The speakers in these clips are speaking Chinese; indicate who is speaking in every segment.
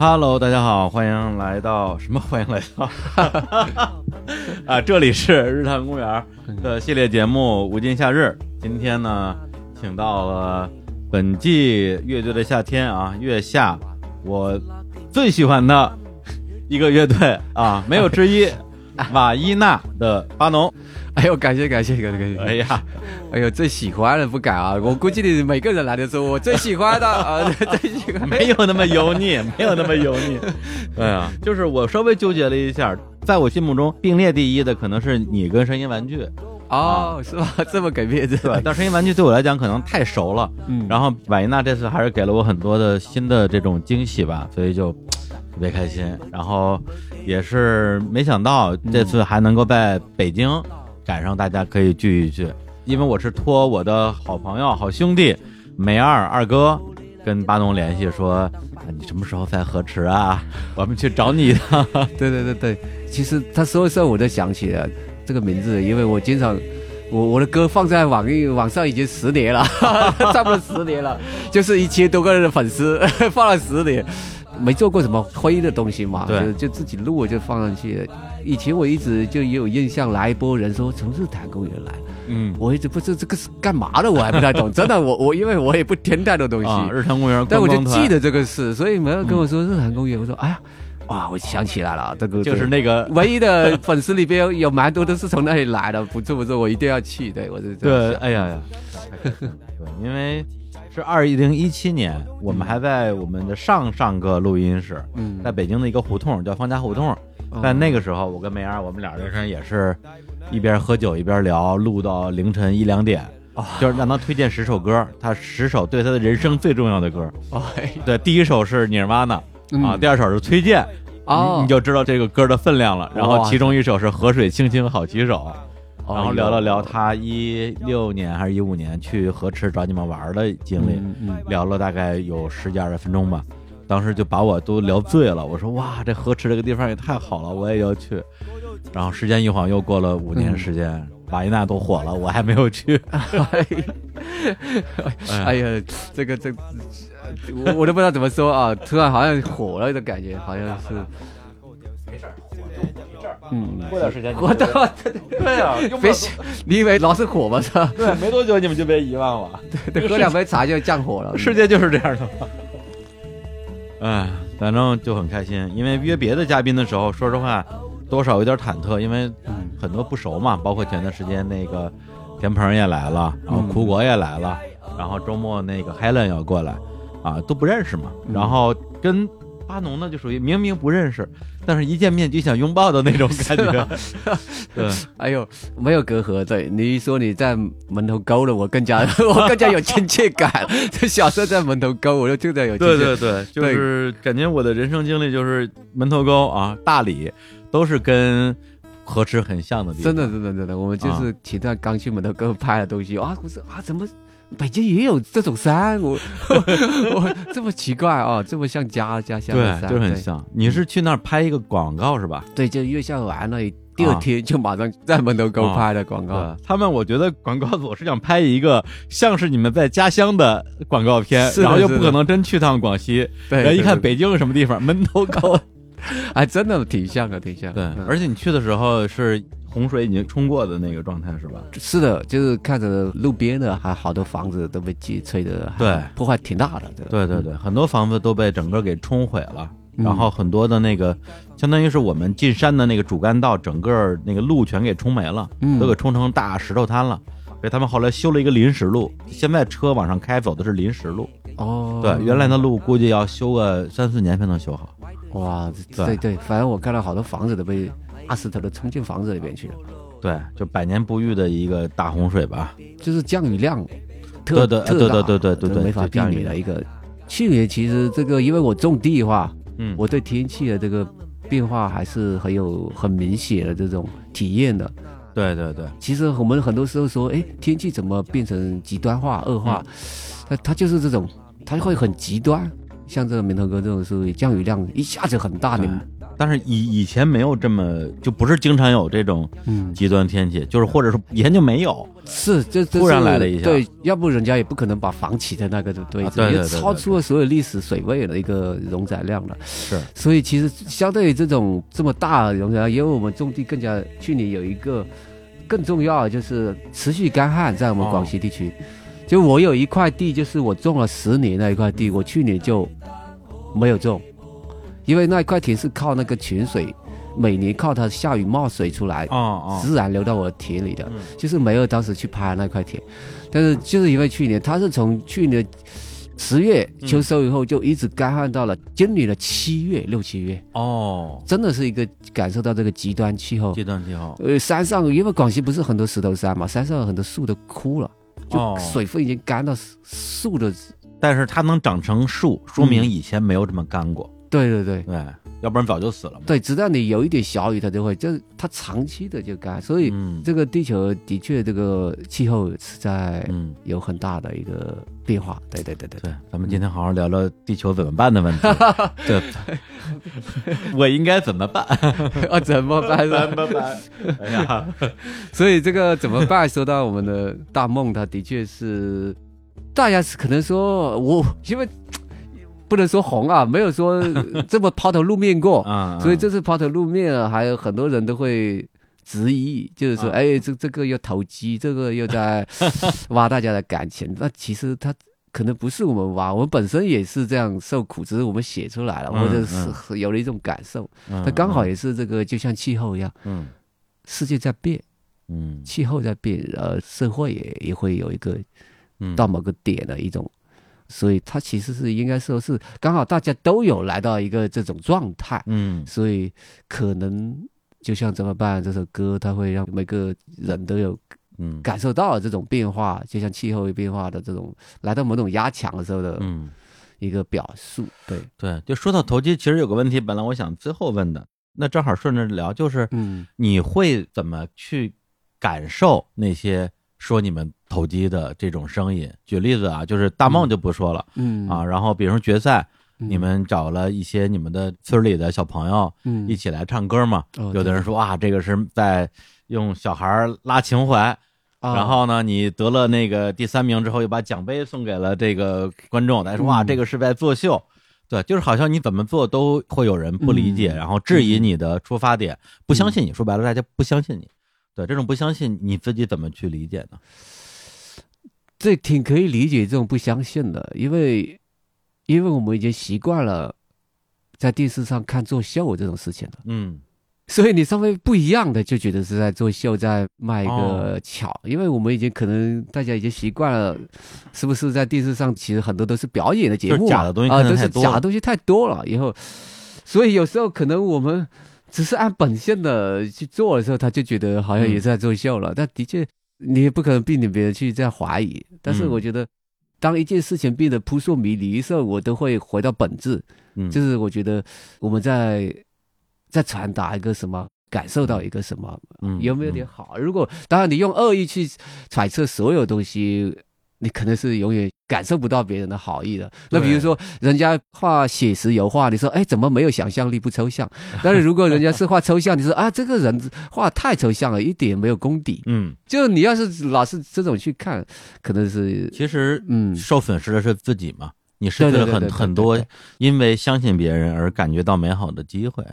Speaker 1: Hello，大家好，欢迎来到什么？欢迎来到 啊，这里是日坛公园的系列节目《无尽夏日》。今天呢，请到了本季乐队的夏天啊，月下我最喜欢的一个乐队啊，没有之一，瓦伊娜的巴农。
Speaker 2: 哎呦，感谢感谢感谢感谢！
Speaker 1: 哎呀，
Speaker 2: 哎呦，最喜欢的不敢啊！我估计你每个人来的时候，我最喜欢的啊，最喜欢
Speaker 1: 没有那么油腻，没有那么油腻。哎呀，就是我稍微纠结了一下，在我心目中并列第一的可能是你跟声音玩具
Speaker 2: 哦，是吧？这么给面子，
Speaker 1: 但声音玩具对我来讲可能太熟了。嗯，然后婉莹娜这次还是给了我很多的新的这种惊喜吧，所以就特别开心。然后也是没想到这次还能够在北京。赶上大家可以聚一聚，因为我是托我的好朋友、好兄弟梅二二哥跟巴农联系，说你什么时候在河池啊？我们去找你的。
Speaker 2: 对对对对，其实他说的时候我都想起了这个名字，因为我经常我我的歌放在网易网上已经十年了，差不多十年了，就是一千多个人的粉丝放了十年。没做过什么灰的东西嘛，就就自己录就放上去。以前我一直就也有印象，来一波人说从日坛公园来，嗯，我一直不知这个是干嘛的，我还不太懂。真的，我我因为我也不听太多东西。
Speaker 1: 日坛公园，
Speaker 2: 但我就记得这个事，所以没有跟我说日坛公园。我说哎呀，哇，我想起来了，这个
Speaker 1: 就是那个
Speaker 2: 唯一的粉丝里边有蛮多都是从那里来的，不错不错，我一定要去。对我就
Speaker 1: 对，哎呀呀，对，因为。是二零一七年，我们还在我们的上上个录音室，在北京的一个胡同叫方家胡同。在那个时候，我跟梅儿，我们俩人也是一边喝酒一边聊，录到凌晨一两点，就是让他推荐十首歌，他十首对他的人生最重要的歌。对，第一首是你是妈呢，啊，第二首是崔健，啊，你就知道这个歌的分量了。然后其中一首是河水清清好几首。然后聊了聊他一六年还是一五年去河池找你们玩的经历，聊了大概有十几二十分钟吧。当时就把我都聊醉了。我说哇，这河池这个地方也太好了，我也要去。然后时间一晃又过了五年时间，瓦伊娜都火了，我还没有去。
Speaker 2: 哎呀，这个这我我都不知道怎么说啊，突然好像火了的感觉，好像是。
Speaker 1: 没事儿。嗯，过段时间
Speaker 2: 我
Speaker 1: 的对啊，
Speaker 2: 别你以为老是火吗？是吧？
Speaker 1: 对，没多久你们就被遗忘了。
Speaker 2: 对，喝两杯茶就降火了。
Speaker 1: 世界就是这样的。哎，反正就很开心，因为约别的嘉宾的时候，说实话，多少有点忐忑，因为很多不熟嘛。包括前段时间那个田鹏也来了，然后苦果也来了，然后周末那个 Helen 要过来，啊，都不认识嘛。然后跟巴农呢，就属于明明不认识。但是一见面就想拥抱的那种感觉，对，
Speaker 2: 哎呦，没有隔阂。对你一说你在门头沟了，我更加 我更加有亲切感。这小时候在门头沟，我就更加有亲切。
Speaker 1: 对对对，就是感觉我的人生经历就是门头沟啊、大理，都是跟河池很像的地方。
Speaker 2: 真的真的真的，我们就是前段刚去门头沟拍的东西啊，我说啊，怎么？北京也有这种山，我 我这么奇怪啊，这么像家家乡的
Speaker 1: 山，对，就很像。你是去那儿拍一个广告是吧？
Speaker 2: 对，就月下完了第二天就马上在门头沟拍的广告。
Speaker 1: 他们我觉得广告组是想拍一个像是你们在家乡的广告片，然后又不可能真去趟广西。
Speaker 2: 对，
Speaker 1: 一看北京是什么地方，门头沟，
Speaker 2: 哎真的挺像的，挺像。
Speaker 1: 对，而且你去的时候是。洪水已经冲过的那个状态是吧？
Speaker 2: 是的，就是看着路边的还好多房子都被击吹的，
Speaker 1: 对，
Speaker 2: 破坏挺大的。
Speaker 1: 对对对，很多房子都被整个给冲毁了，然后很多的那个，相当于是我们进山的那个主干道，整个那个路全给冲没了，都给冲成大石头滩了。所以他们后来修了一个临时路，现在车往上开走的是临时路。
Speaker 2: 哦，
Speaker 1: 对，原来的路估计要修个三四年才能修好。
Speaker 2: 哇，对对，反正我看到好多房子都被。阿斯特的冲进房子里边去了，
Speaker 1: 对，就百年不遇的一个大洪水吧，
Speaker 2: 就是降雨量特特
Speaker 1: 大，对对对对对对，
Speaker 2: 没法避免的一个。去年其实这个，因为我种地的话，嗯，我对天气的这个变化还是很有很明显的这种体验的。
Speaker 1: 对对对，
Speaker 2: 其实我们很多时候说，哎，天气怎么变成极端化、恶化？它它就是这种，它会很极端。像这个明头哥这种，是降雨量一下子很大，你
Speaker 1: 但是以以前没有这么，就不是经常有这种极端天气，就是或者说以前就没有，
Speaker 2: 是这
Speaker 1: 突然来了一下，
Speaker 2: 对，要不人家也不可能把房起在那个的
Speaker 1: 对
Speaker 2: 超出了所有历史水位的一个容载量了。
Speaker 1: 是，
Speaker 2: 所以其实相对于这种这么大容载量，因为我们种地更加，去年有一个更重要的就是持续干旱，在我们广西地区。就我有一块地，就是我种了十年那一块地，我去年就没有种，因为那一块田是靠那个泉水，每年靠它下雨冒水出来，哦自然流到我的田里的，就是没有当时去拍那块田。但是就是因为去年，它是从去年十月秋收以后就一直干旱到了今年的七月六七月。
Speaker 1: 哦，
Speaker 2: 真的是一个感受到这个极端气候。
Speaker 1: 极端气候。
Speaker 2: 呃，山上因为广西不是很多石头山嘛，山上很多树都枯了。就水分已经干到树的，
Speaker 1: 但是它能长成树，说明以前没有这么干过。
Speaker 2: 对对对
Speaker 1: 对，要不然早就死了嘛。
Speaker 2: 对，直到你有一点小雨，它就会，就是它长期的就干。所以这个地球的确这个气候是在有很大的一个变化。对对对对
Speaker 1: 对，咱们今天好好聊聊地球怎么办的问题。对，我应该怎么办？
Speaker 2: 啊，怎么办？
Speaker 1: 怎么办？哎呀，
Speaker 2: 所以这个怎么办？说到我们的大梦，它的确是大家是可能说我因为。不能说红啊，没有说 这么抛头露面过。啊，所以这次抛头露面啊，还有很多人都会质疑，就是说，哎，这这个又投机，这个又在 挖大家的感情。那其实他可能不是我们挖，我们本身也是这样受苦，只是我们写出来了，或者是有了一种感受。它刚好也是这个，就像气候一样，嗯，世界在变，嗯，气候在变，呃，社会也也会有一个到某个点的一种。所以它其实是应该说是刚好大家都有来到一个这种状态，嗯，所以可能就像怎么办这首歌，它会让每个人都有嗯感受到这种变化，就像气候变化的这种来到某种压强的时候的嗯一个表述。对
Speaker 1: 对，就说到投机，其实有个问题，本来我想最后问的，那正好顺着聊，就是嗯，你会怎么去感受那些？说你们投机的这种声音，举例子啊，就是大梦就不说了，嗯。啊，然后比如说决赛，你们找了一些你们的村里的小朋友，嗯，一起来唱歌嘛，有的人说啊，这个是在用小孩拉情怀，然后呢，你得了那个第三名之后，又把奖杯送给了这个观众，大家说哇，这个是在作秀，对，就是好像你怎么做都会有人不理解，然后质疑你的出发点，不相信你，说白了，大家不相信你。对这种不相信，你自己怎么去理解呢？
Speaker 2: 这挺可以理解这种不相信的，因为因为我们已经习惯了在电视上看作秀这种事情了。嗯，所以你稍微不一样的就觉得是在作秀，在卖一个巧，因为我们已经可能大家已经习惯了，是不是在电视上其实很多都是表演的节目
Speaker 1: 假的东西啊，
Speaker 2: 都是假的东西太多了，以后，所以有时候可能我们。只是按本线的去做的时候，他就觉得好像也是在作秀了。但的确，你也不可能避免别人去这样怀疑。但是我觉得，当一件事情变得扑朔迷离的时候，我都会回到本质。嗯，就是我觉得我们在在传达一个什么，感受到一个什么，嗯，有没有点好？如果当然你用恶意去揣测所有东西。你可能是永远感受不到别人的好意的。那比如说，人家画写实油画，你说，哎，怎么没有想象力，不抽象？但是如果人家是画抽象，你说啊，这个人画太抽象了，一点没有功底。嗯，就你要是老是这种去看，可能是
Speaker 1: 其实，嗯，受损失的是自己嘛。你失去了很很多，因为相信别人而感觉到美好的机会。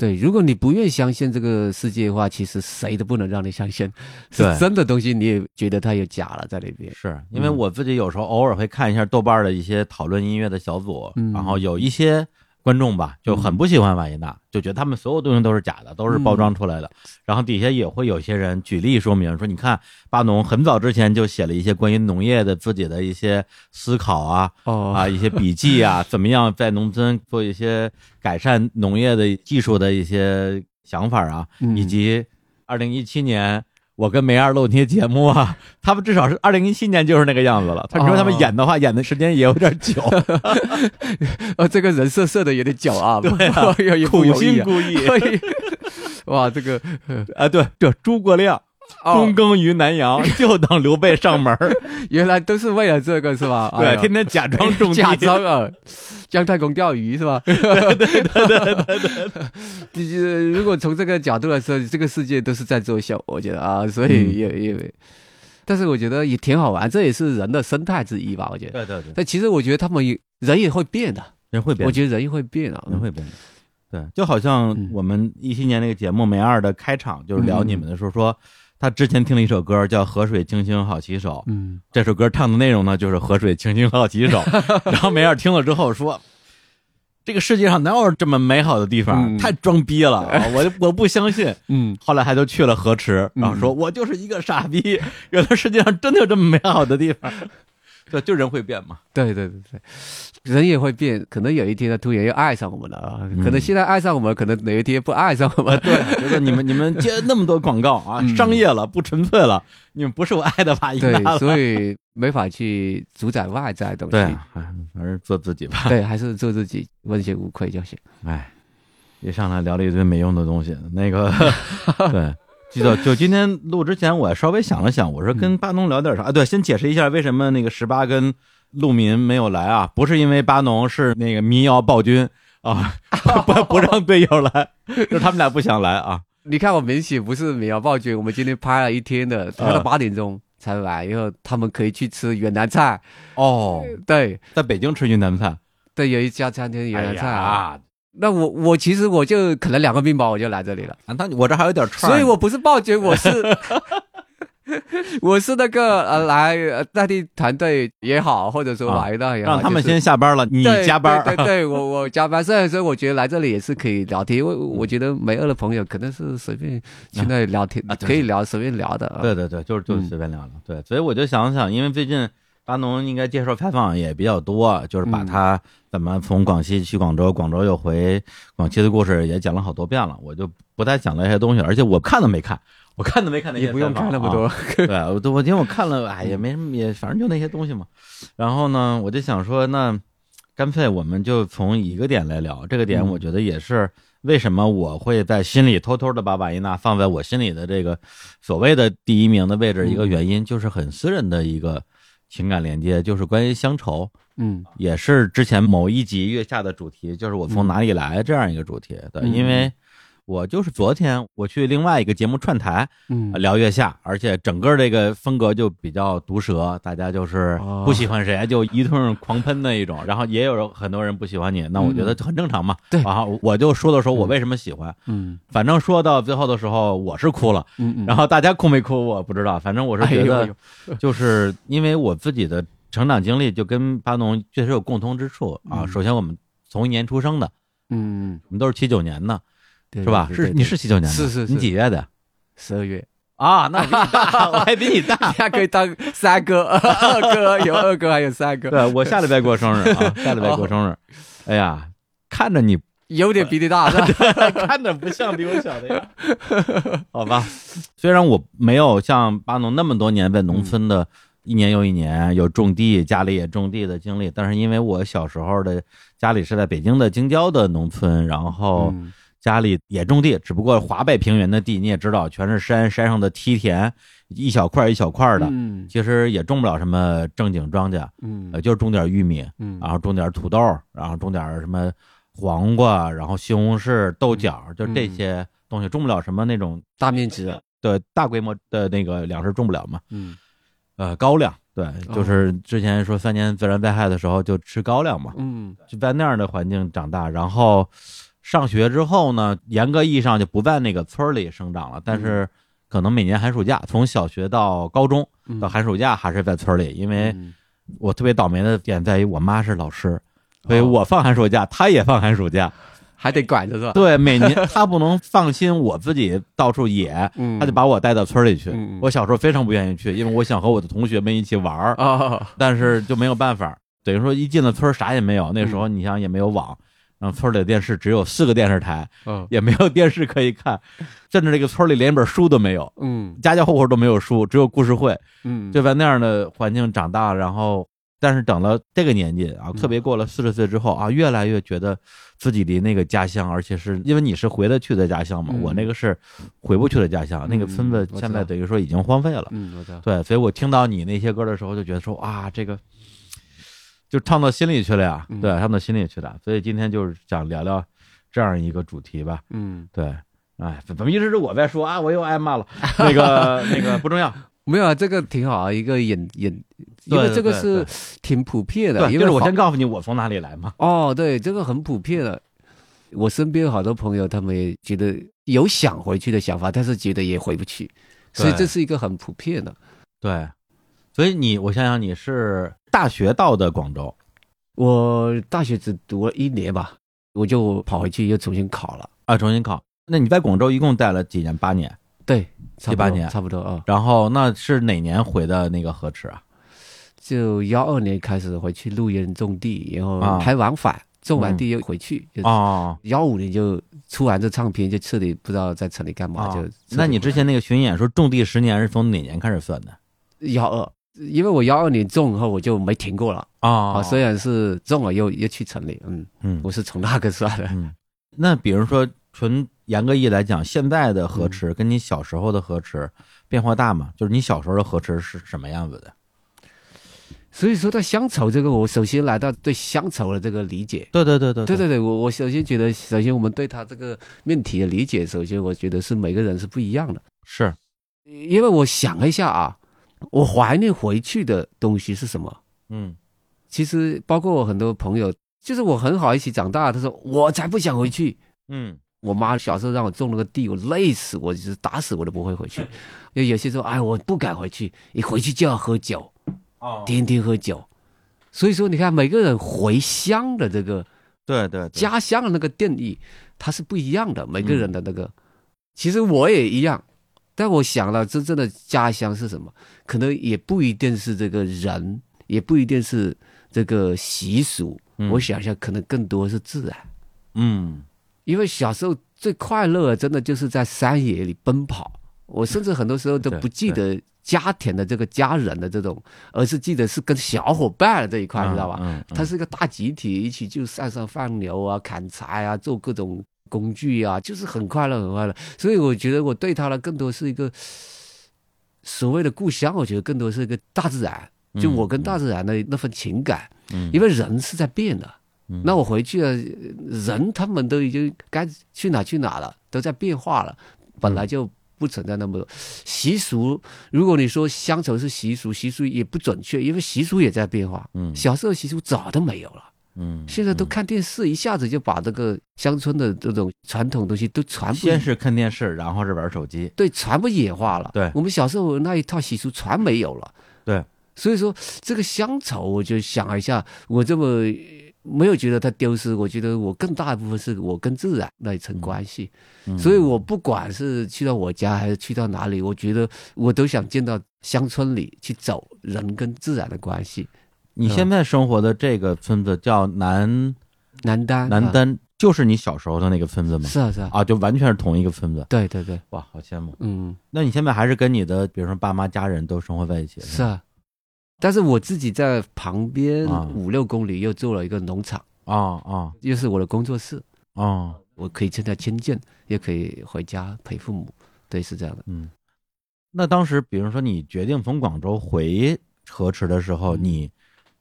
Speaker 2: 对，如果你不愿意相信这个世界的话，其实谁都不能让你相信，是真的东西，你也觉得它有假了在里边。
Speaker 1: 是因为我自己有时候偶尔会看一下豆瓣的一些讨论音乐的小组，然后有一些。观众吧就很不喜欢瓦依娜，就觉得他们所有东西都是假的，都是包装出来的。然后底下也会有些人举例说明，说你看巴农很早之前就写了一些关于农业的自己的一些思考啊，啊一些笔记啊，怎么样在农村做一些改善农业的技术的一些想法啊，以及二零一七年。我跟梅二录那些节目啊，他们至少是二零一七年就是那个样子了。他说他们演的话，演的时间也有点久。
Speaker 2: 呃，这个人设设的有点久啊，
Speaker 1: 对啊，
Speaker 2: 苦
Speaker 1: 心故意。
Speaker 2: 哇，这个
Speaker 1: 啊，对对，诸葛亮躬耕于南阳，就等刘备上门。
Speaker 2: 原来都是为了这个是吧？
Speaker 1: 对，天天假装种
Speaker 2: 假装啊，姜太公钓鱼是吧？
Speaker 1: 对对对对对
Speaker 2: 对。如果从这个角度来说，这个世界都是在作秀，我觉得啊，所以也也，但是我觉得也挺好玩，这也是人的生态之一吧？我觉得。
Speaker 1: 对对对。
Speaker 2: 但其实我觉得他们也人也会变的，
Speaker 1: 人会变。
Speaker 2: 我觉得人也会变
Speaker 1: 啊，人会变。对，就好像我们一七年那个节目《梅二》的开场就是聊你们的时候，说他之前听了一首歌叫《河水清清好洗手》，
Speaker 2: 嗯，
Speaker 1: 这首歌唱的内容呢就是河水清清好洗手。然后梅尔听了之后说：“这个世界上哪有这么美好的地方？太装逼了，我我不相信。”
Speaker 2: 嗯，
Speaker 1: 后来他就去了河池，然后说：“我就是一个傻逼，原来世界上真的有这么美好的地方。”对，就人会变嘛。
Speaker 2: 对对对对。人也会变，可能有一天他突然又爱上我们了啊！可能现在爱上我们，可能哪一天不爱上我们。
Speaker 1: 对，觉得你们你们接那么多广告啊，商业了，不纯粹了，你们不是我爱的吧？
Speaker 2: 对，所以没法去主宰外在的东西。
Speaker 1: 对，还是做自己吧。
Speaker 2: 对，还是做自己，问心无愧就行。
Speaker 1: 哎，一上来聊了一堆没用的东西，那个 对，记得就今天录之前，我稍微想了想，我说跟巴东聊点啥？啊，对，先解释一下为什么那个十八跟。陆民没有来啊，不是因为巴农是那个民谣暴君啊，不 不让队友来，是他们俩不想来啊。
Speaker 2: 你看我明显不是民谣暴君，我们今天拍了一天的，拍到八点钟才来，以后他们可以去吃越南菜。
Speaker 1: 哦，
Speaker 2: 对，
Speaker 1: 在北京吃云南菜，
Speaker 2: 对，有一家餐厅越南菜啊。那我我其实我就可能两个面包我就来这里了，
Speaker 1: 那我这还有点串，
Speaker 2: 所以我不是暴君，我是。我是那个呃，来代替团队也好，或者说来的也
Speaker 1: 好，让他们先下班了，你加班。
Speaker 2: 对对，我我加班。所以说，我觉得来这里也是可以聊天，因为我觉得没二的朋友可能是随便现在聊天，可以聊随便聊的。
Speaker 1: 对对对，就是就是随便聊的。对，所以我就想想，因为最近巴农应该接受采访也比较多，就是把他怎么从广西去广州，广州又回广西的故事也讲了好多遍了，我就不太讲那些东西，而且我看都没看。我看都没看那些，
Speaker 2: 也不用看那么多。
Speaker 1: 对，我都我因为我看了，哎，也没什么，也反正就那些东西嘛。然后呢，我就想说，那干脆我们就从一个点来聊。这个点，我觉得也是为什么我会在心里偷偷的把瓦依娜放在我心里的这个所谓的第一名的位置。一个原因就是很私人的一个情感连接，就是关于乡愁。
Speaker 2: 嗯，
Speaker 1: 也是之前某一集月下的主题，就是我从哪里来这样一个主题。对，因为。我就是昨天我去另外一个节目串台，
Speaker 2: 嗯，
Speaker 1: 聊月下，而且整个这个风格就比较毒舌，大家就是不喜欢谁就一通狂喷那一种，然后也有很多人不喜欢你，那我觉得很正常嘛。
Speaker 2: 对，
Speaker 1: 然后我就说的时候我为什么喜欢，
Speaker 2: 嗯，
Speaker 1: 反正说到最后的时候我是哭了，
Speaker 2: 嗯嗯，
Speaker 1: 然后大家哭没哭我不知道，反正我是觉得，就是因为我自己的成长经历就跟巴农确实有共通之处啊。首先我们同一年出生的，
Speaker 2: 嗯，
Speaker 1: 我们都是七九年的。
Speaker 2: 是
Speaker 1: 吧？是你是七九年的，
Speaker 2: 是是
Speaker 1: 你几月的？
Speaker 2: 十二月
Speaker 1: 啊，那 我还比你大，
Speaker 2: 还可以当三哥、二哥，有二哥还有三哥。
Speaker 1: 对我下礼拜过生日啊，下礼拜过生日。哎呀，看着你
Speaker 2: 有点比你大，
Speaker 1: 看着不像比我小的呀。好吧，虽然我没有像巴农那么多年在农村的一年又一年有种地，家里也种地的经历，但是因为我小时候的家里是在北京的京郊的农村，然后。家里也种地，只不过华北平原的地你也知道，全是山，山上的梯田，一小块一小块的，
Speaker 2: 嗯，
Speaker 1: 其实也种不了什么正经庄稼，
Speaker 2: 嗯，
Speaker 1: 就是种点玉米，
Speaker 2: 嗯，
Speaker 1: 然后种点土豆，然后种点什么黄瓜，然后西红柿、豆角，就这些东西，种不了什么那种
Speaker 2: 大面积
Speaker 1: 的大规模的那个粮食种不了嘛，
Speaker 2: 嗯，
Speaker 1: 呃，高粱，对，就是之前说三年自然灾害的时候就吃高粱嘛，
Speaker 2: 嗯，
Speaker 1: 就在那样的环境长大，然后。上学之后呢，严格意义上就不在那个村里生长了，但是可能每年寒暑假，从小学到高中到寒暑假还是在村里，因为我特别倒霉的点在于我妈是老师，所以我放寒暑假，她也放寒暑假，
Speaker 2: 还得管着是吧？
Speaker 1: 对，每年她不能放心我自己到处野，她就把我带到村里去。我小时候非常不愿意去，因为我想和我的同学们一起玩儿但是就没有办法，等于说一进了村啥也没有，那时候你想也没有网。然后村里的电视只有四个电视台，
Speaker 2: 嗯，
Speaker 1: 也没有电视可以看，甚至这个村里连本书都没有，
Speaker 2: 嗯，
Speaker 1: 家家户户都没有书，只有故事会，
Speaker 2: 嗯，
Speaker 1: 就在那样的环境长大，然后但是等了这个年纪啊，特别过了四十岁之后啊，越来越觉得自己离那个家乡，而且是因为你是回得去的家乡嘛，我那个是回不去的家乡，那个村子现在等于说已经荒废了。
Speaker 2: 嗯。
Speaker 1: 对，所以我听到你那些歌的时候，就觉得说啊，这个就唱到心里去了呀，对，唱到心里去了。所以今天就是想聊聊这样一个主题吧。
Speaker 2: 嗯，
Speaker 1: 对。哎，怎么一直是我在说啊？我又挨骂了。那个 那个不重要。
Speaker 2: 没有啊，这个挺好啊，一个引引，因为这个是挺普遍的。
Speaker 1: 因为我先告诉你我从哪里来嘛。
Speaker 2: 哦，对，这个很普遍的。我身边好多朋友，他们也觉得有想回去的想法，但是觉得也回不去，所以这是一个很普遍的。
Speaker 1: 对，所以你，我想想，你是大学到的广州？
Speaker 2: 我大学只读了一年吧，我就跑回去又重新考了
Speaker 1: 啊，重新考。那你在广州一共待了几年？八年？
Speaker 2: 对。
Speaker 1: 七八年
Speaker 2: 差不多啊，
Speaker 1: 然后那是哪年回的那个河池啊？
Speaker 2: 就幺二年开始回去录音种地，然后还往返种完地又回去。
Speaker 1: 哦，
Speaker 2: 幺五年就出完这唱片，就彻底不知道在城里干嘛。就
Speaker 1: 那你之前那个巡演说种地十年是从哪年开始算的？
Speaker 2: 幺二，因为我幺二年种后我就没停过了啊。虽然是种了又又去城里，嗯嗯，我是从那个算的。
Speaker 1: 那比如说。纯严格意义来讲，现在的河池跟你小时候的河池变化大吗？就是你小时候的河池是什么样子的？
Speaker 2: 所以说，到乡愁这个，我首先来到对乡愁的这个理解。
Speaker 1: 对对对对
Speaker 2: 对对对，我我首先觉得，首先我们对他这个命题的理解，首先我觉得是每个人是不一样的。
Speaker 1: 是，
Speaker 2: 因为我想了一下啊，我怀念回去的东西是什么？
Speaker 1: 嗯，
Speaker 2: 其实包括我很多朋友，就是我很好一起长大，他说我才不想回去。
Speaker 1: 嗯。
Speaker 2: 我妈小时候让我种那个地，我累死，我就是打死我都不会回去。因为有些时候，哎，我不敢回去，一回去就要喝酒，
Speaker 1: 哦，
Speaker 2: 天天喝酒。所以说，你看每个人回乡的这个，
Speaker 1: 对对，
Speaker 2: 家乡的那个定义，它是不一样的。每个人的那个，其实我也一样。但我想了，真正的家乡是什么？可能也不一定是这个人，也不一定是这个习俗。我想想，可能更多是自然。
Speaker 1: 嗯。
Speaker 2: 因为小时候最快乐，真的就是在山野里奔跑。我甚至很多时候都不记得家庭的这个家人的这种，而是记得是跟小伙伴这一块，你知道吧？它是一个大集体，一起就山上放牛啊、砍柴啊、做各种工具啊，就是很快乐、很快乐。所以我觉得我对他的更多是一个所谓的故乡，我觉得更多是一个大自然，就我跟大自然的那份情感。
Speaker 1: 嗯，
Speaker 2: 因为人是在变的。那我回去了，人他们都已经该去哪去哪了，都在变化了，本来就不存在那么多习俗。如果你说乡愁是习俗，习俗也不准确，因为习俗也在变化。
Speaker 1: 嗯，
Speaker 2: 小时候习俗早都没有了。
Speaker 1: 嗯，
Speaker 2: 现在都看电视，一下子就把这个乡村的这种传统东西都传。
Speaker 1: 先是看电视，然后是玩手机。
Speaker 2: 对，全部野化了。
Speaker 1: 对，
Speaker 2: 我们小时候那一套习俗全没有了。
Speaker 1: 对，
Speaker 2: 所以说这个乡愁，我就想一下，我这么。没有觉得它丢失，我觉得我更大一部分是我跟自然那一层关系，所以我不管是去到我家还是去到哪里，我觉得我都想见到乡村里去走人跟自然的关系。
Speaker 1: 你现在生活的这个村子叫南
Speaker 2: 南丹，
Speaker 1: 南丹就是你小时候的那个村子吗？
Speaker 2: 是啊是啊，
Speaker 1: 啊就完全是同一个村子。
Speaker 2: 对对对，
Speaker 1: 哇，好羡慕。
Speaker 2: 嗯，
Speaker 1: 那你现在还是跟你的，比如说爸妈家人都生活在一起？
Speaker 2: 是啊。但是我自己在旁边五六公里又做了一个农场
Speaker 1: 啊啊，
Speaker 2: 又是我的工作室
Speaker 1: 啊，
Speaker 2: 我可以参加亲近，也可以回家陪父母，对，是这样的。
Speaker 1: 嗯，那当时比如说你决定从广州回河池的时候，你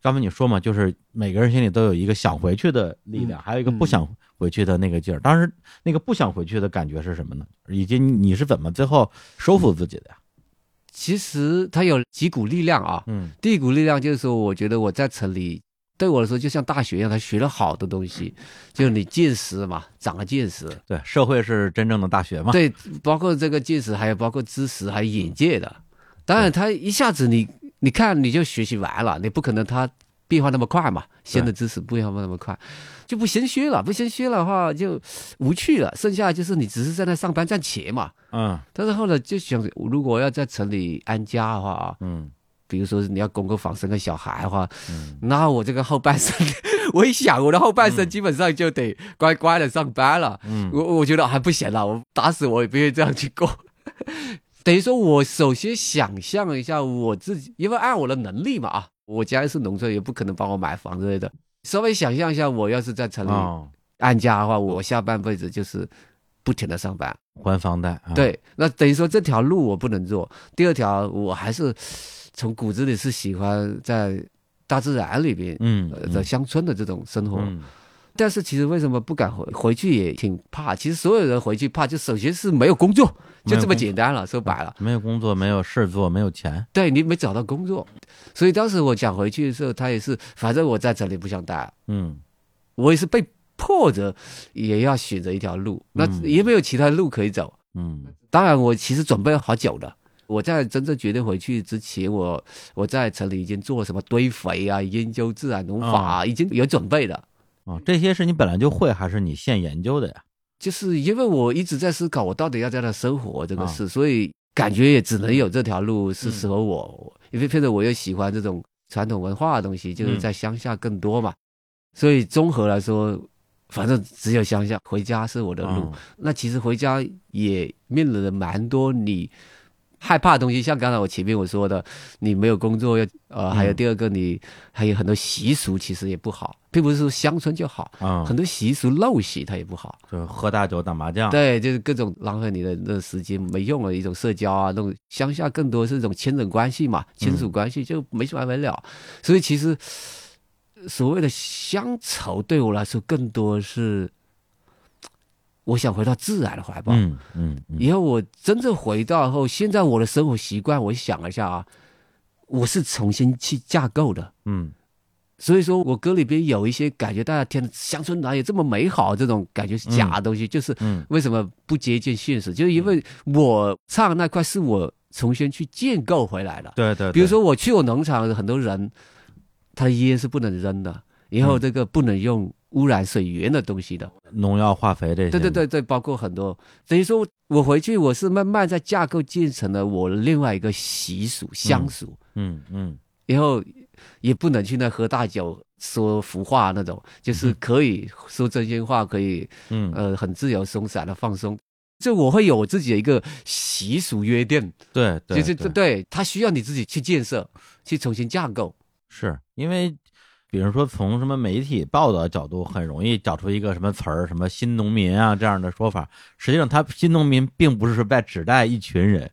Speaker 1: 刚才你说嘛，就是每个人心里都有一个想回去的力量，还有一个不想回去的那个劲儿。当时那个不想回去的感觉是什么呢？以及你是怎么最后收服自己的呀？
Speaker 2: 其实它有几股力量啊，
Speaker 1: 嗯，
Speaker 2: 第一股力量就是说，我觉得我在城里，对我来说就像大学一样，他学了好多东西，就是你见识嘛，长了见识，
Speaker 1: 对，社会是真正的大学嘛，
Speaker 2: 对，包括这个见识，还有包括知识，还有眼界的，当然他一下子你你看你就学习完了，你不可能他。变化那么快嘛，新的知识变化那么快，就不先学了，不先学的话就无趣了。剩下就是你只是在那上班赚钱嘛。
Speaker 1: 嗯。
Speaker 2: 但是后来就想，如果要在城里安家的话啊，
Speaker 1: 嗯，
Speaker 2: 比如说你要供个房、生个小孩的话，嗯，那我这个后半生，我一想，我的后半生基本上就得乖乖的上班了。
Speaker 1: 嗯。
Speaker 2: 我我觉得还不行了，我打死我也不愿意这样去过。等于说我首先想象一下我自己，因为按我的能力嘛啊。我家是农村，也不可能帮我买房之类的。稍微想象一下，我要是在城里安家的话，我下半辈子就是不停的上班
Speaker 1: 还房贷。
Speaker 2: 对，那等于说这条路我不能做。第二条，我还是从骨子里是喜欢在大自然里边，嗯，在乡村的这种生活。但是其实为什么不敢回回去也挺怕。其实所有人回去怕，就首先是没有工作，就这么简单了。说白了，
Speaker 1: 没有工作，没有事做，没有钱。
Speaker 2: 对你没找到工作，所以当时我想回去的时候，他也是，反正我在这里不想待。嗯，我也是被迫着也要选择一条路，那也没有其他路可以走。嗯，当然我其实准备了好久的。我在真正决定回去之前，我我在城里已经做什么堆肥啊，研究自然农法，已经有准备的。
Speaker 1: 啊，这些是你本来就会，还是你现研究的呀？
Speaker 2: 就是因为我一直在思考，我到底要在那生活这个事，所以感觉也只能有这条路是适合我。因为偏着我又喜欢这种传统文化的东西，就是在乡下更多嘛。所以综合来说，反正只有乡下，回家是我的路。那其实回家也面临了蛮多你。害怕的东西，像刚才我前面我说的，你没有工作，要呃，还有第二个，你还有很多习俗，其实也不好，并不是说乡村就好，啊，很多习俗陋习它也不好，
Speaker 1: 就是喝大酒打麻将，
Speaker 2: 对，就是各种浪费你的那时间没用的一种社交啊，那种乡下更多是一种亲人关系嘛，亲属关系就没完没了，所以其实所谓的乡愁对我来说，更多是。我想回到自然的怀抱。嗯嗯。以后我真正回到后，现在我的生活习惯，我想一下啊，我是重新去架构的。嗯。所以说我歌里边有一些感觉，大家听乡村哪有这么美好？这种感觉是假的东西，就是为什么不接近现实？就是因为我唱那块是我重新去建构回来的。
Speaker 1: 对对。
Speaker 2: 比如说我去我农场，很多人他的烟是不能扔的，以后这个不能用。污染水源的东西的
Speaker 1: 农药、化肥这些，
Speaker 2: 对对对对，包括很多。等于说，我回去我是慢慢在架构建成了我另外一个习俗乡俗。嗯嗯。然后也不能去那喝大酒、说胡话那种，就是可以说真心话，可以嗯呃很自由松散的放松。就我会有我自己的一个习俗约定。
Speaker 1: 对，
Speaker 2: 就是这对他需要你自己去建设、去重新架构。
Speaker 1: 是因为。比如说，从什么媒体报道角度，很容易找出一个什么词儿，什么新农民啊这样的说法。实际上，他新农民并不是在指代一群人，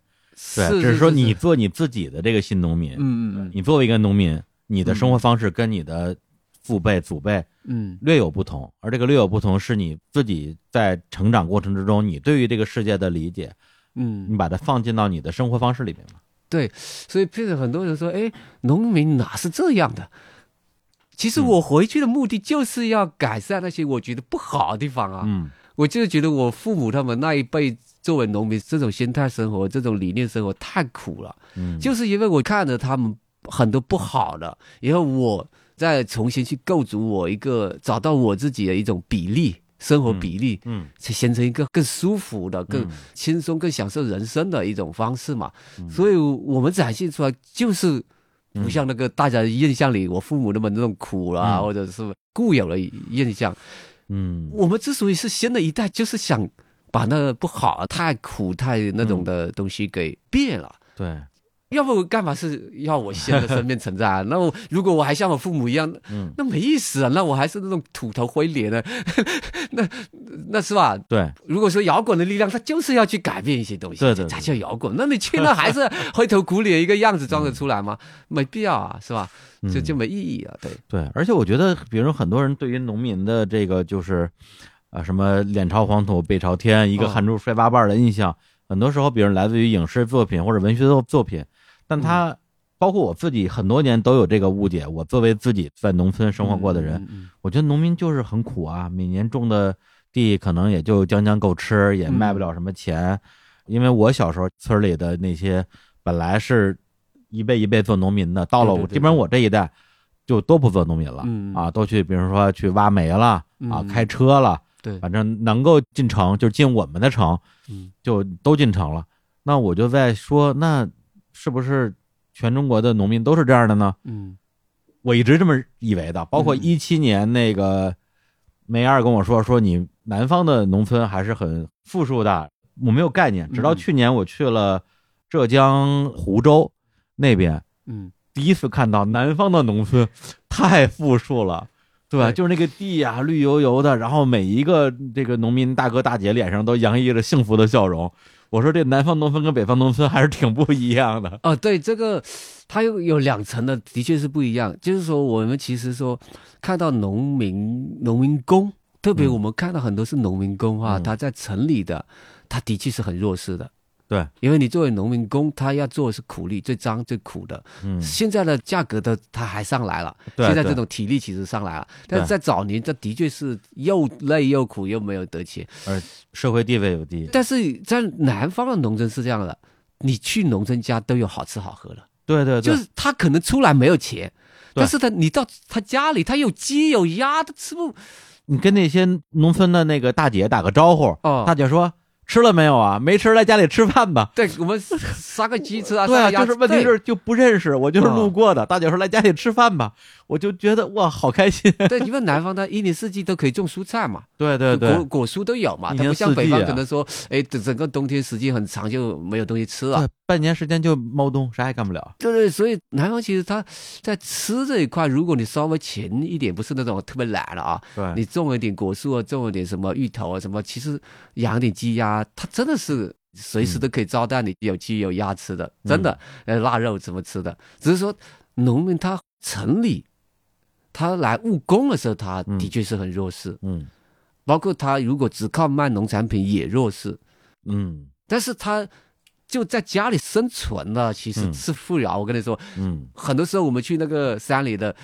Speaker 1: 对，只是说你做你自己的这个新农民。嗯嗯嗯。你作为一个农民，你的生活方式跟你的父辈、祖辈，嗯，略有不同。而这个略有不同，是你自己在成长过程之中，你对于这个世界的理解，嗯，你把它放进到你的生活方式里面嘛？
Speaker 2: 对，所以譬如很多人说，哎，农民哪是这样的？其实我回去的目的就是要改善那些我觉得不好的地方啊。嗯，我就是觉得我父母他们那一辈作为农民，这种心态生活、这种理念生活太苦了。嗯，就是因为我看着他们很多不好的，然后我再重新去构筑我一个找到我自己的一种比例生活比例，嗯，才形成一个更舒服的、更轻松、更享受人生的一种方式嘛。所以我们展现出来就是。不像那个大家印象里，我父母那么那种苦啦，或者是固有的印象。嗯，我们之所以是新的一代，就是想把那个不好、太苦、太那种的东西给变了。
Speaker 1: 对。
Speaker 2: 要不干嘛是要我新的生命存在？那我如果我还像我父母一样，嗯，那没意思啊。那我还是那种土头灰脸的，那那是吧？
Speaker 1: 对。
Speaker 2: 如果说摇滚的力量，它就是要去改变一些东西，
Speaker 1: 对对，
Speaker 2: 才叫摇滚。那你去那还是灰头土脸一个样子装得出来吗？没必要啊，是吧？就就没意义啊。对
Speaker 1: 对。而且我觉得，比如很多人对于农民的这个就是啊什么脸朝黄土背朝天，一个汗珠摔八瓣的印象，很多时候，比如来自于影视作品或者文学作作品。但他包括我自己很多年都有这个误解。我作为自己在农村生活过的人，我觉得农民就是很苦啊。每年种的地可能也就将将够吃，也卖不了什么钱。因为我小时候村里的那些本来是一辈一辈做农民的，到了我基本上我这一代就都不做农民了啊，都去比如说去挖煤了啊，开车了，
Speaker 2: 对，
Speaker 1: 反正能够进城就进我们的城，就都进城了。那我就在说那。是不是全中国的农民都是这样的呢？嗯，我一直这么以为的。包括一七年那个梅二跟我说，说你南方的农村还是很富庶的，我没有概念。直到去年我去了浙江湖州那边，嗯，第一次看到南方的农村太富庶了，对吧？就是那个地呀，绿油油的，然后每一个这个农民大哥大姐脸上都洋溢着幸福的笑容。我说这南方农村跟北方农村还是挺不一样的。
Speaker 2: 哦，对，这个它有有两层的，的确是不一样。就是说，我们其实说看到农民农民工，特别我们看到很多是农民工啊，他在城里的，他的确是很弱势的。
Speaker 1: 对，
Speaker 2: 因为你作为农民工，他要做的是苦力，最脏最苦的。嗯，现在的价格的他还上来了，现在这种体力其实上来了，但是在早年，这的确是又累又苦又没有得钱，
Speaker 1: 而社会地位又低。
Speaker 2: 但是在南方的农村是这样的，你去农村家都有好吃好喝的。
Speaker 1: 对对，
Speaker 2: 就是他可能出来没有钱，但是他你到他家里，他有鸡有鸭，他吃不。
Speaker 1: 你跟那些农村的那个大姐打个招呼，
Speaker 2: 哦，
Speaker 1: 大姐说。吃了没有啊？没吃，来家里吃饭吧。
Speaker 2: 对我们杀个鸡吃啊。
Speaker 1: 对啊，就是问题是就不认识，我就是路过的。大姐说来家里吃饭吧，我就觉得哇，好开心。
Speaker 2: 对，因为南方它一年四季都可以种蔬菜嘛。
Speaker 1: 对对对，
Speaker 2: 果果蔬都有嘛。它不像北方可能说，哎，整整个冬天时间很长就没有东西吃了。
Speaker 1: 半年时间就猫冬，啥也干不了。
Speaker 2: 对对，所以南方其实它在吃这一块，如果你稍微勤一点，不是那种特别懒了啊，
Speaker 1: 对，
Speaker 2: 你种一点果树啊，种一点什么芋头啊，什么，其实养点鸡鸭，它真的是随时都可以招待你有鸡有鸭吃的，真的，呃，腊肉怎么吃的？只是说农民他城里他来务工的时候，他的确是很弱势，
Speaker 1: 嗯，
Speaker 2: 包括他如果只靠卖农产品也弱势，
Speaker 1: 嗯，
Speaker 2: 但是他。就在家里生存了，其实是富饶。我跟你说，
Speaker 1: 嗯，
Speaker 2: 很多时候我们去那个山里的，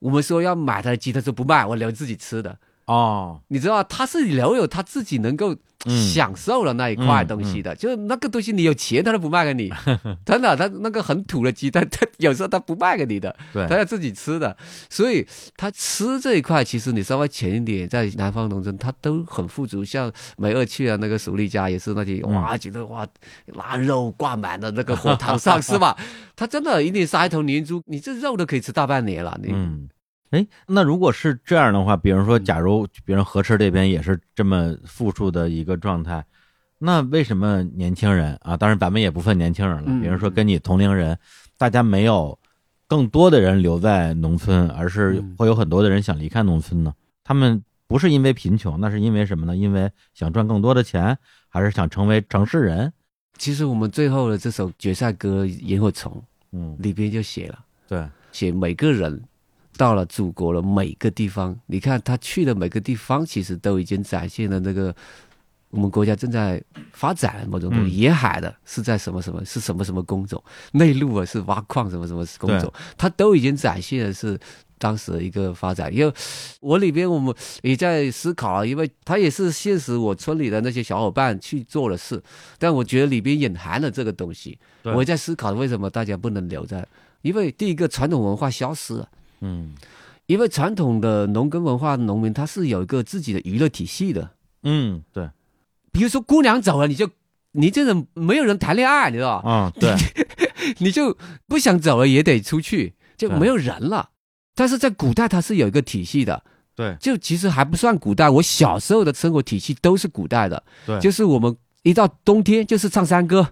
Speaker 2: 我们说要买他的鸡，他说不卖，我留自己吃的。
Speaker 1: 哦，
Speaker 2: 你知道他是留有他自己能够。享受的那一块东西的，就是那个东西，你有钱他都不卖给你，真的，他那个很土的鸡，蛋他有时候他不卖给你的，
Speaker 1: 对，
Speaker 2: 他要自己吃的，所以他吃这一块，其实你稍微浅一点，在南方农村他都很富足，像梅二去啊那个蜀立家也是那些哇，觉得哇，腊肉挂满了那个火塘上是吧？他真的一定杀一头年猪，你这肉都可以吃大半年了，你。
Speaker 1: 哎，那如果是这样的话，比如说，假如比如河池这边也是这么富庶的一个状态，那为什么年轻人啊？当然，咱们也不分年轻人了。比如说，跟你同龄人，大家没有更多的人留在农村，而是会有很多的人想离开农村呢？他们不是因为贫穷，那是因为什么呢？因为想赚更多的钱，还是想成为城市人？
Speaker 2: 其实我们最后的这首决赛歌《萤火虫》，
Speaker 1: 嗯，
Speaker 2: 里边就写了，
Speaker 1: 对，
Speaker 2: 写每个人。到了祖国的每个地方，你看他去的每个地方，其实都已经展现了那个我们国家正在发展某种东西。沿海的是在什么什么是什么什么工种，内陆啊是挖矿什么什么工种，他都已经展现的是当时的一个发展。因为我里边我们也在思考啊，因为他也是现实我村里的那些小伙伴去做的事，但我觉得里边隐含了这个东西。我在思考为什么大家不能留在，因为第一个传统文化消失了。
Speaker 1: 嗯，
Speaker 2: 因为传统的农耕文化，农民他是有一个自己的娱乐体系的。
Speaker 1: 嗯，对。
Speaker 2: 比如说姑娘走了，你就你这种没有人谈恋爱，你知道
Speaker 1: 吧？啊，对。
Speaker 2: 你就不想走了也得出去，就没有人了。但是在古代，它是有一个体系的。
Speaker 1: 对。
Speaker 2: 就其实还不算古代，我小时候的生活体系都是古代的。
Speaker 1: 对。
Speaker 2: 就是我们一到冬天就是唱山歌。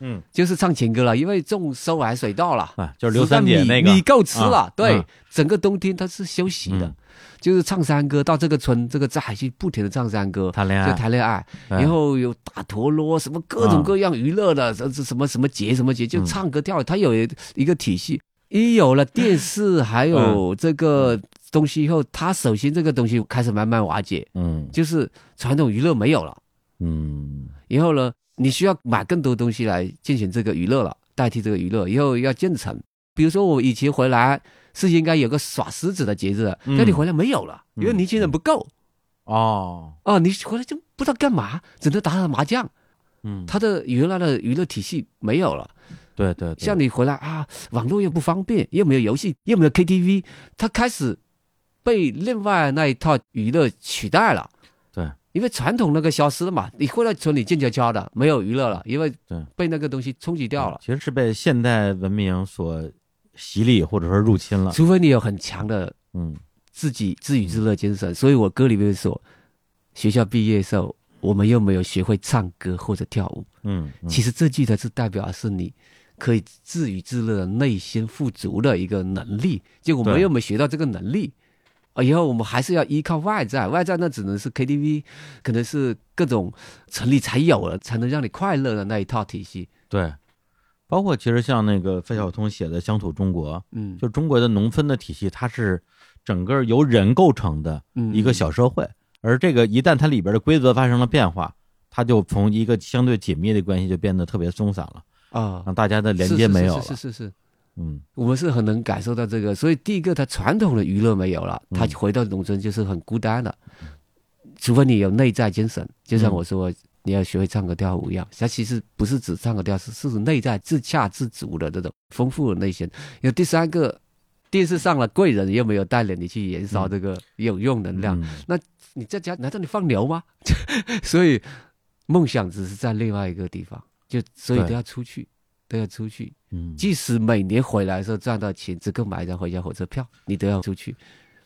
Speaker 1: 嗯，
Speaker 2: 就是唱情歌了，因为种收完水稻了，
Speaker 1: 啊，就是刘三姐那
Speaker 2: 个。米够吃了，对，整个冬天他是休息的，就是唱山歌，到这个村这个寨去不停的唱山歌，
Speaker 1: 谈恋爱，
Speaker 2: 就谈恋爱，然后有打陀螺，什么各种各样娱乐的，什什么什么节什么节，就唱歌跳，他有一个体系。一有了电视，还有这个东西以后，他首先这个东西开始慢慢瓦解，
Speaker 1: 嗯，
Speaker 2: 就是传统娱乐没有了，
Speaker 1: 嗯，
Speaker 2: 然后呢？你需要买更多东西来进行这个娱乐了，代替这个娱乐，以后要建成。比如说我以前回来是应该有个耍狮子的节日，但你回来没有了，因为年轻人不够。
Speaker 1: 哦
Speaker 2: 哦，你回来就不知道干嘛，只能打打麻将。
Speaker 1: 嗯，
Speaker 2: 他的原来的娱乐体系没有了。
Speaker 1: 对对，
Speaker 2: 像你回来啊，网络又不方便，又没有游戏，又没有 KTV，他开始被另外那一套娱乐取代了。因为传统那个消失了嘛，你回来村里静悄悄的，没有娱乐了，因为被那个东西冲击掉了。
Speaker 1: 其实是被现代文明所洗礼或者说入侵了。
Speaker 2: 除非你有很强的
Speaker 1: 嗯
Speaker 2: 自己自娱自乐精神。所以我歌里面说，学校毕业时候我们又没有学会唱歌或者跳舞。
Speaker 1: 嗯，
Speaker 2: 其实这句才是代表是你可以自娱自乐内心富足的一个能力。就我们又没学到这个能力，啊，以后我们还是要依靠外在，外在那只能是 KTV，可能是各种城里才有了，才能让你快乐的那一套体系。
Speaker 1: 对，包括其实像那个费孝通写的《乡土中国》，
Speaker 2: 嗯，
Speaker 1: 就中国的农村的体系，它是整个由人构成的
Speaker 2: 嗯
Speaker 1: 一个小社会，而这个一旦它里边的规则发生了变化，它就从一个相对紧密的关系就变得特别松散了，
Speaker 2: 啊，
Speaker 1: 让大家的连接没有了。
Speaker 2: 是是是是是。
Speaker 1: 嗯
Speaker 2: 我们是很能感受到这个，所以第一个，他传统的娱乐没有了，
Speaker 1: 嗯
Speaker 2: 他回到农村就是很孤单的，除非你有内在精神，就像我说，你要学会唱歌跳舞一样，它其实不是指唱歌跳，是是指内在自洽自足的这种丰富的内心。因为第三个，电视上了贵人又没有带领你去燃烧这个有用能量，
Speaker 1: 嗯
Speaker 2: 你在家难道你放牛吗？所以梦想只是在另外一个地方，就所以都要出去，都要出去。
Speaker 1: 嗯，
Speaker 2: 即使每年回来的时候赚到钱，只够买一张回家火车票，你都要出去。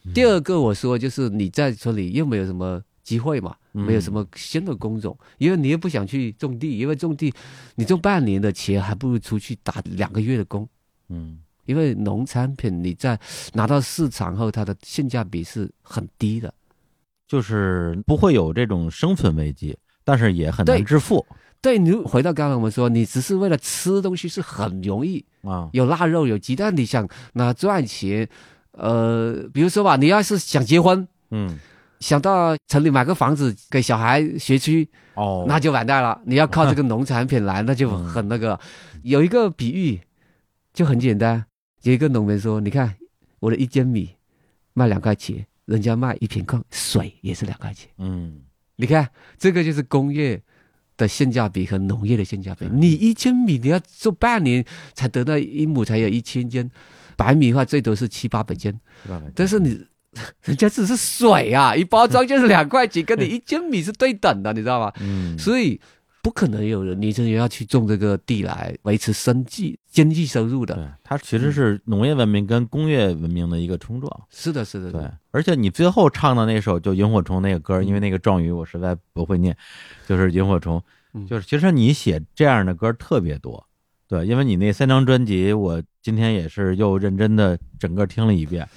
Speaker 1: 嗯。
Speaker 2: 第二个，我说就是你在村里又没有什么机会嘛，
Speaker 1: 嗯。
Speaker 2: 没有什么新的工种，因为你又不想去种地，因为种地你种半年的钱，还不如出去打两个月的工。
Speaker 1: 嗯。
Speaker 2: 因为农产品你在拿到市场后，它的性价比是很低的。
Speaker 1: 就是不会有这种生存危机，但是也很难致富
Speaker 2: 对你回到刚刚我们说，你只是为了吃东西是很容易，
Speaker 1: 啊。
Speaker 2: 有腊肉有鸡蛋，你想那赚钱，呃，比如说吧，你要是想结婚，
Speaker 1: 嗯
Speaker 2: 想到城里买个房子给小孩学区，
Speaker 1: 哦，
Speaker 2: 那就完蛋了。你要靠这个农产品来，那就很那个。有一个比喻就很简单，有一个农民说：“你看我的一斤米卖两块钱，人家卖一瓶矿水也是两块钱。
Speaker 1: 嗯
Speaker 2: 你看这个就是工业的性价比和农业的性价比。你一千米你要做半年才得到一亩才有一千斤，白米的话最多是七八百斤，但是你。人家只是水啊，一包装就是两块钱，跟你一斤米是对等的，你知道吗？
Speaker 1: 嗯，
Speaker 2: 所以不可能有人你这也要去种这个地来维持生计、经济收入的。
Speaker 1: 对，它其实是农业文明跟工业文明的一个冲撞。
Speaker 2: 是的，是的，
Speaker 1: 对，而且你最后唱的那首就萤火虫那个歌，
Speaker 2: 嗯
Speaker 1: 因为那个状语我实在不会念，就是萤火虫，
Speaker 2: 嗯
Speaker 1: 就是其实你写这样的歌特别多，对，因为你那三张专辑，我今天也是又认真的整个听了一遍，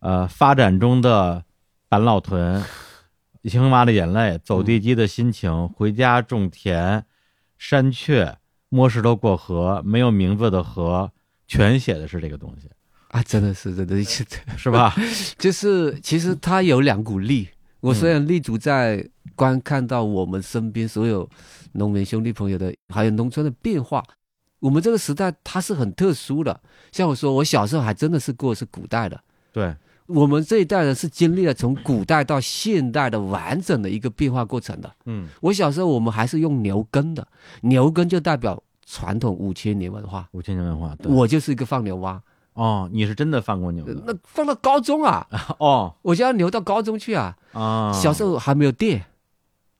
Speaker 1: 呃，发展中的板老屯，青蛙的眼泪，走地鸡的心情，回家种田，山雀，摸石头过河，没有名字的河，全写的是这个东西，
Speaker 2: 啊，真的是，真的是，
Speaker 1: 是吧？
Speaker 2: 就是其实它有两股力。我虽然立足在观看到我们身边所有农民兄弟朋友的，还有农村的变化，我们这个时代它是很特殊的。像我说，我小时候还真的是过是古代的，
Speaker 1: 对，
Speaker 2: 我们这一代人是经历了从古代到现代的完整的一个变化过程的。
Speaker 1: 嗯
Speaker 2: 我小时候我们还是用牛耕的，牛耕就代表传统五千年文化。
Speaker 1: 五千年文化，对
Speaker 2: 我就是一个放牛蛙，
Speaker 1: 哦，你是真的放过牛的
Speaker 2: 那放到高中啊，
Speaker 1: 哦
Speaker 2: 我家牛到高中去啊。
Speaker 1: 啊！
Speaker 2: 小时候还没有电，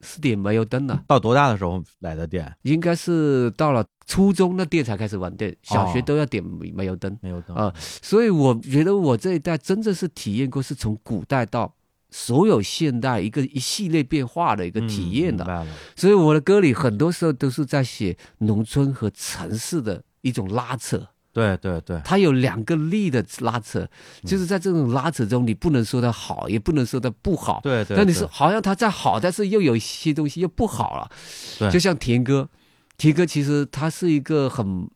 Speaker 2: 四点煤油灯呢，
Speaker 1: 到多大的时候来的电？
Speaker 2: 应该是到了初中那电才开始玩电，小学
Speaker 1: 哦
Speaker 2: 都要点煤油灯。
Speaker 1: 煤油灯
Speaker 2: 啊所以我觉得我这一代真正是体验过，是从古代到所有现代一个一系列变化的一个体验的。所以我的歌里很多时候都是在写农村和城市的一种拉扯，
Speaker 1: 对对对，
Speaker 2: 它有两个力的拉扯，
Speaker 1: 嗯
Speaker 2: 就是在这种拉扯中，你不能说它好，也不能说它不好。
Speaker 1: 对对。
Speaker 2: 但你
Speaker 1: 对
Speaker 2: 说好像它在好，但是又有一些东西又不好了。
Speaker 1: 对
Speaker 2: 就像田歌，田歌其实他是一个很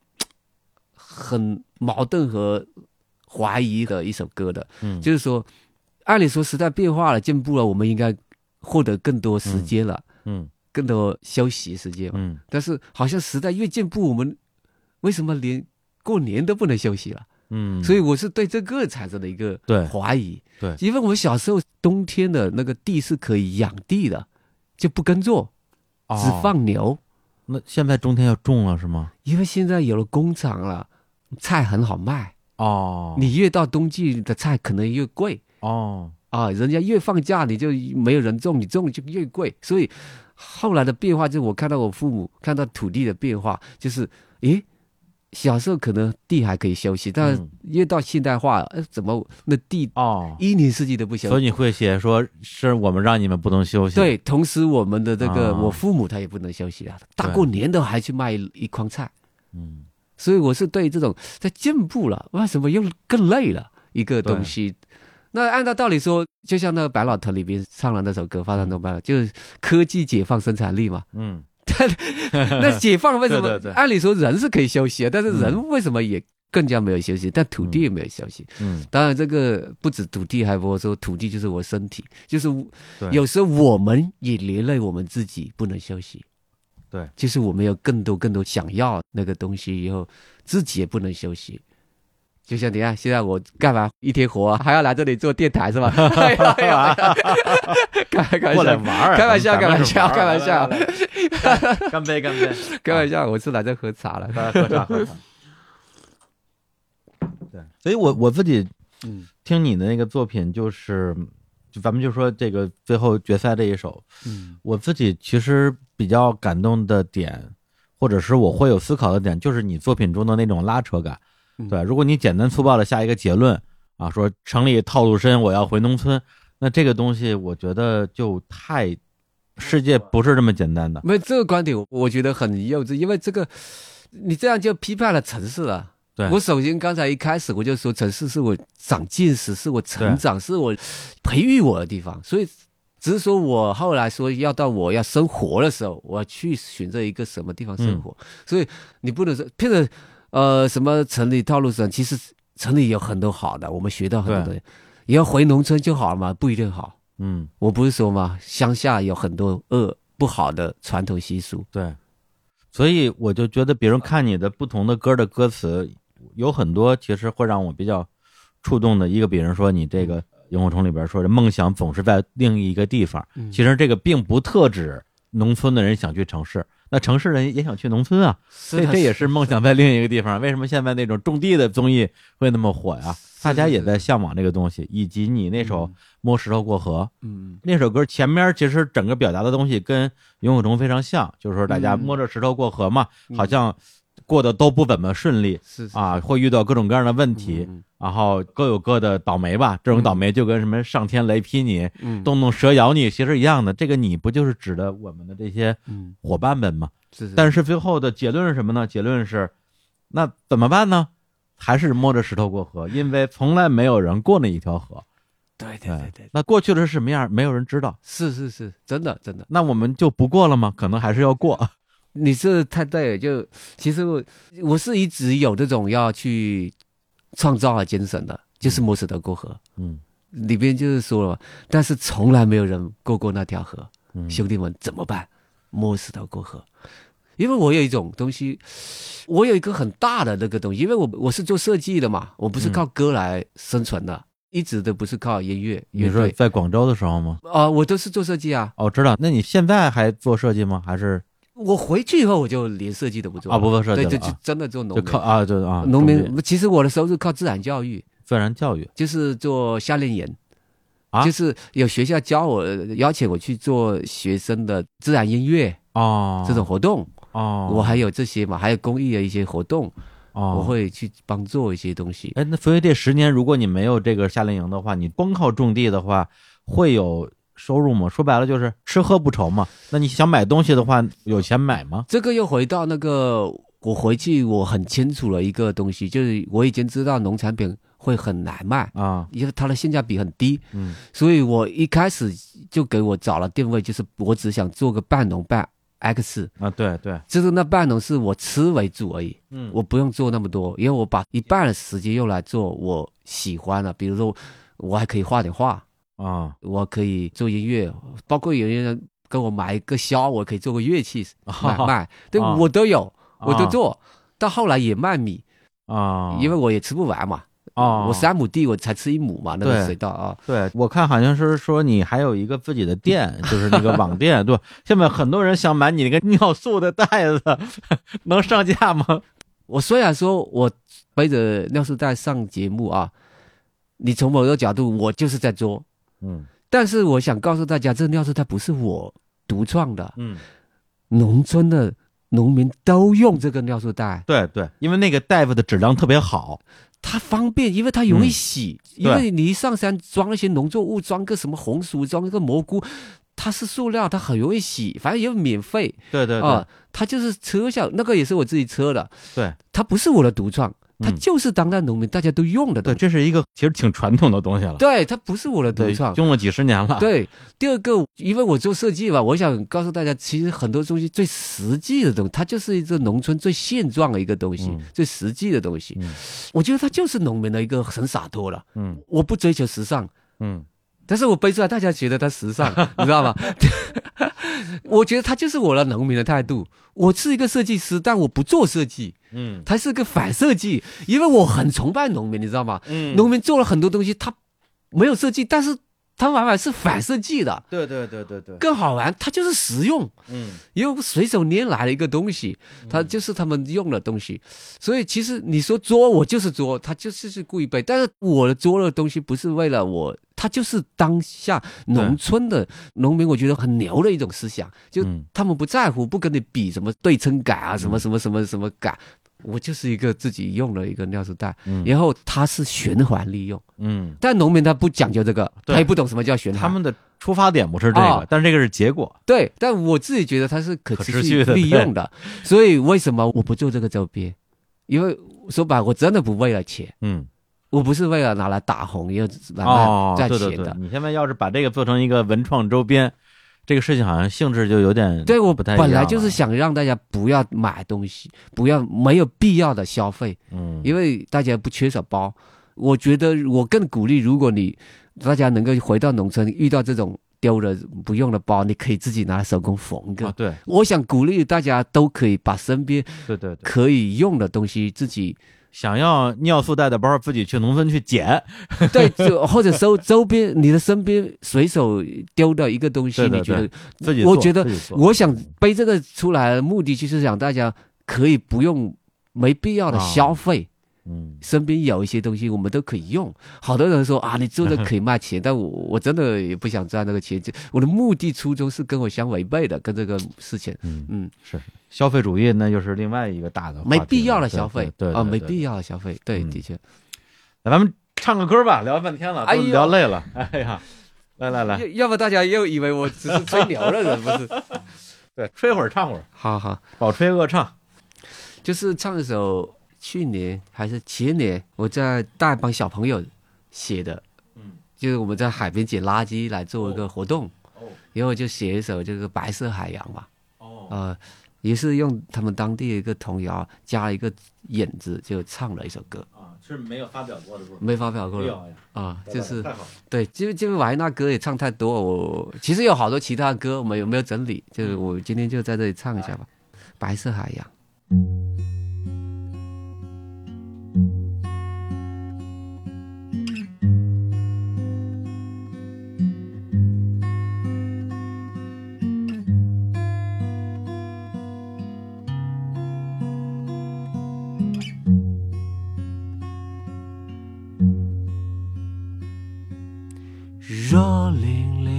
Speaker 2: 很矛盾和怀疑的一首歌的，
Speaker 1: 嗯，
Speaker 2: 就是说，按理说时代变化了，进步了，我们应该获得更多时间了，
Speaker 1: 嗯
Speaker 2: 更多休息时间嘛。
Speaker 1: 嗯
Speaker 2: 但是好像时代越进步，我们为什么连过年都不能休息了？
Speaker 1: 嗯，
Speaker 2: 所以我是对这个产生了一个
Speaker 1: 对
Speaker 2: 怀疑。
Speaker 1: 对
Speaker 2: 因为我小时候冬天的那个地是可以养地的，就不耕作，
Speaker 1: 哦
Speaker 2: 只放牛。
Speaker 1: 那现在冬天要种了是吗？
Speaker 2: 因为现在有了工厂了，菜很好卖。
Speaker 1: 哦，
Speaker 2: 你越到冬季的菜可能越贵
Speaker 1: 哦，
Speaker 2: 啊，人家越放假你就没有人种，你种就越贵。所以后来的变化，就是我看到我父母看到土地的变化，就是诶，小时候可能地还可以休息，但越到现代化，哎，怎么那地
Speaker 1: 哦，
Speaker 2: 一年四季都不休息？
Speaker 1: 所以你会写说是我们让你们不能休息，，
Speaker 2: 对，同时我们的这个、
Speaker 1: 啊
Speaker 2: 我父母他也不能休息啊，大过年的还去卖一筐菜。
Speaker 1: 嗯，
Speaker 2: 所以我是对这种在进步了，为什么又更累了一个东西？那按照道理说，就像那个《白老头》里边唱了那首歌《发展中白就是科技解放生产力嘛。嗯，那解放为什么？按理说人是可以休息啊，但是人为什么也更加没有休息？但土地也没有休息。嗯，当然这个不止土地，还包括说土地就是我身体，就是有时候我们也连累我们自己不能休息。
Speaker 1: 对，
Speaker 2: 就是我们有更多更多想要那个东西，以后自己也不能休息。就像你看，现在我干嘛一天活啊，还要来这里做电台是吧？开
Speaker 1: 过来玩
Speaker 2: 开玩笑，开玩笑，开玩笑。
Speaker 1: 干杯，干杯！
Speaker 2: 开玩笑，我是来这喝茶了，
Speaker 1: 喝茶，喝茶。对，所以我我自己，嗯，听你的那个作品，就是，就咱们就说这个最后决赛这一首，嗯，我自己其实比较感动的点，或者是我会有思考的点，就是你作品中的那种拉扯感。对，如果你简单粗暴的下一个结论啊，说城里套路深，我要回农村，那这个东西我觉得就太，世界不是这么简单的。
Speaker 2: 没这个观点，我觉得很幼稚，因为这个你这样就批判了城市了。
Speaker 1: 对
Speaker 2: 我首先刚才一开始我就说，城市是我长见识，是我成长，是我培育我的地方，所以只是说我后来说要到我要生活的时候，我要去选择一个什么地方生活，所以你不能说骗着。呃，什么城里套路深？其实城里有很多好的，我们学到很多东西。也要回农村就好了嘛？不一定好。嗯，我不是说嘛，乡下有很多恶不好的传统习俗。
Speaker 1: 对，所以我就觉得别人看你的不同的歌的歌词，有很多其实会让我比较触动的。一个，比如说你这个《萤火虫》里边说的“梦想总是在另一个地方”，其实这个并不特指农村的人想去城市。那城市人也想去农村啊，所以这也是梦想在另一个地方。为什么现在那种种地的综艺会那么火呀？大家也在向往这个东西。以及你那首《摸石头过河》，嗯，那首歌前面其实整个表达的东西跟《萤火虫》非常像，就是说大家摸着石头过河嘛，好像。过得都不怎么顺利，
Speaker 2: 是
Speaker 1: 啊，会遇到各种各样的问题，然后各有各的倒霉吧。这种倒霉就跟什么上天雷劈你，动动蛇咬你，其实一样的。这个你不就是指的我们的这些伙伴们吗？
Speaker 2: 是。
Speaker 1: 但是最后的结论是什么呢？结论是，那怎么办呢？还是摸着石头过河，因为从来没有人过那一条河。
Speaker 2: 对对对对。
Speaker 1: 那过去的是什么样？没有人知道。
Speaker 2: 是是是，真的真的。
Speaker 1: 那我们就不过了吗？可能还是要过。
Speaker 2: 你是太对了，就其实我我是一直有这种要去创造的精神的，就是摸石头过河。嗯，里边就是说了，但是从来没有人过过那条河。兄弟们怎么办？摸石头过河。因为我有一种东西，我有一个很大的那个东西，因为我我是做设计的嘛，我不是靠歌来生存的，一直都不是靠音乐。
Speaker 1: 你说在广州的时候吗？
Speaker 2: 啊，我都是做设计啊。
Speaker 1: 哦，知道。那你现在还做设计吗？还是？
Speaker 2: 我回去以后，我就连设计都不做
Speaker 1: 啊，不不设计
Speaker 2: 了，对，就真的做农，
Speaker 1: 就靠啊，就啊，
Speaker 2: 农民。其实我的收入靠自然教育，
Speaker 1: 自然教育
Speaker 2: 就是做夏令营，啊，就是有学校教我，邀请我去做学生的自然音乐哦，这种活动哦，我还有这些嘛，还有公益的一些活动哦，我会去帮做一些东西。
Speaker 1: 哎，那所以这十年，如果你没有这个夏令营的话，你光靠种地的话，会有。收入嘛，说白了就是吃喝不愁嘛。那你想买东西的话，有钱买吗？
Speaker 2: 这个又回到那个，我回去我很清楚了一个东西，就是我已经知道农产品会很难卖啊，因为它的性价比很低。嗯，所以我一开始就给我找了定位，就是我只想做个半农半 X
Speaker 1: 啊，对对，
Speaker 2: 就是那半农是我吃为主而已。嗯，我不用做那么多，因为我把一半的时间用来做我喜欢的，比如说我还可以画点画。啊，我可以做音乐，包括有些人跟我买一个箫，我可以做个乐器买 卖，对我都有，我都做。到后来也卖米啊，因为我也吃不完嘛。啊，我三亩地我才吃一亩嘛，那个水稻啊。
Speaker 1: 对，我看好像是说你还有一个自己的店，就是那个网店，对下面很多人想买你那个尿素的袋子，能上架吗？
Speaker 2: 我虽然说我背着尿素袋上节目啊，你从某个角度，我就是在做。嗯，但是我想告诉大家，这尿素袋不是我独创的。嗯，农村的农民都用这个尿素袋。
Speaker 1: 对对，因为那个大夫的质量特别好，
Speaker 2: 它方便，因为它容易洗。因为你一上山装一些农作物，装个什么红薯，装一个蘑菇，它是塑料，它很容易洗，反正也免费。
Speaker 1: 对对啊，
Speaker 2: 它就是车效，那个也是我自己车的。
Speaker 1: 对，
Speaker 2: 它不是我的独创。它就是当代农民大家都用的，
Speaker 1: 对，这是一个其实挺传统的东西了。
Speaker 2: 对，它不是我的独创，
Speaker 1: 用了几十年了。
Speaker 2: 对，第二个，因为我做设计吧，我想告诉大家，其实很多东西最实际的东西，它就是一个农村最现状的一个东西，最实际的东西。我觉得它就是农民的一个很洒脱了。嗯，我不追求时尚。嗯。但是我背出来，大家觉得它时尚，你知道吗？我觉得它就是我的农民的态度。我是一个设计师，但我不做设计。嗯，它是个反设计，因为我很崇拜农民，你知道吗？嗯，农民做了很多东西，他没有设计，但是。他往往是反设计的，
Speaker 1: 对对对对对，
Speaker 2: 更好玩。它就是实用，嗯，因为随手拈来的一个东西，它就是他们用的东西。所以其实你说作，我就是作，他就是是故意背。但是我的作的东西不是为了我，他就是当下农村的农民，我觉得很牛的一种思想，就他们不在乎，不跟你比什么对称感啊，什么什么什么什么感。我就是一个自己用的一个尿素袋，然后它是循环利用，嗯，但农民他不讲究这个，他也不懂什么叫循环。
Speaker 1: 他们的出发点不是这个，但是这个是结果。
Speaker 2: 对，但我自己觉得它是可持续利用的，所以为什么我不做这个周边？因为说白，我真的不为了钱，嗯，我不是为了拿来打红又拿来赚钱的。
Speaker 1: 你现在要是把这个做成一个文创周边。这个事情好像性质就有点
Speaker 2: 对我本来就是想让大家不要买东西，不要没有必要的消费，嗯，因为大家不缺少包。我觉得我更鼓励，如果你大家能够回到农村，遇到这种丢了不用的包，你可以自己拿手工缝个。
Speaker 1: 对，
Speaker 2: 我想鼓励大家都可以把身边
Speaker 1: 对对
Speaker 2: 可以用的东西自己。
Speaker 1: 想要尿素袋的包，自己去农村去捡，
Speaker 2: 对，就或者收周边，你的身边随手丢的一个东西，你觉得？
Speaker 1: 自己
Speaker 2: 我觉得，我想背这个出来，目的就是想大家可以不用没必要的消费。嗯，身边有一些东西我们都可以用。好多人说啊，你做的可以卖钱，但我我真的也不想赚那个钱。就我的目的初衷是跟我相违背的，跟这个事情。嗯
Speaker 1: 嗯，是消费主义，那就是另外一个大的
Speaker 2: 没必要的消费。
Speaker 1: 对
Speaker 2: 啊，没必要的消费。对，的确。
Speaker 1: 那咱们唱个歌吧，聊半天了，都聊累了。哎呀，来来来，
Speaker 2: 要不大家又以为我只是吹牛的人，不是？
Speaker 1: 对，吹会儿唱会儿。
Speaker 2: 好好，
Speaker 1: 饱吹恶唱，
Speaker 2: 就是唱一首。去年还是前年，我在带一帮小朋友写的，嗯，就是我们在海边捡垃圾来做一个活动，哦，然后就写一首这个白色海洋嘛，哦，呃，也是用他们当地的一个童谣加一个引子，就唱了一首歌，
Speaker 1: 啊，是没有发表过的，
Speaker 2: 没发表过的，啊，就是对，因为因为瓦那歌也唱太多，我其实有好多其他歌，我们有没有整理？就是我今天就在这里唱一下吧，白色海洋。热淋淋，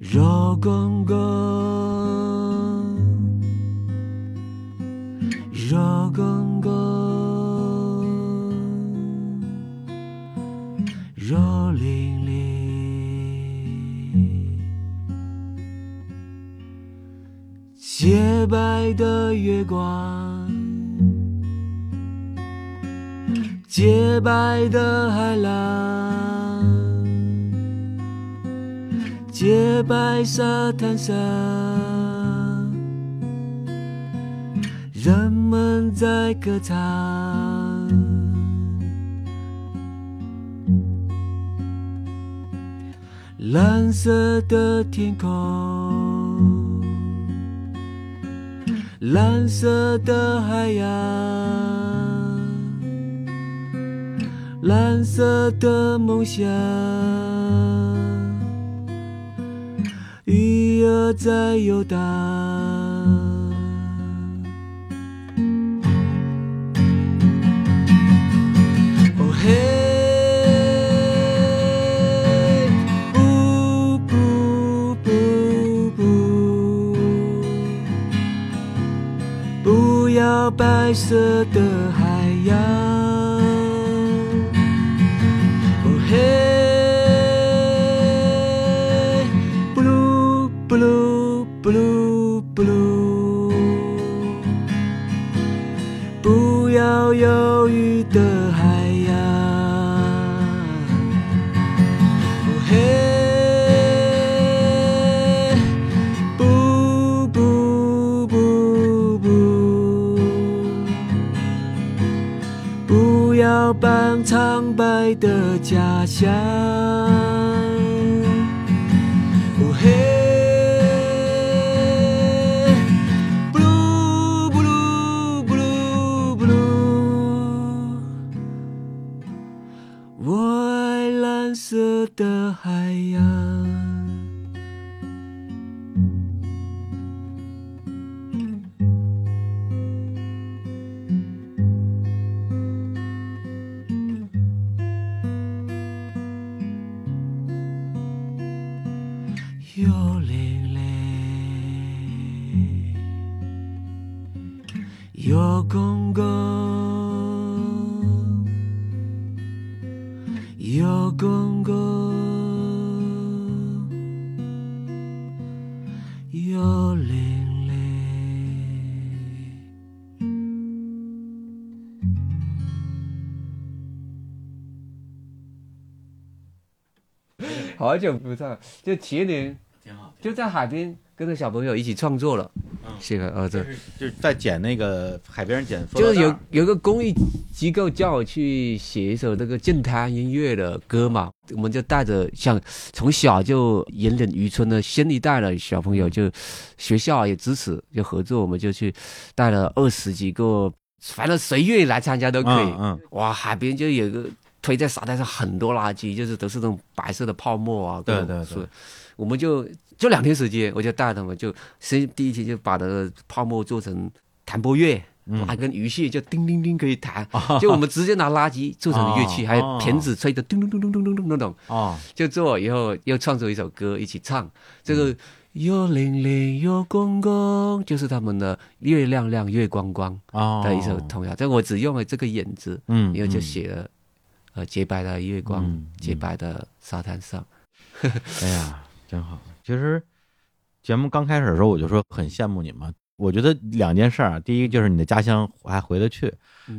Speaker 2: 热滚滚，热滚滚，热淋淋，洁白的月光。洁白的白沙滩上，人们在歌唱。蓝色的天空，蓝色的海洋。蓝色的梦想，鱼儿在游荡。哦嘿，不不不不，不要白色的海洋。家乡。好久不唱，就前年，挺好，就在海边跟着小朋友一起创作了。嗯，写个呃，这
Speaker 1: 就是在捡那个海边捡，
Speaker 2: 就是有有个公益机构叫我去写一首那个健谈音乐的歌嘛，我们就带着像从小就引领渔村的新一代的小朋友，就学校也支持，就合作，我们就去带了二十几个，反正谁愿意来参加都可以。嗯，哇，海边就有个。推在沙滩上很多垃圾，就是都是那种白色的泡沫啊。
Speaker 1: 对对对，
Speaker 2: 我们就就两天时间，我就带他们就先第一天就把那个泡沫做成弹拨乐，还跟鱼线就叮叮叮可以弹。就我们直接拿垃圾做成乐器，还有瓶子吹的咚咚咚咚咚咚咚那种。哦，就做以后又创作一首歌一起唱。这个月玲玲月光光，就是他们的月亮亮月光光的一首童谣。这我只用了这个引子，嗯，然后就写了。呃，洁白的月光，洁白的沙滩上，
Speaker 1: 哎呀，真好。其实节目刚开始的时候，我就说很羡慕你嘛。我觉得两件事儿，第一个就是你的家乡还回得去，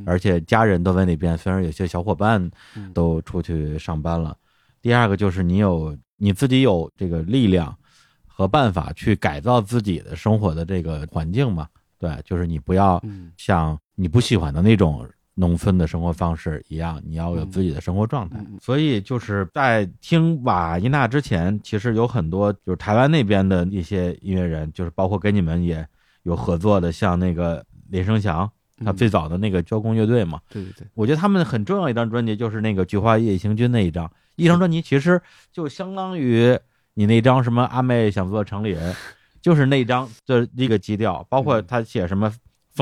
Speaker 1: 而且家人都在那边，虽然有些小伙伴都出去上班了。第二个就是你有你自己有这个力量和办法去改造自己的生活的这个环境嘛。对，就是你不要像你不喜欢的那种。农村的生活方式一样，你要有自己的生活状态。所以就是在听瓦依娜之前，其实有很多就是台湾那边的一些音乐人，就是包括跟你们也有合作的，像那个林生祥，他最早的那个交工乐队嘛。
Speaker 2: 对对对，
Speaker 1: 我觉得他们很重要一张专辑就是那个《菊花夜行军》那一张，一张专辑其实就相当于你那张什么阿妹想做城里人，就是那张的一个基调，包括他写什么。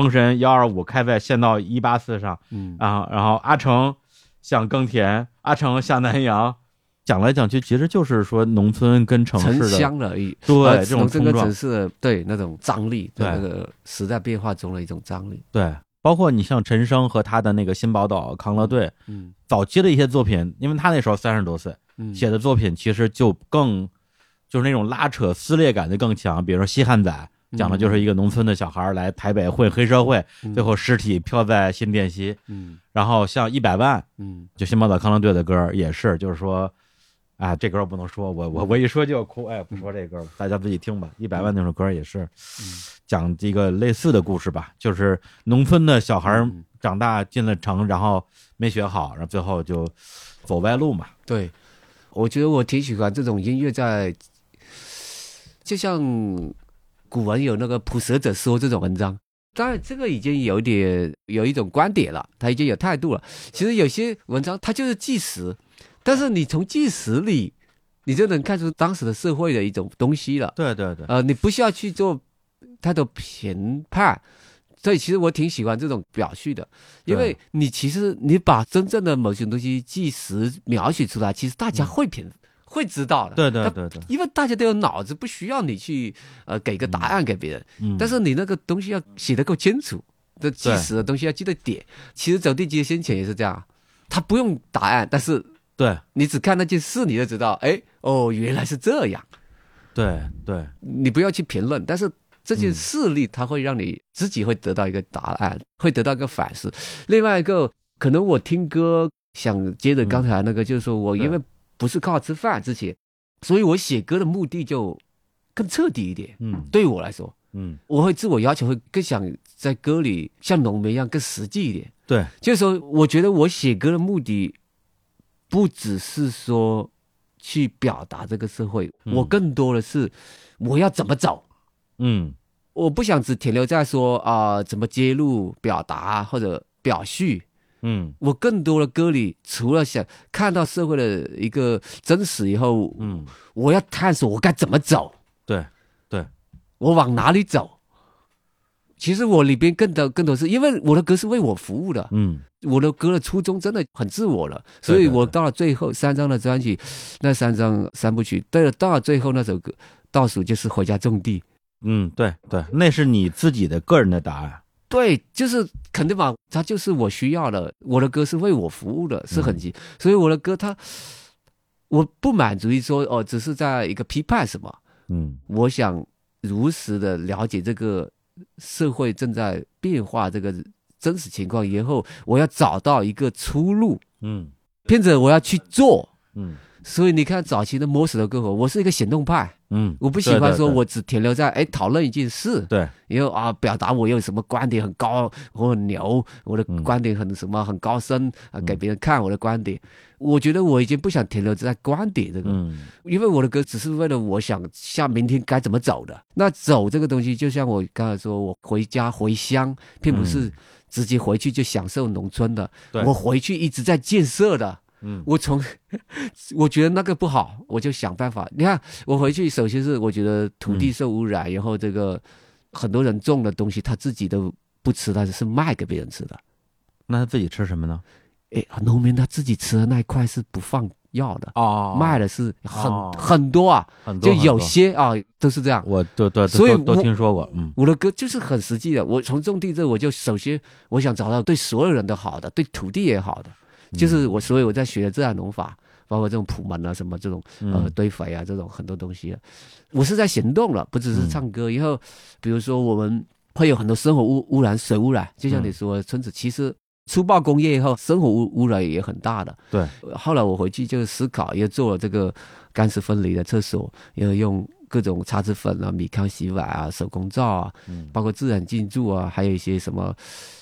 Speaker 1: 风神幺二五开在县道一八四上，嗯。啊，然后阿成想耕田，阿成下南洋，讲来讲去其实就是说农村跟城市的
Speaker 2: 城乡而已，
Speaker 1: 对这种
Speaker 2: 冲撞，城市对那种张力，对。那个时代变化中的一种张力，
Speaker 1: 对，包括你像陈升和他的那个新宝岛康乐队，嗯，早期的一些作品，因为他那时候三十多岁，嗯。写的作品其实就更就是那种拉扯撕裂感就更强，比如说西汉仔。讲的就是一个农村的小孩来台北混黑社会，最后尸体漂在新店溪。嗯，然后像一百万，嗯，就新宝岛康乐队的歌也是，就是说，啊，这歌不能说，我我我一说就要哭，哎，不说这歌了，大家自己听吧。一百万那首歌也是，讲一个类似的故事吧，就是农村的小孩长大进了城，然后没学好，然后最后就走歪路嘛。
Speaker 2: 对，我觉得我挺喜欢这种音乐，在就像。古文有那个捕蛇者说这种文章，当然这个已经有点有一种观点了，他已经有态度了。其实有些文章它就是纪实，但是你从纪实里，你就能看出当时的社会的一种东西了。
Speaker 1: 对对对，
Speaker 2: 呃，你不需要去做太多评判，所以其实我挺喜欢这种表述的，因为你其实你把真正的某些东西纪实描写出来，其实大家会评。会知道的，
Speaker 1: 对对对对，
Speaker 2: 因为大家都有脑子，不需要你去呃给个答案给别人。嗯，但是你那个东西要写得够清楚，这记实的东西要记得点。其实走地鸡先前也是这样，他不用答案，但是
Speaker 1: 对
Speaker 2: 你只看那件事，你就知道，哎哦，原来是这样。
Speaker 1: 对对，
Speaker 2: 你不要去评论，但是这件事例它会让你自己会得到一个答案，会得到一个反思。另外一个，可能我听歌想接着刚才那个，就是说我因为不是靠吃饭这些，所以我写歌的目的就更彻底一点。嗯，对我来说，嗯，我会自我要求会更想在歌里像农民一样更实际一点。
Speaker 1: 对，
Speaker 2: 就是说，我觉得我写歌的目的不只是说。去表达这个社会，我更多的是我要怎么走，嗯，我不想只停留在说啊怎么揭露、表达或者表叙，嗯，我更多的歌里除了想看到社会的一个真实以后，嗯，我要探索我该怎么走，
Speaker 1: 对，对，
Speaker 2: 我往哪里走。其实我里边更多更多是因为我的歌是为我服务的，嗯，我的歌的初衷真的很自我了，所以我到了最后三张的专辑，那三张三部曲，对了，到了最后那首歌倒数就是回家种地，
Speaker 1: 嗯，对对，那是你自己的个人的答案，
Speaker 2: 对，就是肯定吧，他就是我需要的，我的歌是为我服务的，是很急，所以我的歌他，我不满足于说哦，只是在一个批判什么，嗯，我想如实的了解这个。社会正在变化，这个真实情况以后，我要找到一个出路。嗯，骗子，我要去做。嗯，所以你看，早期的摸索的歌手，我是一个行动派。嗯，我不喜欢说我只停留在哎讨论一件事。
Speaker 1: 对，
Speaker 2: 然后啊，表达我有什么观点很高，我很牛，我的观点很什么很高深啊，给别人看我的观点。我觉得我已经不想停留在观点这个，因为我的歌只是为了我想像明天该怎么走的。那走这个东西，就像我刚才说，我回家回乡，并不是直接回去就享受农村的。我回去一直在建设的。嗯，我从我觉得那个不好，我就想办法。你看，我回去首先是我觉得土地受污染，然后这个很多人种的东西他自己都不吃，他是卖给别人吃的。
Speaker 1: 那他自己吃什么呢？
Speaker 2: 哎，农民他自己吃的那一块是不放药的哦，卖的是很很多啊，
Speaker 1: 很多
Speaker 2: 就有些啊都是这样。
Speaker 1: 我都都所以都听说过，嗯，
Speaker 2: 我的歌就是很实际的。我从种地这，我就首先我想找到对所有人都好的，对土地也好的，就是我所以我在学自然农法，包括这种普门啊什么这种呃堆肥啊这种很多东西，我是在行动了，不只是唱歌。以后比如说我们会有很多生活污污染、水污染，就像你说村子其实。粗暴工业以后，生活污污染也很大的。
Speaker 1: 对，
Speaker 2: 后来我回去就思考，又做了这个干湿分离的厕所，也用各种擦脂粉啊、米糠洗碗啊、手工皂啊，包括自然进驻啊，还有一些什么，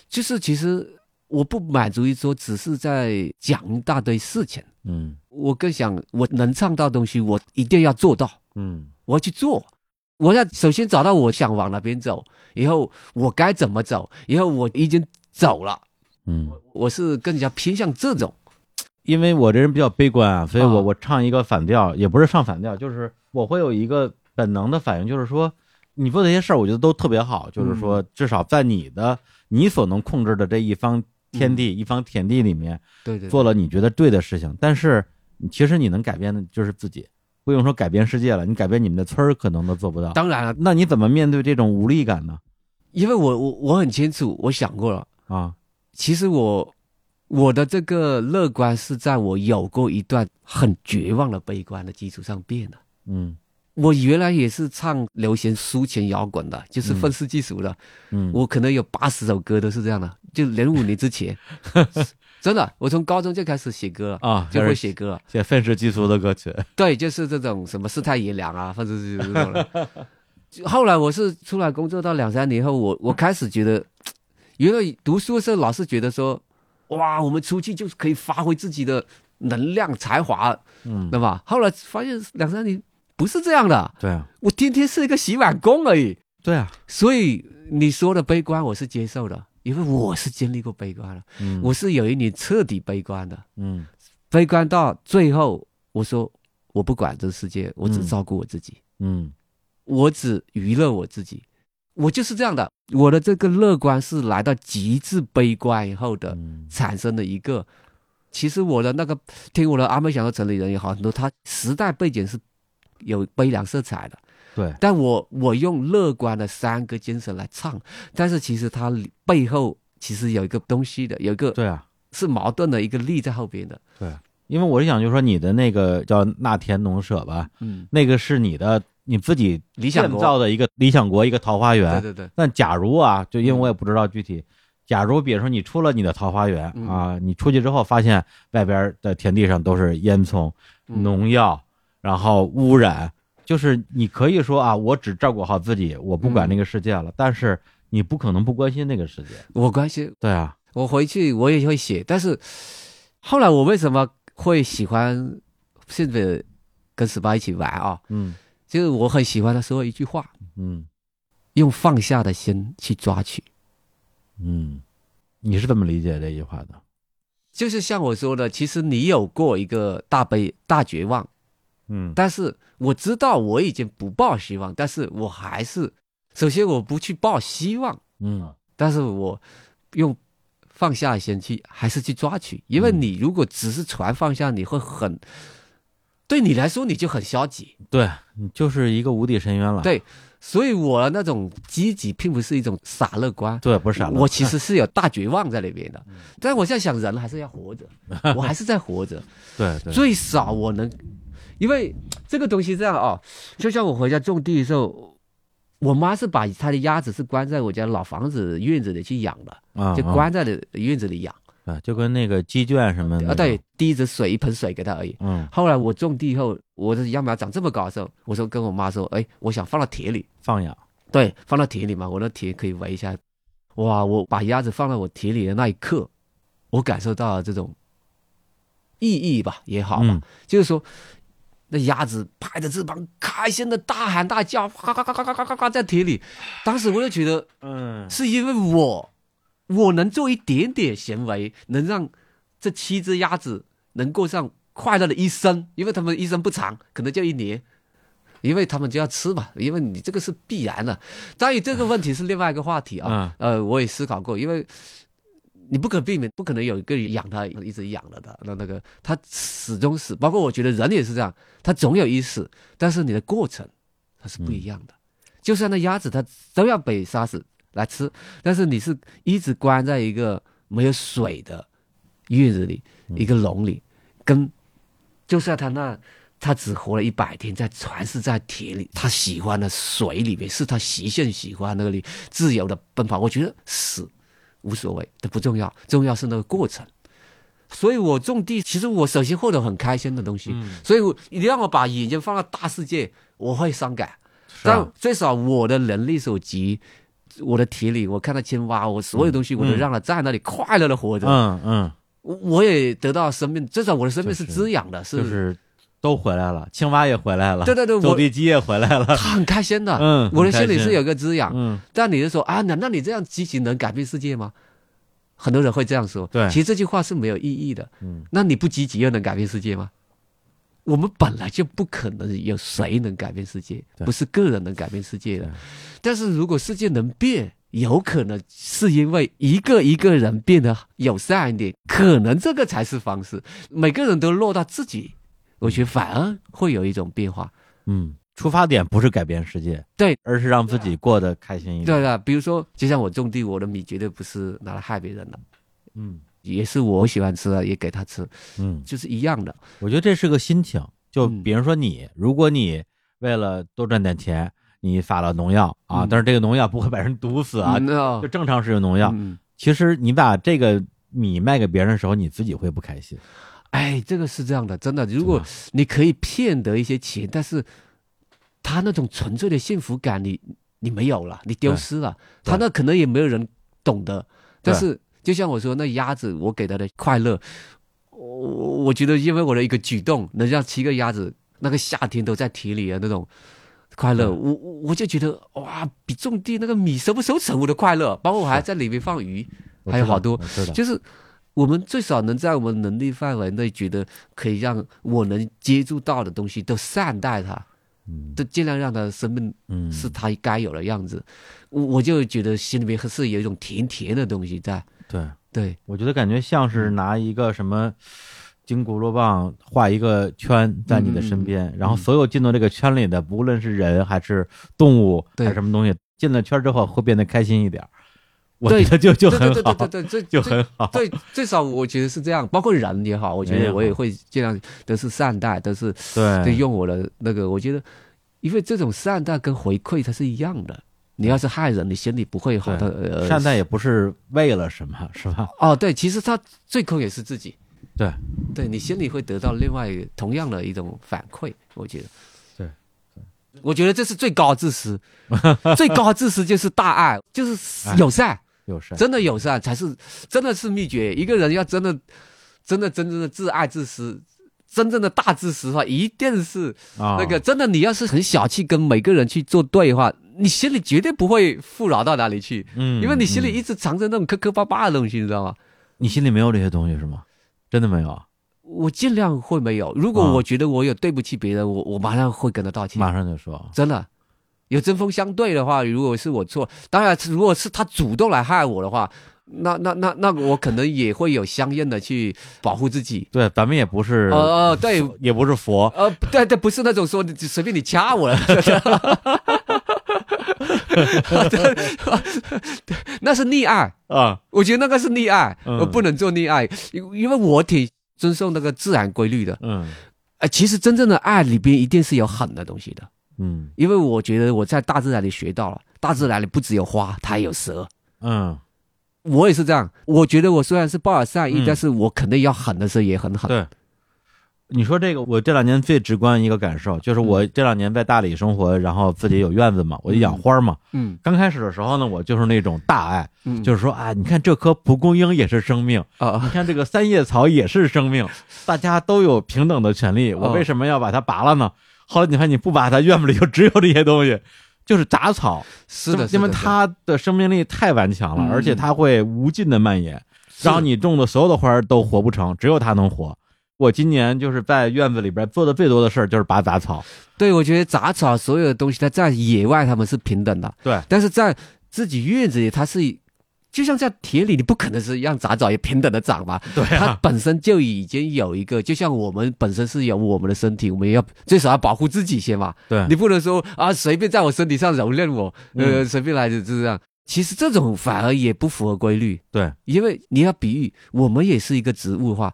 Speaker 2: 就是其实我不满足于说只是在讲一大堆事情，嗯，我更想我能唱到东西，我一定要做到，嗯，我要去做，我要首先找到我想往哪边走，以后我该怎么走，以后我已经走了。嗯，我是更加偏向这种，
Speaker 1: 因为我这人比较悲观啊，所以我我唱一个反调，也不是唱反调，就是我会有一个本能的反应，就是说你做这些事儿，我觉得都特别好，就是说至少在你的你所能控制的这一方天地一方田地里面，
Speaker 2: 对对，
Speaker 1: 做了你觉得对的事情。但是其实你能改变的就是自己，不用说改变世界了，你改变你们的村儿可能都做不到。
Speaker 2: 当然了，
Speaker 1: 那你怎么面对这种无力感呢？
Speaker 2: 因为我我我很清楚，我想过了啊。其实我我的这个乐观是在我有过一段很绝望的悲观的基础上变的。嗯，我原来也是唱流行抒情摇滚的，就是愤世嫉俗的。嗯，我可能有八十首歌都是这样的，就零五年之前，真的，我从高中就开始写歌啊，就会写歌，
Speaker 1: 写愤世嫉俗的歌曲。
Speaker 2: 对，就是这种什么世态炎凉啊，愤世嫉俗的。后来我是出来工作到两三年后，我我开始觉得。原来读书的时候，老是觉得说，哇，我们出去就是可以发挥自己的能量、才华，嗯，对吧？后来发现两三年不是这样的，
Speaker 1: 对啊，
Speaker 2: 我天天是一个洗碗工而已，
Speaker 1: 对啊。
Speaker 2: 所以你说的悲观，我是接受的，因为我是经历过悲观的，嗯，我是有一年彻底悲观的，嗯，悲观到最后，我说我不管这个世界，我只照顾我自己，嗯，我只娱乐我自己。我就是这样的，我的这个乐观是来到极致悲观以后的产生的一个。其实我的那个听我的阿妹想的城里人也好，很多他时代背景是有悲凉色彩的。
Speaker 1: 对，
Speaker 2: 但我我用乐观的三个精神来唱，但是其实它背后其实有一个东西的，有一个
Speaker 1: 对啊，
Speaker 2: 是矛盾的一个力在后边的。
Speaker 1: 对，因为我是想，就是说你的那个叫那田农舍吧，嗯，那个是你的。你自己
Speaker 2: 理想
Speaker 1: 建造的一个理想国，一个桃花源。
Speaker 2: 对对对。
Speaker 1: 那假如啊，就因为我也不知道具体，假如比如说你出了你的桃花源啊，你出去之后发现外边的田地上都是烟囱、农药，然后污染，就是你可以说啊，我只照顾好自己，我不管那个世界了。但是你不可能不关心那个世界，
Speaker 2: 我关心。
Speaker 1: 对啊，
Speaker 2: 我回去我也会写，但是后来我为什么会喜欢甚至跟十八一起玩啊？嗯。就是我很喜欢他说一句话，嗯，用放下的心去抓取，
Speaker 1: 嗯，你是怎么理解这句话的？
Speaker 2: 就是像我说的，其实你有过一个大悲大绝望，嗯，但是我知道我已经不抱希望，但是我还是首先我不去抱希望，嗯，但是我用放下先去还是去抓取，因为你如果只是船放下，你会很。对你来说，你就很消极，
Speaker 1: 对你就是一个无底深渊了。
Speaker 2: 对，所以我那种积极，并不是一种傻乐观，
Speaker 1: 对，不是傻乐。
Speaker 2: 我其实是有大绝望在里边的。但我现在想，人还是要活着，我还是在活着。
Speaker 1: 对，
Speaker 2: 最少我能，因为这个东西这样啊，就像我回家种地的时候，我妈是把她的鸭子是关在我家老房子院子里去养的，就关在了院子里养。
Speaker 1: 啊，就跟那个鸡圈什么的
Speaker 2: 啊，对，滴着水一盆水给他而已。嗯，后来我种地以后，我的秧苗长这么高的时候，我说跟我妈说，哎，我想放到田里
Speaker 1: 放养。
Speaker 2: 对，放到田里嘛，我的田可以围一下。哇，我把鸭子放到我田里的那一刻，我感受到了这种意义吧，也好吧，就是说，那鸭子拍着翅膀，开心的大喊大叫，嘎嘎嘎嘎嘎嘎嘎在田里。当时我就觉得，嗯，是因为我，我能做一点点行为，能让这七只鸭子能过上快乐的一生，因为他们一生不长，可能就一年，因为他们就要吃嘛，因为你这个是必然的。在于这个问题是另外一个话题啊，呃，我也思考过，因为。你不可避免，不可能有一个养它一直养了的，那那个它始终死。包括我觉得人也是这样，它总有一死，但是你的过程它是不一样的。就算那鸭子，它都要被杀死。来吃，但是你是一直关在一个没有水的院子里，一个笼里，跟就算他那他只活了一百天，在全是在铁里，他喜欢的水里面是他习性喜欢那个里自由的奔跑。我觉得死无所谓，这不重要，重要是那个过程。所以我种地，其实我首先获得很开心的东西。所以你让我把眼睛放到大世界，我会伤感，但最少我的能力所及。我的体力，我看到青蛙，我所有东西，我都让它在那里快乐的活着。嗯嗯，我我也得到生命，至少我的生命是滋养的，是
Speaker 1: 就是都回来了，青蛙也回来了，
Speaker 2: 对对对，
Speaker 1: 走地鸡也回来了，
Speaker 2: 他很开心的。嗯，我的心里是有个滋养。嗯，但你就说啊，难道你这样积极能改变世界吗？很多人会这样说。
Speaker 1: 对，
Speaker 2: 其实这句话是没有意义的。嗯，那你不积极又能改变世界吗？我们本来就不可能有谁能改变世界，不是个人能改变世界的。但是如果世界能变，有可能是因为一个一个人变得友善一点，可能这个才是方式。每个人都落到自己，我觉得反而会有一种变化。
Speaker 1: 嗯，出发点不是改变世界，
Speaker 2: 对，
Speaker 1: 而是让自己过得开心一点。
Speaker 2: 对的，比如说，就像我种地，我的米绝对不是拿来害别人的。嗯。也是我喜欢吃的，也给他吃，嗯，就是一样的。
Speaker 1: 我觉得这是个心情。就比如说你，如果你为了多赚点钱，你撒了农药啊，但是这个农药不会把人毒死啊，就正常使用农药。其实你把这个米卖给别人的时候，你自己会不开心。
Speaker 2: 哎，这个是这样的，真的。如果你可以骗得一些钱，但是他那种纯粹的幸福感，你你没有了，你丢失了。他那可能也没有人懂得，但是。就像我说，那鸭子，我给他的快乐，我我觉得，因为我的一个举动，能让七个鸭子那个夏天都在田里的那种快乐，我我就觉得哇，比种地那个米收不收成我的快乐。包括我还在里面放鱼，还有好多，就是我们最少能在我们能力范围内，觉得可以让我能接触到的东西都善待它，都尽量让它生命嗯是它该有的样子。我我就觉得心里面是有一种甜甜的东西在。
Speaker 1: 对
Speaker 2: 对，
Speaker 1: 我觉得感觉像是拿一个什么金箍罗棒画一个圈在你的身边，然后所有进到这个圈里的，不论是人还是动物还是什么东西，进了圈之后会变得开心一点。我觉得就就很
Speaker 2: 好，对对对对，
Speaker 1: 就很好。
Speaker 2: 对，最少我觉得是这样，包括人也好，我觉得我也会尽量都是善待，都是
Speaker 1: 对，
Speaker 2: 用我的那个，我觉得因为这种善待跟回馈它是一样的。你要是害人，你心里不会好的。呃，
Speaker 1: 善待也不是为了什么，是吧？
Speaker 2: 哦，对，其实他最后也是自己。
Speaker 1: 对，
Speaker 2: 对你心里会得到另外同样的一种反馈，我觉得。
Speaker 1: 对，
Speaker 2: 我觉得这是最高自私，最高自私就是大爱，就是友善，
Speaker 1: 友善，
Speaker 2: 真的友善才是真的是秘诀。一个人要真的、真的、真正的自爱自私。真正的大自私的话，一定是那个真的。你要是很小气，跟每个人去做对的话，你心里绝对不会富饶到哪里去。嗯，因为你心里一直藏着那种磕磕巴巴的东西，你知道吗？
Speaker 1: 你心里没有这些东西是吗？真的没有？
Speaker 2: 我尽量会没有。如果我觉得我有对不起别人，我我马上会跟他道歉。
Speaker 1: 马上就说。
Speaker 2: 真的，有针锋相对的话，如果是我错，当然如果是他主动来害我的话。那那那那我可能也会有相应的去保护自己。
Speaker 1: 对，咱们也不是
Speaker 2: 呃对，
Speaker 1: 也不是佛。
Speaker 2: 呃，对对，不是那种说随便你掐我了。那是溺爱啊！我觉得那个是溺爱，我不能做溺爱，因因为我挺遵守那个自然规律的。嗯，呃，其实真正的爱里边一定是有狠的东西的。嗯，因为我觉得我在大自然里学到了，大自然里不只有花，它还有蛇。嗯。我也是这样，我觉得我虽然是抱有善意，但是我肯定要狠的时候也很狠。
Speaker 1: 对，你说这个，我这两年最直观一个感受就是，我这两年在大理生活，然后自己有院子嘛，我就养花嘛。嗯。刚开始的时候呢，我就是那种大爱，就是说啊，你看这棵蒲公英也是生命啊，你看这个三叶草也是生命，大家都有平等的权利，我为什么要把它拔了呢？后来你看，你不拔它，院子里就只有这些东西。就是杂草，
Speaker 2: 是的，
Speaker 1: 因为它的生命力太顽强了，而且它会无尽的蔓延，让你种的所有的花都活不成，只有它能活。我今年就是在院子里边做的最多的事儿就是拔杂草。
Speaker 2: 对，我觉得杂草所有的东西，它在野外它们是平等的，
Speaker 1: 对，
Speaker 2: 但是在自己院子里，它是。就像在田里，你不可能是让杂草也平等的长嘛？
Speaker 1: 对啊，
Speaker 2: 它本身就已经有一个，就像我们本身是有我们的身体，我们要最少要保护自己先嘛。
Speaker 1: 对，
Speaker 2: 你不能说啊，随便在我身体上蹂躏我，呃，随便来就这样。其实这种反而也不符合规律。
Speaker 1: 对，
Speaker 2: 因为你要比喻，我们也是一个植物的话，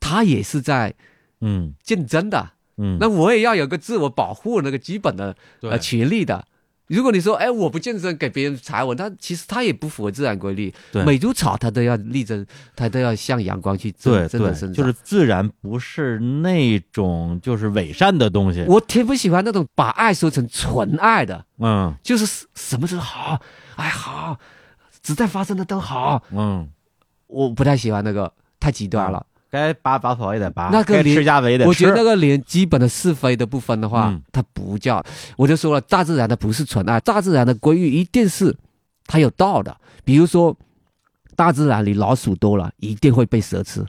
Speaker 2: 它也是在
Speaker 1: 嗯
Speaker 2: 竞争的，嗯，那我也要有个自我保护那个基本的呃权利的。如果你说，哎，我不健身给别人踩我，他其实他也不符合自然规律。
Speaker 1: 对，
Speaker 2: 每株草它都要力争，它都要向阳光去对
Speaker 1: 对，就是自然不是那种就是伪善的东西。
Speaker 2: 我挺不喜欢那种把爱说成纯爱的，嗯，就是什么都好，哎好，只在发生的都好，嗯，我不太喜欢那个太极端了。
Speaker 1: 该拔拔草也得拔，
Speaker 2: 那个
Speaker 1: 吃鸭子也得
Speaker 2: 吃。我觉得那个连基本的是非都不分的话，它不叫。我就说了，大自然的不是纯爱，大自然的规律一定是它有道的。比如说，大自然里老鼠多了，一定会被蛇吃；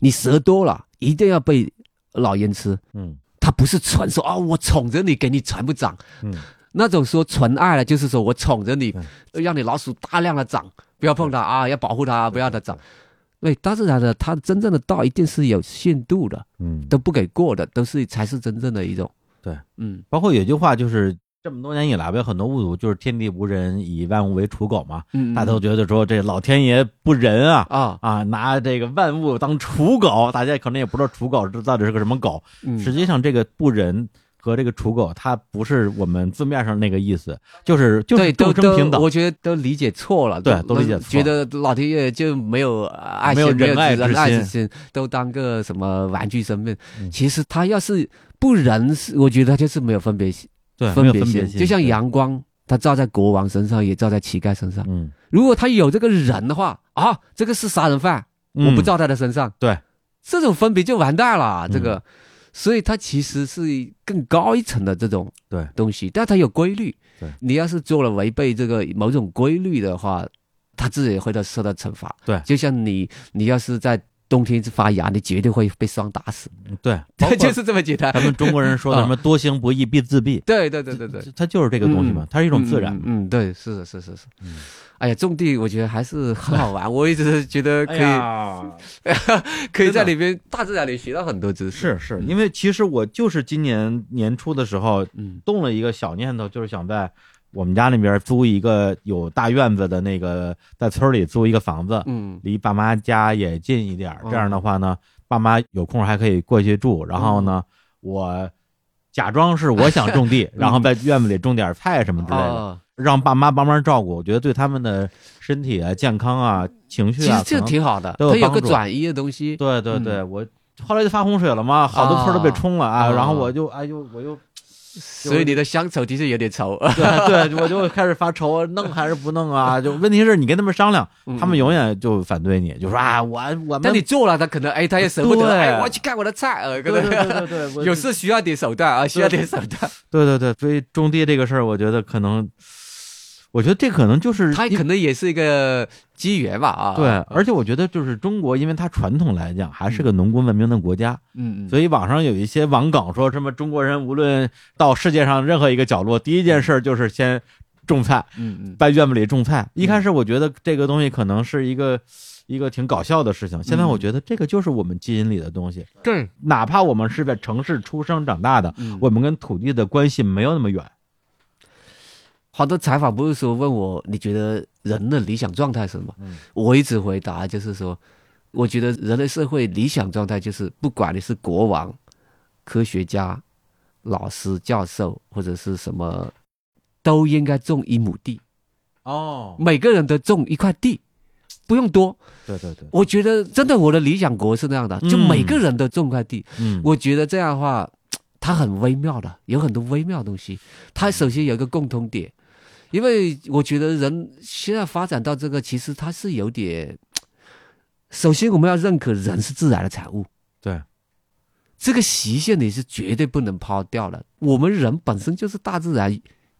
Speaker 2: 你蛇多了，一定要被老鹰吃。嗯，它不是纯说啊，我宠着你，给你全部长。嗯，那种说纯爱了，就是说我宠着你，让你老鼠大量的长，不要碰它啊，要保护它，不要它长。对，大自然的它真正的道一定是有限度的，嗯，都不给过的，都是才是真正的一种。
Speaker 1: 对，嗯，包括有句话就是这么多年以来吧，很多误读就是天地无人，以万物为刍狗嘛，嗯，大家都觉得说这老天爷不仁啊，啊。啊，拿这个万物当刍狗，大家可能也不知道刍狗这到底是个什么狗，实际上这个不仁。和这个刍狗，它不是我们字面上那个意思，就是就是
Speaker 2: 斗
Speaker 1: 争平等。
Speaker 2: 我觉得都理解错了，
Speaker 1: 对，都理解错，
Speaker 2: 觉得老天爷就没有爱心，
Speaker 1: 没有
Speaker 2: 仁
Speaker 1: 爱
Speaker 2: 之心，都当个什么玩具生命。其实他要是不仁，是我觉得他就是没有分别心，
Speaker 1: 对，
Speaker 2: 分
Speaker 1: 别心。
Speaker 2: 就像阳光，它照在国王身上，也照在乞丐身上。嗯，如果他有这个人的话，啊，这个是杀人犯，我不照他的身上，
Speaker 1: 对，
Speaker 2: 这种分别就完蛋了。这个。所以它其实是更高一层的这种
Speaker 1: 对
Speaker 2: 东西，但它有规律。
Speaker 1: 对，
Speaker 2: 你要是做了违背这个某种规律的话，它自己会得受到惩罚。
Speaker 1: 对，
Speaker 2: 就像你，你要是在冬天发芽，你绝对会被霜打死。
Speaker 1: 对，
Speaker 2: 就是这么简单。
Speaker 1: 咱们中国人说的 什么“多行不义必自毙”。
Speaker 2: 对对对对对，
Speaker 1: 它就是这个东西嘛，它是一种自然。
Speaker 2: 嗯，对，是是是是是。嗯。哎呀，种地我觉得还是很好玩，我一直觉得可以，可以在里边大自然里学到很多知
Speaker 1: 识。是是，因为其实我就是今年年初的时候，嗯，动了一个小念头，就是想在我们家那边租一个有大院子的那个，在村里租一个房子，嗯，离爸妈家也近一点，这样的话呢，爸妈有空还可以过去住，然后呢，我。假装是我想种地，然后在院子里种点菜什么之类的，让爸妈帮忙照顾。我觉得对他们的身体啊、健康啊、情绪
Speaker 2: 啊，其实这挺好的，
Speaker 1: 都
Speaker 2: 有个转移的东西。
Speaker 1: 对对对，我后来就发洪水了嘛，好多村都被冲了啊，然后我就哎呦，我又。
Speaker 2: 所以你的乡愁其实有点愁，
Speaker 1: 对对，我就开始发愁，弄还是不弄啊？就问题是你跟他们商量，他们永远就反对你，就说啊，我我。
Speaker 2: 但你做了，他可能哎，他也舍不得，哎，我要去看我的菜，
Speaker 1: 呃，对对对对，
Speaker 2: 有时需要点手段啊，需要点手段。
Speaker 1: 对对对，所以种地这个事儿，我觉得可能。我觉得这可能就是
Speaker 2: 它可能也是一个机缘吧啊！
Speaker 1: 对，而且我觉得就是中国，因为它传统来讲还是个农耕文明的国家，
Speaker 2: 嗯
Speaker 1: 嗯，所以网上有一些网梗说什么中国人无论到世界上任何一个角落，第一件事就是先种菜，
Speaker 2: 嗯嗯，
Speaker 1: 在院子里种菜。一开始我觉得这个东西可能是一个一个挺搞笑的事情，现在我觉得这个就是我们基因里的东西。
Speaker 2: 对，
Speaker 1: 哪怕我们是在城市出生长大的，我们跟土地的关系没有那么远。
Speaker 2: 好多采访不是说问我你觉得人的理想状态是什么？我一直回答就是说，我觉得人类社会理想状态就是不管你是国王、科学家、老师、教授或者是什么，都应该种一亩地。
Speaker 1: 哦，
Speaker 2: 每个人都种一块地，不用多。
Speaker 1: 对对对，
Speaker 2: 我觉得真的我的理想国是那样的，就每个人都种块地。
Speaker 1: 嗯，
Speaker 2: 我觉得这样的话，它很微妙的，有很多微妙的东西。它首先有一个共通点。因为我觉得人现在发展到这个，其实它是有点。首先，我们要认可人是自然的产物，
Speaker 1: 对，
Speaker 2: 这个习性你是绝对不能抛掉的。我们人本身就是大自然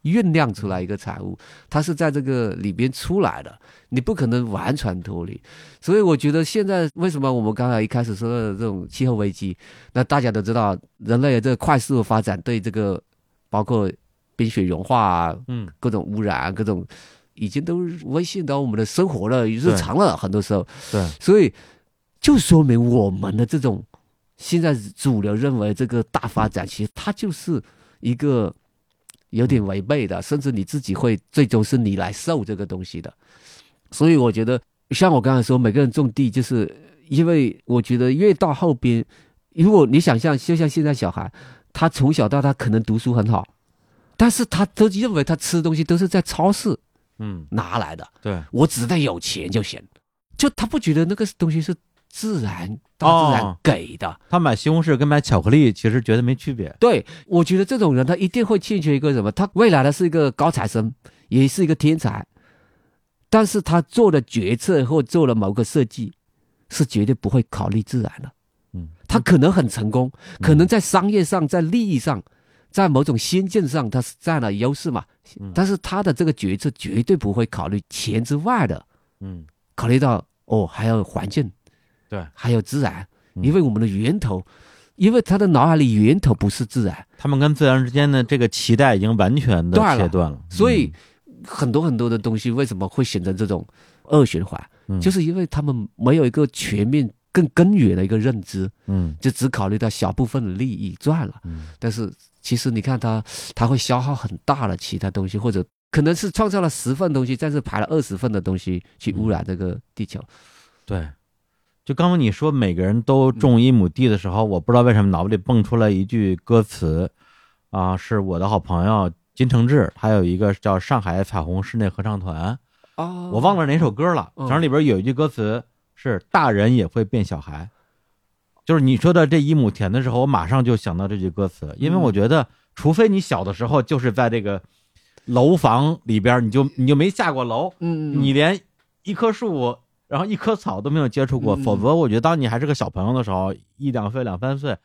Speaker 2: 酝酿出来一个产物，它是在这个里边出来的，你不可能完全脱离。所以，我觉得现在为什么我们刚才一开始说的这种气候危机，那大家都知道，人类的这个快速的发展对这个包括。冰雪融化啊，
Speaker 1: 嗯，
Speaker 2: 各种污染，各种已经都威胁到我们的生活了，日常了。很多时候，
Speaker 1: 对，
Speaker 2: 所以就说明我们的这种现在主流认为这个大发展，其实它就是一个有点违背的，甚至你自己会最终是你来受这个东西的。所以我觉得，像我刚才说，每个人种地，就是因为我觉得越到后边，如果你想象，就像现在小孩，他从小到大可能读书很好。但是他都认为他吃的东西都是在超市，
Speaker 1: 嗯，
Speaker 2: 拿来的。
Speaker 1: 对，
Speaker 2: 我只得有钱就行，就他不觉得那个东西是自然大自然给的。
Speaker 1: 他买西红柿跟买巧克力其实觉得没区别。
Speaker 2: 对，我觉得这种人他一定会欠缺一个什么？他未来的是一个高材生，也是一个天才，但是他做的决策或做了某个设计，是绝对不会考虑自然的。
Speaker 1: 嗯，
Speaker 2: 他可能很成功，可能在商业上，在利益上。在某种先进上，它是占了优势嘛？但是他的这个决策绝对不会考虑钱之外的，
Speaker 1: 嗯，
Speaker 2: 考虑到哦，还有环境，
Speaker 1: 对，
Speaker 2: 还有自然，因为我们的源头，因为他的脑海里源头不是自然，
Speaker 1: 他们跟自然之间的这个脐带已经完全的切断了，
Speaker 2: 所以很多很多的东西为什么会形成这种恶循环？就是因为他们没有一个全面、更根源的一个认知，
Speaker 1: 嗯，
Speaker 2: 就只考虑到小部分的利益赚了，
Speaker 1: 嗯，
Speaker 2: 但是。其实你看它，它会消耗很大的其他东西，或者可能是创造了十份东西，但是排了二十份的东西去污染这个地球。
Speaker 1: 对，就刚刚你说每个人都种一亩地的时候，我不知道为什么脑子里蹦出来一句歌词，啊，是我的好朋友金承志，还有一个叫上海彩虹室内合唱团，
Speaker 2: 哦，
Speaker 1: 我忘了哪首歌了，反正里边有一句歌词是“大人也会变小孩”。就是你说的这一亩田的时候，我马上就想到这句歌词，因为我觉得，除非你小的时候就是在这个楼房里边，你就你就没下过楼，
Speaker 2: 嗯，
Speaker 1: 你连一棵树，然后一棵草都没有接触过，否则我觉得当你还是个小朋友的时候，一两岁、两三岁，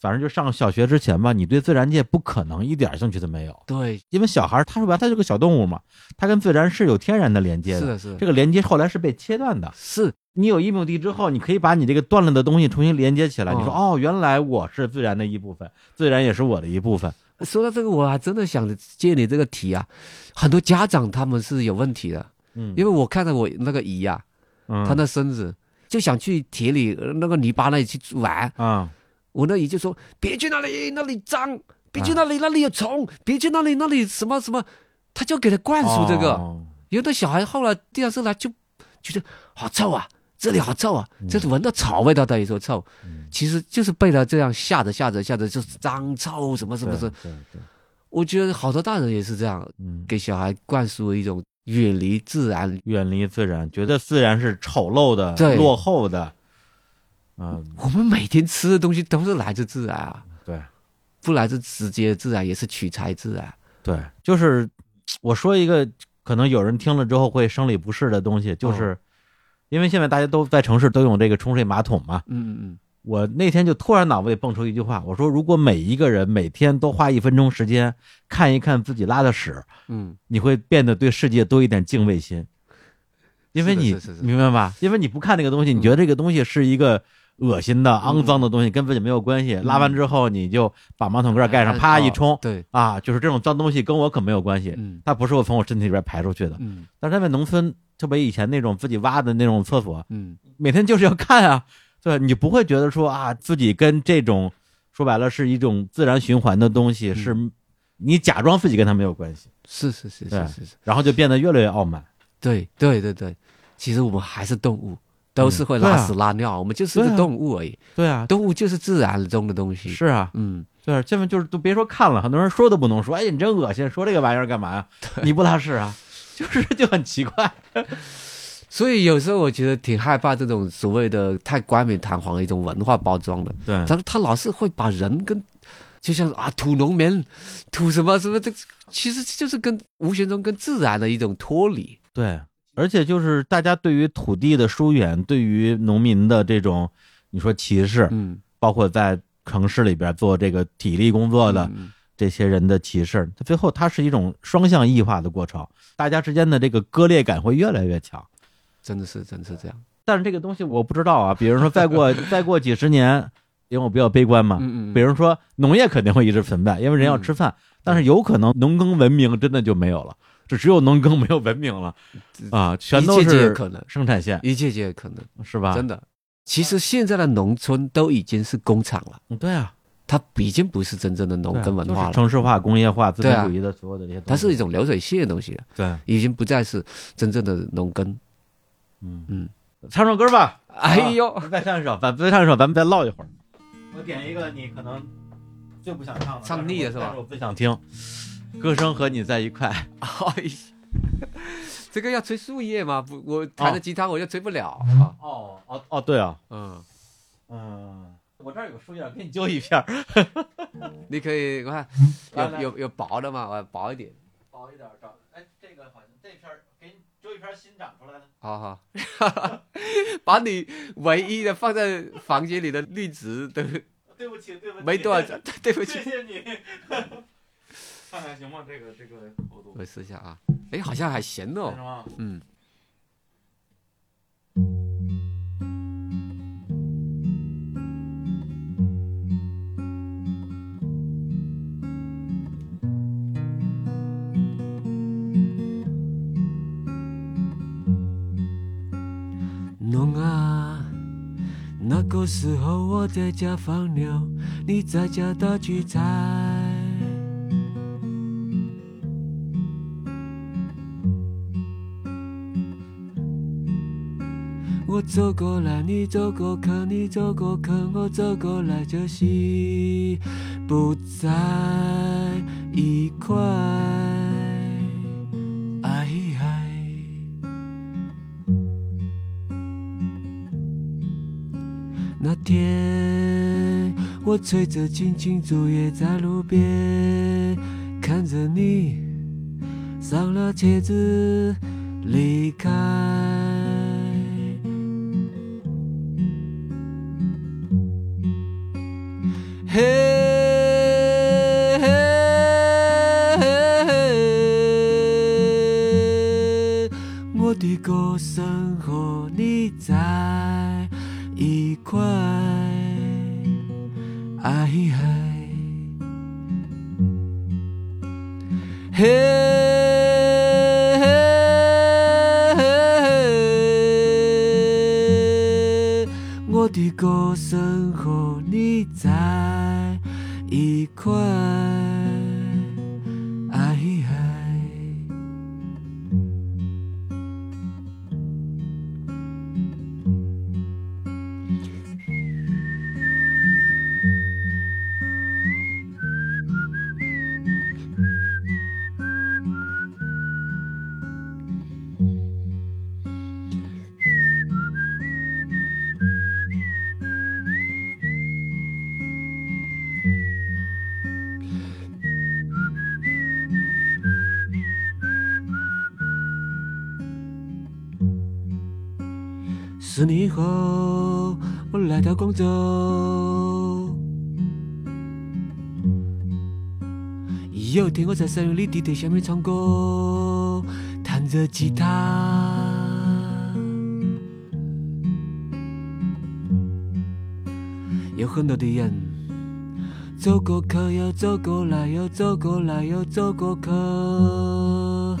Speaker 1: 反正就上小学之前吧，你对自然界不可能一点兴趣都没有。
Speaker 2: 对，
Speaker 1: 因为小孩他说白，他是个小动物嘛，他跟自然是有天然的连接
Speaker 2: 的，是是，
Speaker 1: 这个连接后来是被切断的，
Speaker 2: 是。
Speaker 1: 你有一亩地之后，你可以把你这个断了的东西重新连接起来。你说哦，原来我是自然的一部分，自然也是我的一部分。
Speaker 2: 说到这个，我还真的想借你这个题啊。很多家长他们是有问题的，
Speaker 1: 嗯，
Speaker 2: 因为我看到我那个姨呀，他那孙子就想去田里那个泥巴那里去玩
Speaker 1: 啊。
Speaker 2: 我那姨就说：“别去那里，那里脏；别去那里，那里有虫；别去那里，那里什么什么。”他就给他灌输这个。有的小孩后来第二次来就觉得好臭啊。这里好臭啊，这里闻到草味道，他也说臭，其实就是被他这样吓着吓着吓着，就是脏臭什么什么的。
Speaker 1: 对对，
Speaker 2: 我觉得好多大人也是这样，
Speaker 1: 嗯，
Speaker 2: 给小孩灌输一种远离自然、
Speaker 1: 远离自然，觉得自然是丑陋的、落后的。嗯，
Speaker 2: 我们每天吃的东西都是来自自然啊，
Speaker 1: 对，
Speaker 2: 不来自直接自然也是取材自然。
Speaker 1: 对，就是我说一个可能有人听了之后会生理不适的东西，就是。因为现在大家都在城市都用这个冲水马桶嘛，
Speaker 2: 嗯嗯嗯，
Speaker 1: 我那天就突然脑子里蹦出一句话，我说如果每一个人每天都花一分钟时间看一看自己拉的屎，
Speaker 2: 嗯，
Speaker 1: 你会变得对世界多一点敬畏心，因为你明白吧？因为你不看那个东西，你觉得这个东西是一个恶心的、肮脏的东西，跟自己没有关系。拉完之后你就把马桶盖盖上，啪一冲，
Speaker 2: 对。
Speaker 1: 啊，就是这种脏东西跟我可没有关系，
Speaker 2: 嗯，
Speaker 1: 它不是我从我身体里边排出去的，
Speaker 2: 嗯，
Speaker 1: 但是在农村。特别以前那种自己挖的那种厕所，
Speaker 2: 嗯，
Speaker 1: 每天就是要看啊，对，你不会觉得说啊，自己跟这种说白了是一种自然循环的东西，是你假装自己跟它没有关系，
Speaker 2: 是是是是是是，
Speaker 1: 然后就变得越来越傲慢。
Speaker 2: 对对对对，其实我们还是动物，都是会拉屎拉尿，我们就是个动物而已。
Speaker 1: 对啊，
Speaker 2: 动物就是自然中的东西。
Speaker 1: 是啊，
Speaker 2: 嗯，
Speaker 1: 对，这么就是都别说看了，很多人说都不能说，哎，你真恶心，说这个玩意儿干嘛呀？你不拉屎啊？就是就很奇怪。
Speaker 2: 所以有时候我觉得挺害怕这种所谓的太冠冕堂皇的一种文化包装的。
Speaker 1: 对，
Speaker 2: 他他老是会把人跟，就像啊土农民，土什么什么这，其实就是跟无形中跟自然的一种脱离。
Speaker 1: 对，而且就是大家对于土地的疏远，对于农民的这种你说歧视，
Speaker 2: 嗯，
Speaker 1: 包括在城市里边做这个体力工作的这些人的歧视，最后它是一种双向异化的过程，大家之间的这个割裂感会越来越强。
Speaker 2: 真的是，真的是这样。
Speaker 1: 但是这个东西我不知道啊。比如说，再过 再过几十年，因为我比较悲观嘛。
Speaker 2: 嗯嗯。
Speaker 1: 比如说，农业肯定会一直存在，因为人要吃饭。但是有可能农耕文明真的就没有了，就只有农耕没有文明了啊！全都是
Speaker 2: 可能
Speaker 1: 生产线，
Speaker 2: 一切皆可能，
Speaker 1: 是吧？
Speaker 2: 真的。其实现在的农村都已经是工厂了。
Speaker 1: 嗯，对啊，
Speaker 2: 它已经不是真正的农耕文化了，
Speaker 1: 城市化、工业化、资本主义的所有的这些，
Speaker 2: 它是一种流水线的东西了。
Speaker 1: 对，
Speaker 2: 已经不再是真正的农耕。
Speaker 1: 嗯
Speaker 2: 嗯，
Speaker 1: 唱首歌吧。
Speaker 2: 哎呦，
Speaker 1: 再唱一首，咱再唱一首，咱们再唠一会儿。我点一个你可能最不想唱的，
Speaker 2: 唱腻了是吧？
Speaker 1: 我最想听，歌声和你在一块。
Speaker 2: 哎，这个要吹树叶吗？不，我弹着吉他我就吹不了
Speaker 1: 啊。哦哦哦，对啊，
Speaker 2: 嗯
Speaker 1: 嗯，我这儿有树叶，给你揪一片。
Speaker 2: 你可以，我看有有有薄的吗？我薄一点，
Speaker 1: 薄一点找。哎，这个好像这片给你揪一片新长出来的。
Speaker 2: 好好，把你唯一的放在房间里的绿植都，
Speaker 1: 对不起，对不起，
Speaker 2: 没多少，对不起，
Speaker 1: 谢谢你。看看行吗？这个这个厚度，
Speaker 2: 我试一下啊。哎，好像还行
Speaker 1: 哦。
Speaker 2: 嗯。农啊，那个时候我在家放牛，你在家打菊菜。走过来，你走过去，你走过去，我走过来，就是不在一块。那天，我吹着青青竹叶在路边，看着你上了车子离开。一地铁下面唱歌，弹着吉他。有很多的人走过客，又走过来，又走过来，又走过客。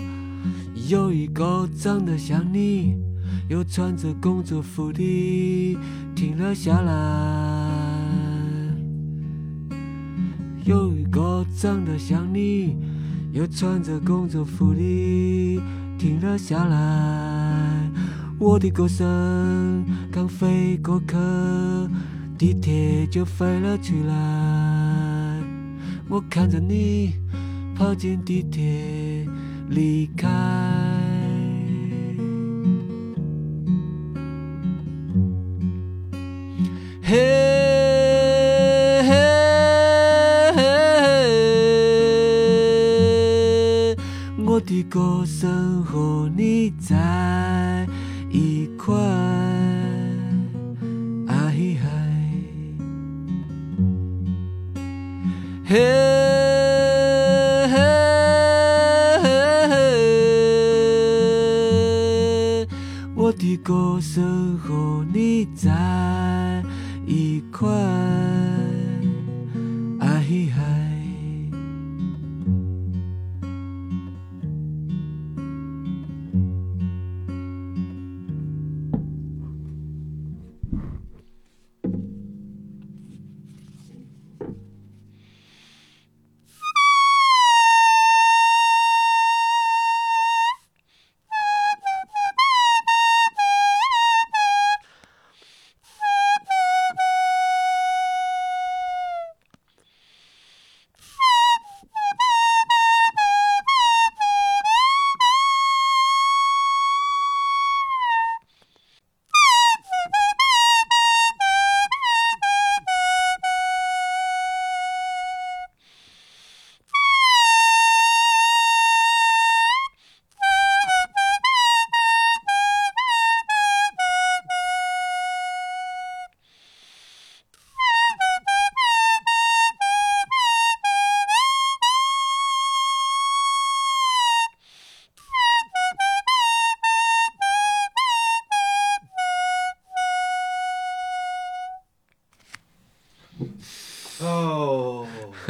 Speaker 2: 有一个长得像你，又穿着工作服的停了下来。有一个长得像你，又穿着工作服的停了下来。我的歌声刚飞过客。地铁就飞了起来，我看着你跑进地铁离开。我的歌声和你在一块。嘿，嘿，我的歌声和你在一块。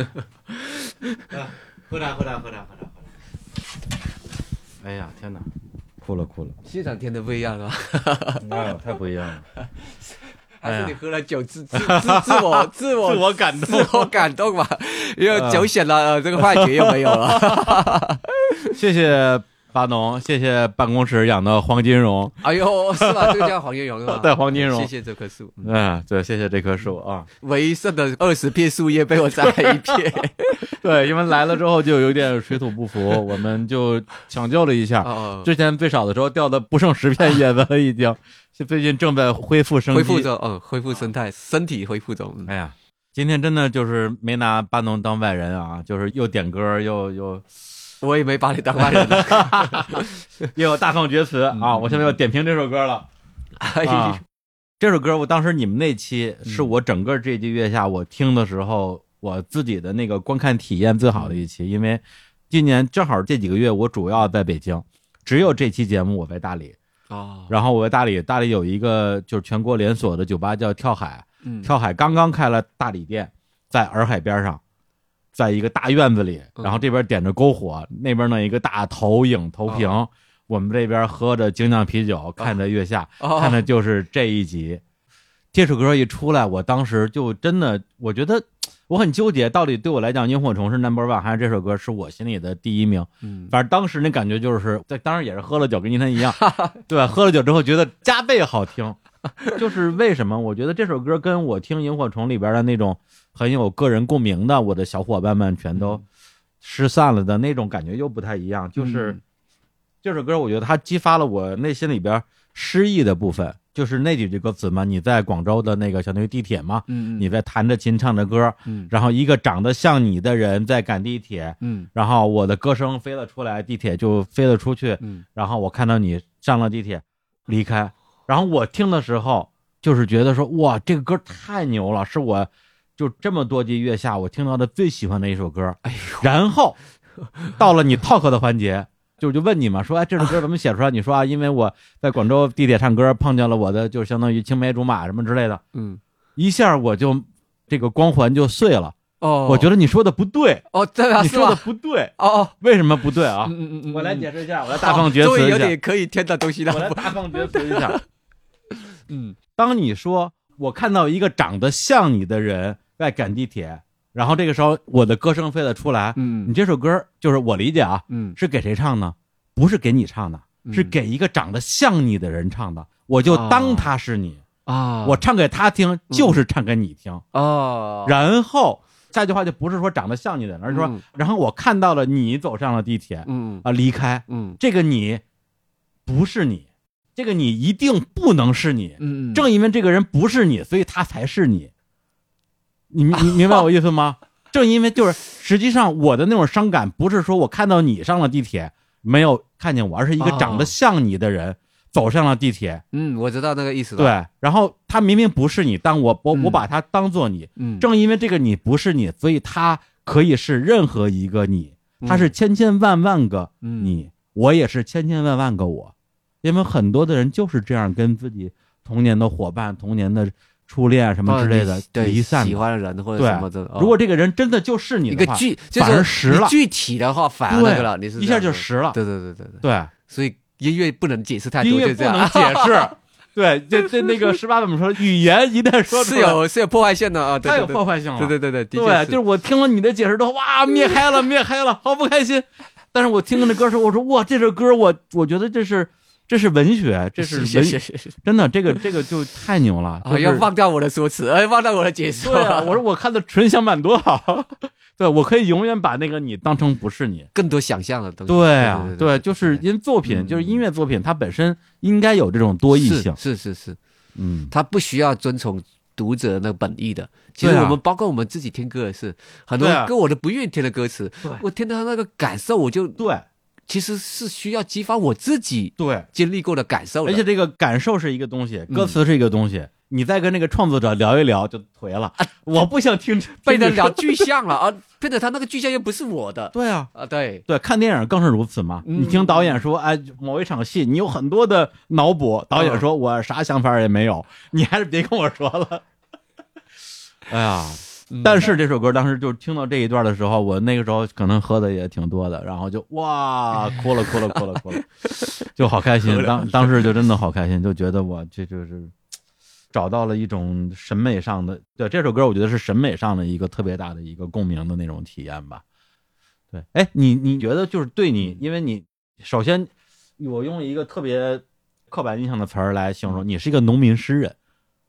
Speaker 1: 喝茶，喝茶，喝茶，喝茶，喝茶！哎呀，天哪，哭了，哭了！
Speaker 2: 现场听的不一样啊！
Speaker 1: 哎呦，太不一样了！
Speaker 2: 还是你喝了酒自自自 自我自我
Speaker 1: 自我感动，
Speaker 2: 自我感动吧？因为酒醒了，这个幻觉又没有了。
Speaker 1: 谢谢。巴农，谢谢办公室养的黄金荣。
Speaker 2: 哎呦，是吧？这个叫黄金荣是吧？
Speaker 1: 对，黄金荣。
Speaker 2: 谢谢这棵树。
Speaker 1: 嗯，对，谢谢这棵树啊。
Speaker 2: 唯一剩的二十片树叶被我摘了一片。
Speaker 1: 对，因为来了之后就有点水土不服，我们就抢救了一下。之前最少的时候掉的不剩十片叶子了，已经。最近正在恢复生
Speaker 2: 恢复着，嗯，恢复生态，身体恢复中。
Speaker 1: 哎呀，今天真的就是没拿巴农当外人啊，就是又点歌又又。
Speaker 2: 我也没把你当外人，
Speaker 1: 又有大放厥词啊！我现在要点评这首歌了。这首歌我当时你们那期是我整个这季月下我听的时候，我自己的那个观看体验最好的一期，因为今年正好这几个月我主要在北京，只有这期节目我在大理
Speaker 2: 啊。
Speaker 1: 然后我在大理，大理有一个就是全国连锁的酒吧叫跳海，跳海刚刚开了大理店，在洱海边上。在一个大院子里，然后这边点着篝火，那边呢一个大投影投屏，我们这边喝着精酿啤酒，看着月下，看的就是这一集。这首歌一出来，我当时就真的，我觉得我很纠结，到底对我来讲，萤火虫是 number one，还是这首歌是我心里的第一名？
Speaker 2: 嗯，
Speaker 1: 反正当时那感觉就是，在当时也是喝了酒，跟今天一样，对，喝了酒之后觉得加倍好听。就是为什么？我觉得这首歌跟我听萤火虫里边的那种。很有个人共鸣的，我的小伙伴们全都失散了的那种感觉又不太一样。就是这首歌，我觉得它激发了我内心里边诗意的部分，就是那几句歌词嘛。你在广州的那个相当于地铁嘛，
Speaker 2: 嗯
Speaker 1: 你在弹着琴唱着歌，
Speaker 2: 嗯，
Speaker 1: 然后一个长得像你的人在赶地铁，
Speaker 2: 嗯，
Speaker 1: 然后我的歌声飞了出来，地铁就飞了出去，
Speaker 2: 嗯，
Speaker 1: 然后我看到你上了地铁离开。然后我听的时候，就是觉得说，哇，这个歌太牛了，是我就这么多季月下我听到的最喜欢的一首歌。
Speaker 2: 哎呦，
Speaker 1: 然后到了你 talk 的环节，就就问你嘛，说哎，这首歌怎么写出来？你说啊，因为我在广州地铁唱歌碰见了我的，就相当于青梅竹马什么之类的。
Speaker 2: 嗯，
Speaker 1: 一下我就这个光环就碎了。
Speaker 2: 哦，
Speaker 1: 我觉得你说的不对。
Speaker 2: 哦，对啊，
Speaker 1: 你说的不对。
Speaker 2: 哦哦，
Speaker 1: 为什么不对啊？
Speaker 2: 嗯嗯嗯，
Speaker 1: 我来解释一下，我来大放厥词一下。
Speaker 2: 有点可以添的东西了。
Speaker 1: 我来大放厥词一下。
Speaker 2: 嗯，
Speaker 1: 当你说我看到一个长得像你的人在赶地铁，然后这个时候我的歌声飞了出来。
Speaker 2: 嗯，
Speaker 1: 你这首歌就是我理解啊，
Speaker 2: 嗯，
Speaker 1: 是给谁唱呢？不是给你唱的，是给一个长得像你的人唱的。我就当他是你
Speaker 2: 啊，
Speaker 1: 我唱给他听，就是唱给你听
Speaker 2: 哦。
Speaker 1: 然后。下一句话就不是说长得像你的人，而是说，然后我看到了你走上了地铁，
Speaker 2: 嗯
Speaker 1: 啊，离开，
Speaker 2: 嗯，
Speaker 1: 这个你不是你，这个你一定不能是你，
Speaker 2: 嗯，
Speaker 1: 正因为这个人不是你，所以他才是你。你你明白我意思吗？正因为就是实际上我的那种伤感，不是说我看到你上了地铁没有看见我，而是一个长得像你的人。走上了地铁，
Speaker 2: 嗯，我知道那个意思。
Speaker 1: 对，然后他明明不是你，但我我我把他当做你，
Speaker 2: 嗯，
Speaker 1: 正因为这个你不是你，所以他可以是任何一个你，他是千千万万个你，我也是千千万万个我，因为很多的人就是这样跟自己童年的伙伴、童年的初恋什么之类的离散，
Speaker 2: 喜欢的人或者什么的。
Speaker 1: 如果这个人真的就是你
Speaker 2: 一个具，
Speaker 1: 反而实了，
Speaker 2: 具体的话反而那个了，你是
Speaker 1: 一下就实了。
Speaker 2: 对对对对对，
Speaker 1: 对，
Speaker 2: 所以。音乐不能解释太多，
Speaker 1: 音乐不能解释。对，这这那个十八怎么说？语言一旦说
Speaker 2: 是有是有破坏性的啊，
Speaker 1: 太有破坏性了。
Speaker 2: 对对对对，
Speaker 1: 对，就是我听了你的解释之后，哇，灭嗨了，灭嗨了，好不开心。但是我听了那歌时候，我说哇，这首歌我我觉得这是这是文学，这是文，真的，这个这个就太牛了。
Speaker 2: 要忘掉我的说辞，哎，忘掉我的解释。
Speaker 1: 对啊，我说我看的纯享版多好。对，我可以永远把那个你当成不是你，
Speaker 2: 更多想象的东西。
Speaker 1: 对啊，对，就是因为作品，就是音乐作品，它本身应该有这种多义性。
Speaker 2: 是是是，
Speaker 1: 嗯，
Speaker 2: 它不需要遵从读者那本意的。其实我们包括我们自己听歌也是，很多歌我都不愿意听的歌词，我听到他那个感受，我就
Speaker 1: 对，
Speaker 2: 其实是需要激发我自己
Speaker 1: 对
Speaker 2: 经历过的感受。
Speaker 1: 而且这个感受是一个东西，歌词是一个东西。你再跟那个创作者聊一聊就颓了，我不想听
Speaker 2: 被人聊具象了 啊，变得他那个具象又不是我的。
Speaker 1: 对啊，
Speaker 2: 啊对
Speaker 1: 对，看电影更是如此嘛。你听导演说，哎，某一场戏你有很多的脑补，导演说我啥想法也没有，你还是别跟我说了。哎呀，但是这首歌当时就听到这一段的时候，我那个时候可能喝的也挺多的，然后就哇哭了哭了哭了哭了，就好开心。当 当时就真的好开心，就觉得我这就是。找到了一种审美上的，对这首歌，我觉得是审美上的一个特别大的一个共鸣的那种体验吧。对，哎，你你觉得就是对你，因为你首先我用一个特别刻板印象的词儿来形容，你是一个农民诗人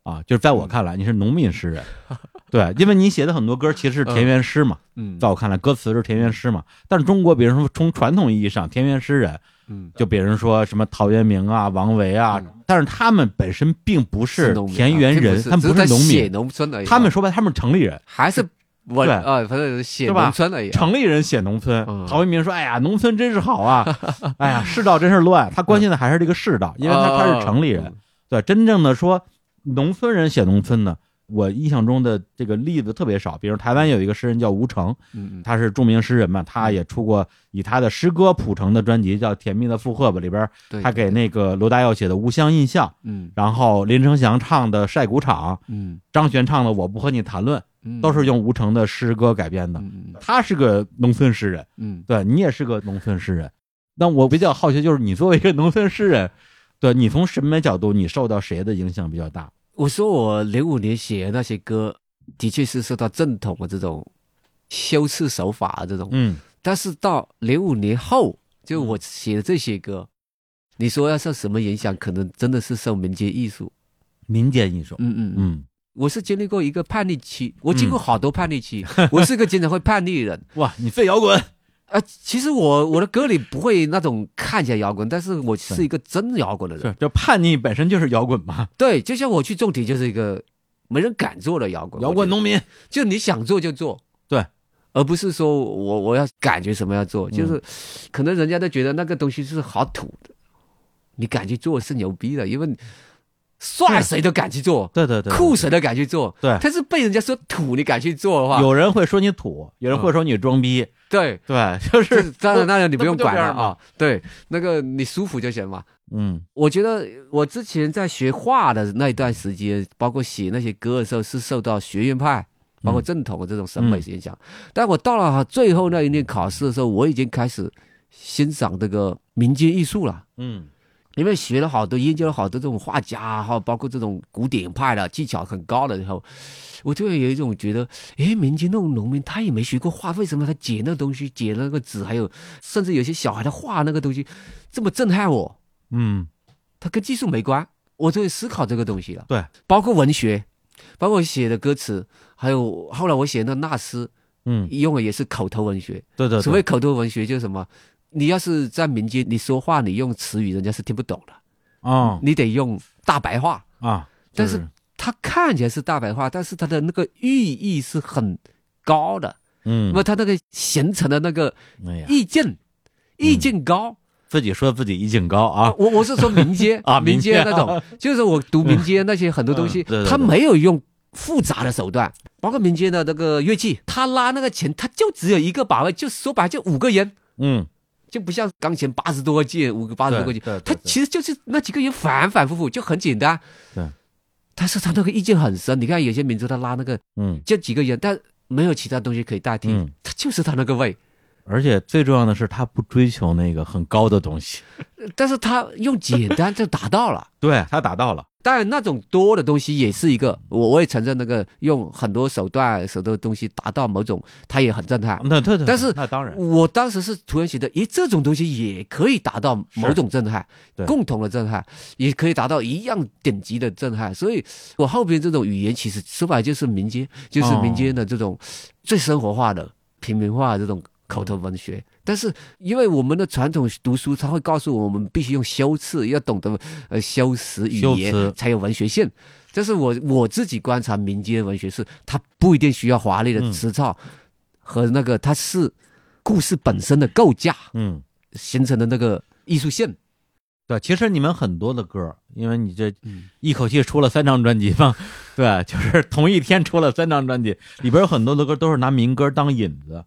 Speaker 1: 啊，就是在我看来你是农民诗人。对，因为你写的很多歌其实是田园诗嘛，
Speaker 2: 嗯，
Speaker 1: 在我看来歌词是田园诗嘛，但是中国，比如说从传统意义上，田园诗人。
Speaker 2: 嗯，
Speaker 1: 就比如说什么陶渊明啊、王维啊，但是他们本身并不是田园人，他们不是农民，
Speaker 2: 农村的。
Speaker 1: 他们说白，他们是城里人，
Speaker 2: 还是我
Speaker 1: 对
Speaker 2: 啊，反正写农村的。
Speaker 1: 城里人写农村，陶渊明说：“哎呀，农村真是好啊，哎呀，世道真是乱。”他关心的还是这个世道，因为他他是城里人。对，真正的说农村人写农村呢。我印象中的这个例子特别少，比如台湾有一个诗人叫吴成，
Speaker 2: 嗯，
Speaker 1: 他是著名诗人嘛，他也出过以他的诗歌谱成的专辑，叫《甜蜜的负荷》吧，里边他给那个罗大佑写的《无相印象》，
Speaker 2: 嗯，
Speaker 1: 然后林生祥唱的《晒谷场》，
Speaker 2: 嗯，
Speaker 1: 张悬唱的《我不和你谈论》，都是用吴成的诗歌改编的。他是个农村诗人，
Speaker 2: 嗯，
Speaker 1: 对你也是个农村诗人。那我比较好奇，就是你作为一个农村诗人，对你从审美角度，你受到谁的影响比较大？
Speaker 2: 我说我零五年写的那些歌，的确是受到正统的这种修饰手法这种，
Speaker 1: 嗯，
Speaker 2: 但是到零五年后，就我写的这些歌，你说要受什么影响？可能真的是受民间艺术，
Speaker 1: 民间艺术，
Speaker 2: 嗯嗯
Speaker 1: 嗯，
Speaker 2: 我是经历过一个叛逆期，我经过好多叛逆期，我是个经常会叛逆的人。
Speaker 1: 哇，你废摇滚？
Speaker 2: 啊，其实我我的歌里不会那种看起来摇滚，但是我是一个真摇滚的人。
Speaker 1: 是，就叛逆本身就是摇滚嘛。
Speaker 2: 对，就像我去种地，就是一个没人敢做的摇滚。
Speaker 1: 摇滚农民，
Speaker 2: 就你想做就做，
Speaker 1: 对，
Speaker 2: 而不是说我我要感觉什么要做，就是可能人家都觉得那个东西是好土的，你敢去做是牛逼的，因为帅谁都敢去做，
Speaker 1: 对对对，
Speaker 2: 酷谁都敢去做，
Speaker 1: 对。
Speaker 2: 但是被人家说土，你敢去做的话，
Speaker 1: 有人会说你土，有人会说你装逼，
Speaker 2: 对
Speaker 1: 对，就是
Speaker 2: 当然，当然你不用管
Speaker 1: 了
Speaker 2: 啊，对，那个你舒服就行嘛。
Speaker 1: 嗯，
Speaker 2: 我觉得我之前在学画的那一段时间，包括写那些歌的时候，是受到学院派，包括正统的这种审美影响。但我到了最后那一年考试的时候，我已经开始欣赏这个民间艺术了。嗯。因为学了好多，研究了好多这种画家哈，包括这种古典派的技巧很高的时候，我突然有一种觉得，哎，民间那种农民他也没学过画，为什么他剪那东西、剪那个纸，还有甚至有些小孩他画那个东西这么震撼我？嗯，他跟技术没关，我就会思考这个东西了。
Speaker 1: 对，
Speaker 2: 包括文学，包括写的歌词，还有后来我写的那纳诗，嗯，用的也是口头文学。
Speaker 1: 对对，
Speaker 2: 所谓口头文学就是什么？你要是在民间，你说话你用词语，人家是听不懂的啊。你得用大白话啊。但是它看起来是大白话，但是它的那个寓意是很高的。嗯，那么它那个形成的那个意境，意境高。
Speaker 1: 自己说自己意境高啊。
Speaker 2: 我我是说民间 啊，民间那种，就是我读民间那些很多东西，他没有用复杂的手段，包括民间的那个乐器，他拉那个琴，他就只有一个把位，就说白就五个人。嗯。就不像钢琴八十多个键，五个八十多个键，它其实就是那几个人反反复复，就很简单。
Speaker 1: 对，
Speaker 2: 但是他那个意境很深。你看有些民族他拉那个，嗯，就几个人，但没有其他东西可以代替，他就是他那个味。
Speaker 1: 而且最重要的是，他不追求那个很高的东西，
Speaker 2: 但是他用简单就达到了。
Speaker 1: 对他达到了。
Speaker 2: 当然，那种多的东西也是一个，我我也承认，那个用很多手段、手的东西达到某种，它也很震撼。
Speaker 1: 那对对，
Speaker 2: 但是
Speaker 1: 那当然，
Speaker 2: 我当时是突然觉得，咦，这种东西也可以达到某种震撼，共同的震撼，也可以达到一样顶级的震撼。所以，我后边这种语言其实说白就是民间，就是民间的这种最生活化的、平民化的这种。口头文学，但是因为我们的传统读书，他会告诉我们必须用修辞，要懂得呃修辞语言才有文学性。这是我我自己观察民间文学是，它不一定需要华丽的词藻和那个，它是故事本身的构架，嗯，形成的那个艺术性。
Speaker 1: 对，其实你们很多的歌，因为你这一口气出了三张专辑嘛，对，就是同一天出了三张专辑，里边有很多的歌都是拿民歌当引子。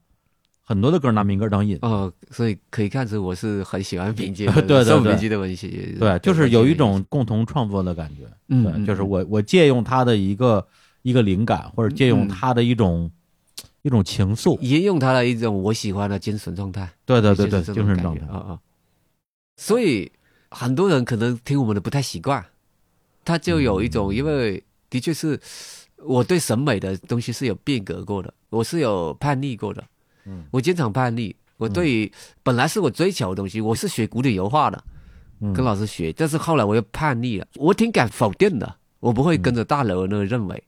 Speaker 1: 很多的歌拿民歌当引
Speaker 2: 哦，所以可以看出我是很喜欢民间
Speaker 1: 对对
Speaker 2: 民间的文学，
Speaker 1: 对，就是有一种共同创作的感觉，嗯，就是我我借用他的一个一个灵感，或者借用他的一种一种情愫，
Speaker 2: 也用他的一种我喜欢的精神状态，
Speaker 1: 对对对对，精神状态啊啊，
Speaker 2: 所以很多人可能听我们的不太习惯，他就有一种，因为的确是我对审美的东西是有变革过的，我是有叛逆过的。嗯，我经常叛逆。我对于本来是我追求的东西，我是学古典油画的，跟老师学。但是后来我又叛逆了，我挺敢否定的。我不会跟着大流那个认为，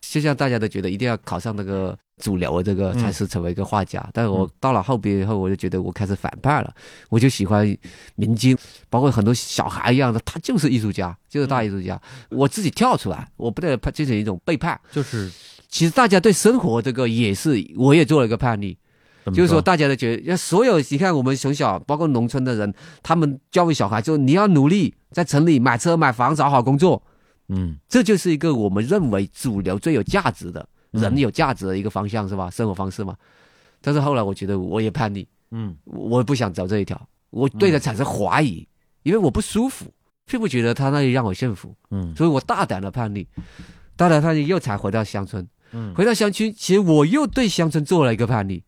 Speaker 2: 就像大家都觉得一定要考上那个主流这个才是成为一个画家。但是我到了后边以后，我就觉得我开始反叛了。我就喜欢民间，包括很多小孩一样的，他就是艺术家，就是大艺术家。我自己跳出来，我不得进行一种背叛，
Speaker 1: 就是。
Speaker 2: 其实大家对生活这个也是，我也做了一个叛逆，就是说大家都觉得，所有你看我们从小包括农村的人，他们教育小孩，就你要努力在城里买车买房找好工作，嗯，这就是一个我们认为主流最有价值的人有价值的一个方向是吧？生活方式嘛。但是后来我觉得我也叛逆，嗯，我不想走这一条，我对他产生怀疑，因为我不舒服，并不觉得他那里让我幸福，嗯，所以我大胆的叛逆，大胆叛逆又才回到乡村。回到乡村，其实我又对乡村做了一个叛逆。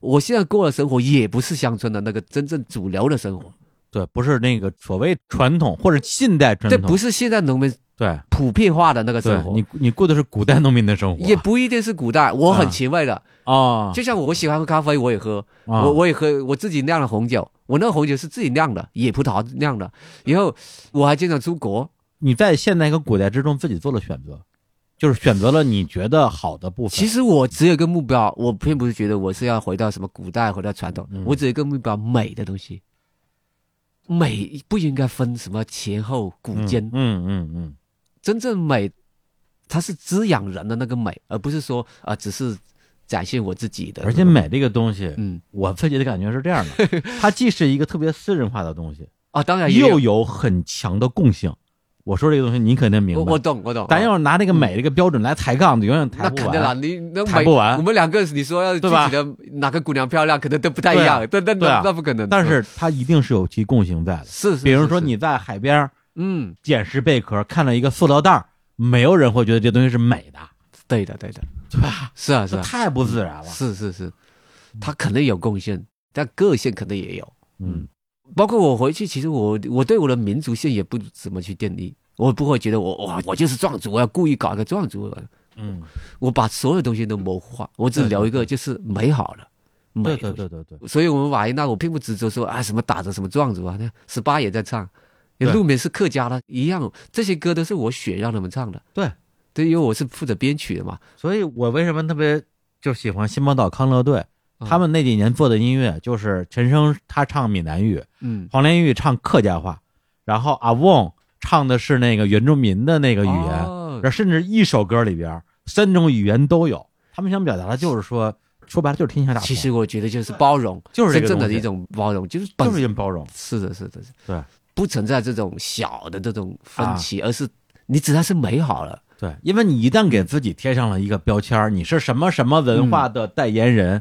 Speaker 2: 我现在过的生活也不是乡村的那个真正主流的生活，
Speaker 1: 对，不是那个所谓传统或者近代传统，
Speaker 2: 这不是现在农民
Speaker 1: 对
Speaker 2: 普遍化的那个生活。
Speaker 1: 你你过的是古代农民的生活，
Speaker 2: 也不一定是古代。我很前卫的啊，就像我喜欢喝咖啡，我也喝，我我也喝我自己酿的红酒，我那个红酒是自己酿的，野葡萄酿的。以后我还经常出国。
Speaker 1: 你在现代跟古代之中自己做了选择。就是选择了你觉得好的部分。
Speaker 2: 其实我只有一个目标，我并不是觉得我是要回到什么古代，回到传统。我只有一个目标，美的东西。美不应该分什么前后古今。嗯嗯嗯。真正美，它是滋养人的那个美，而不是说啊，只是展现我自己的。
Speaker 1: 而且美这个东西，嗯，我自己的感觉是这样的，它既是一个特别私人化的东西
Speaker 2: 啊，当然
Speaker 1: 又有很强的共性。我说这个东西你肯定明白。
Speaker 2: 我我懂，我懂。
Speaker 1: 咱要是拿那个美这个标准来抬杠，永远抬不完。
Speaker 2: 那肯定了，你那
Speaker 1: 抬不完。
Speaker 2: 我们两个，你说要具体的哪个姑娘漂亮，可能都不太一样。对对
Speaker 1: 对，
Speaker 2: 那不可能。
Speaker 1: 但是它一定是有其共性在的。
Speaker 2: 是，
Speaker 1: 比如说你在海边，
Speaker 2: 嗯，
Speaker 1: 捡拾贝壳，看到一个塑料袋，没有人会觉得这东西是美的。
Speaker 2: 对的，对的，
Speaker 1: 对吧？
Speaker 2: 是啊，是啊，
Speaker 1: 太不自然了。
Speaker 2: 是是是，它可能有共性，但个性可能也有。
Speaker 1: 嗯，
Speaker 2: 包括我回去，其实我我对我的民族性也不怎么去定义。我不会觉得我哇，我就是壮族，我要故意搞一个壮族。
Speaker 1: 嗯，
Speaker 2: 我把所有东西都模糊化，我只聊一个就是美好的。
Speaker 1: 对对对对对。
Speaker 2: 所以，我们瓦依那，我并不执着说啊什么打着什么壮族啊，那十八也在唱，路面是客家的，一样，这些歌都是我选让他们唱的。
Speaker 1: 对，
Speaker 2: 对，因为我是负责编曲的嘛。
Speaker 1: 所以我为什么特别就喜欢新宝岛康乐队？他们那几年做的音乐，就是陈升他唱闽南语，
Speaker 2: 嗯，
Speaker 1: 黄连玉唱客家话，然后阿旺。唱的是那个原住民的那个语言，甚至一首歌里边三种语言都有。他们想表达的就是说，说白了就是天下大。
Speaker 2: 其实我觉得就是包容，
Speaker 1: 就是
Speaker 2: 真正的一种包容，就是
Speaker 1: 就是一种包容。
Speaker 2: 是的，是的，是。
Speaker 1: 对，
Speaker 2: 不存在这种小的这种分歧，而是你只要是美好了。
Speaker 1: 对，因为你一旦给自己贴上了一个标签，你是什么什么文化的代言人。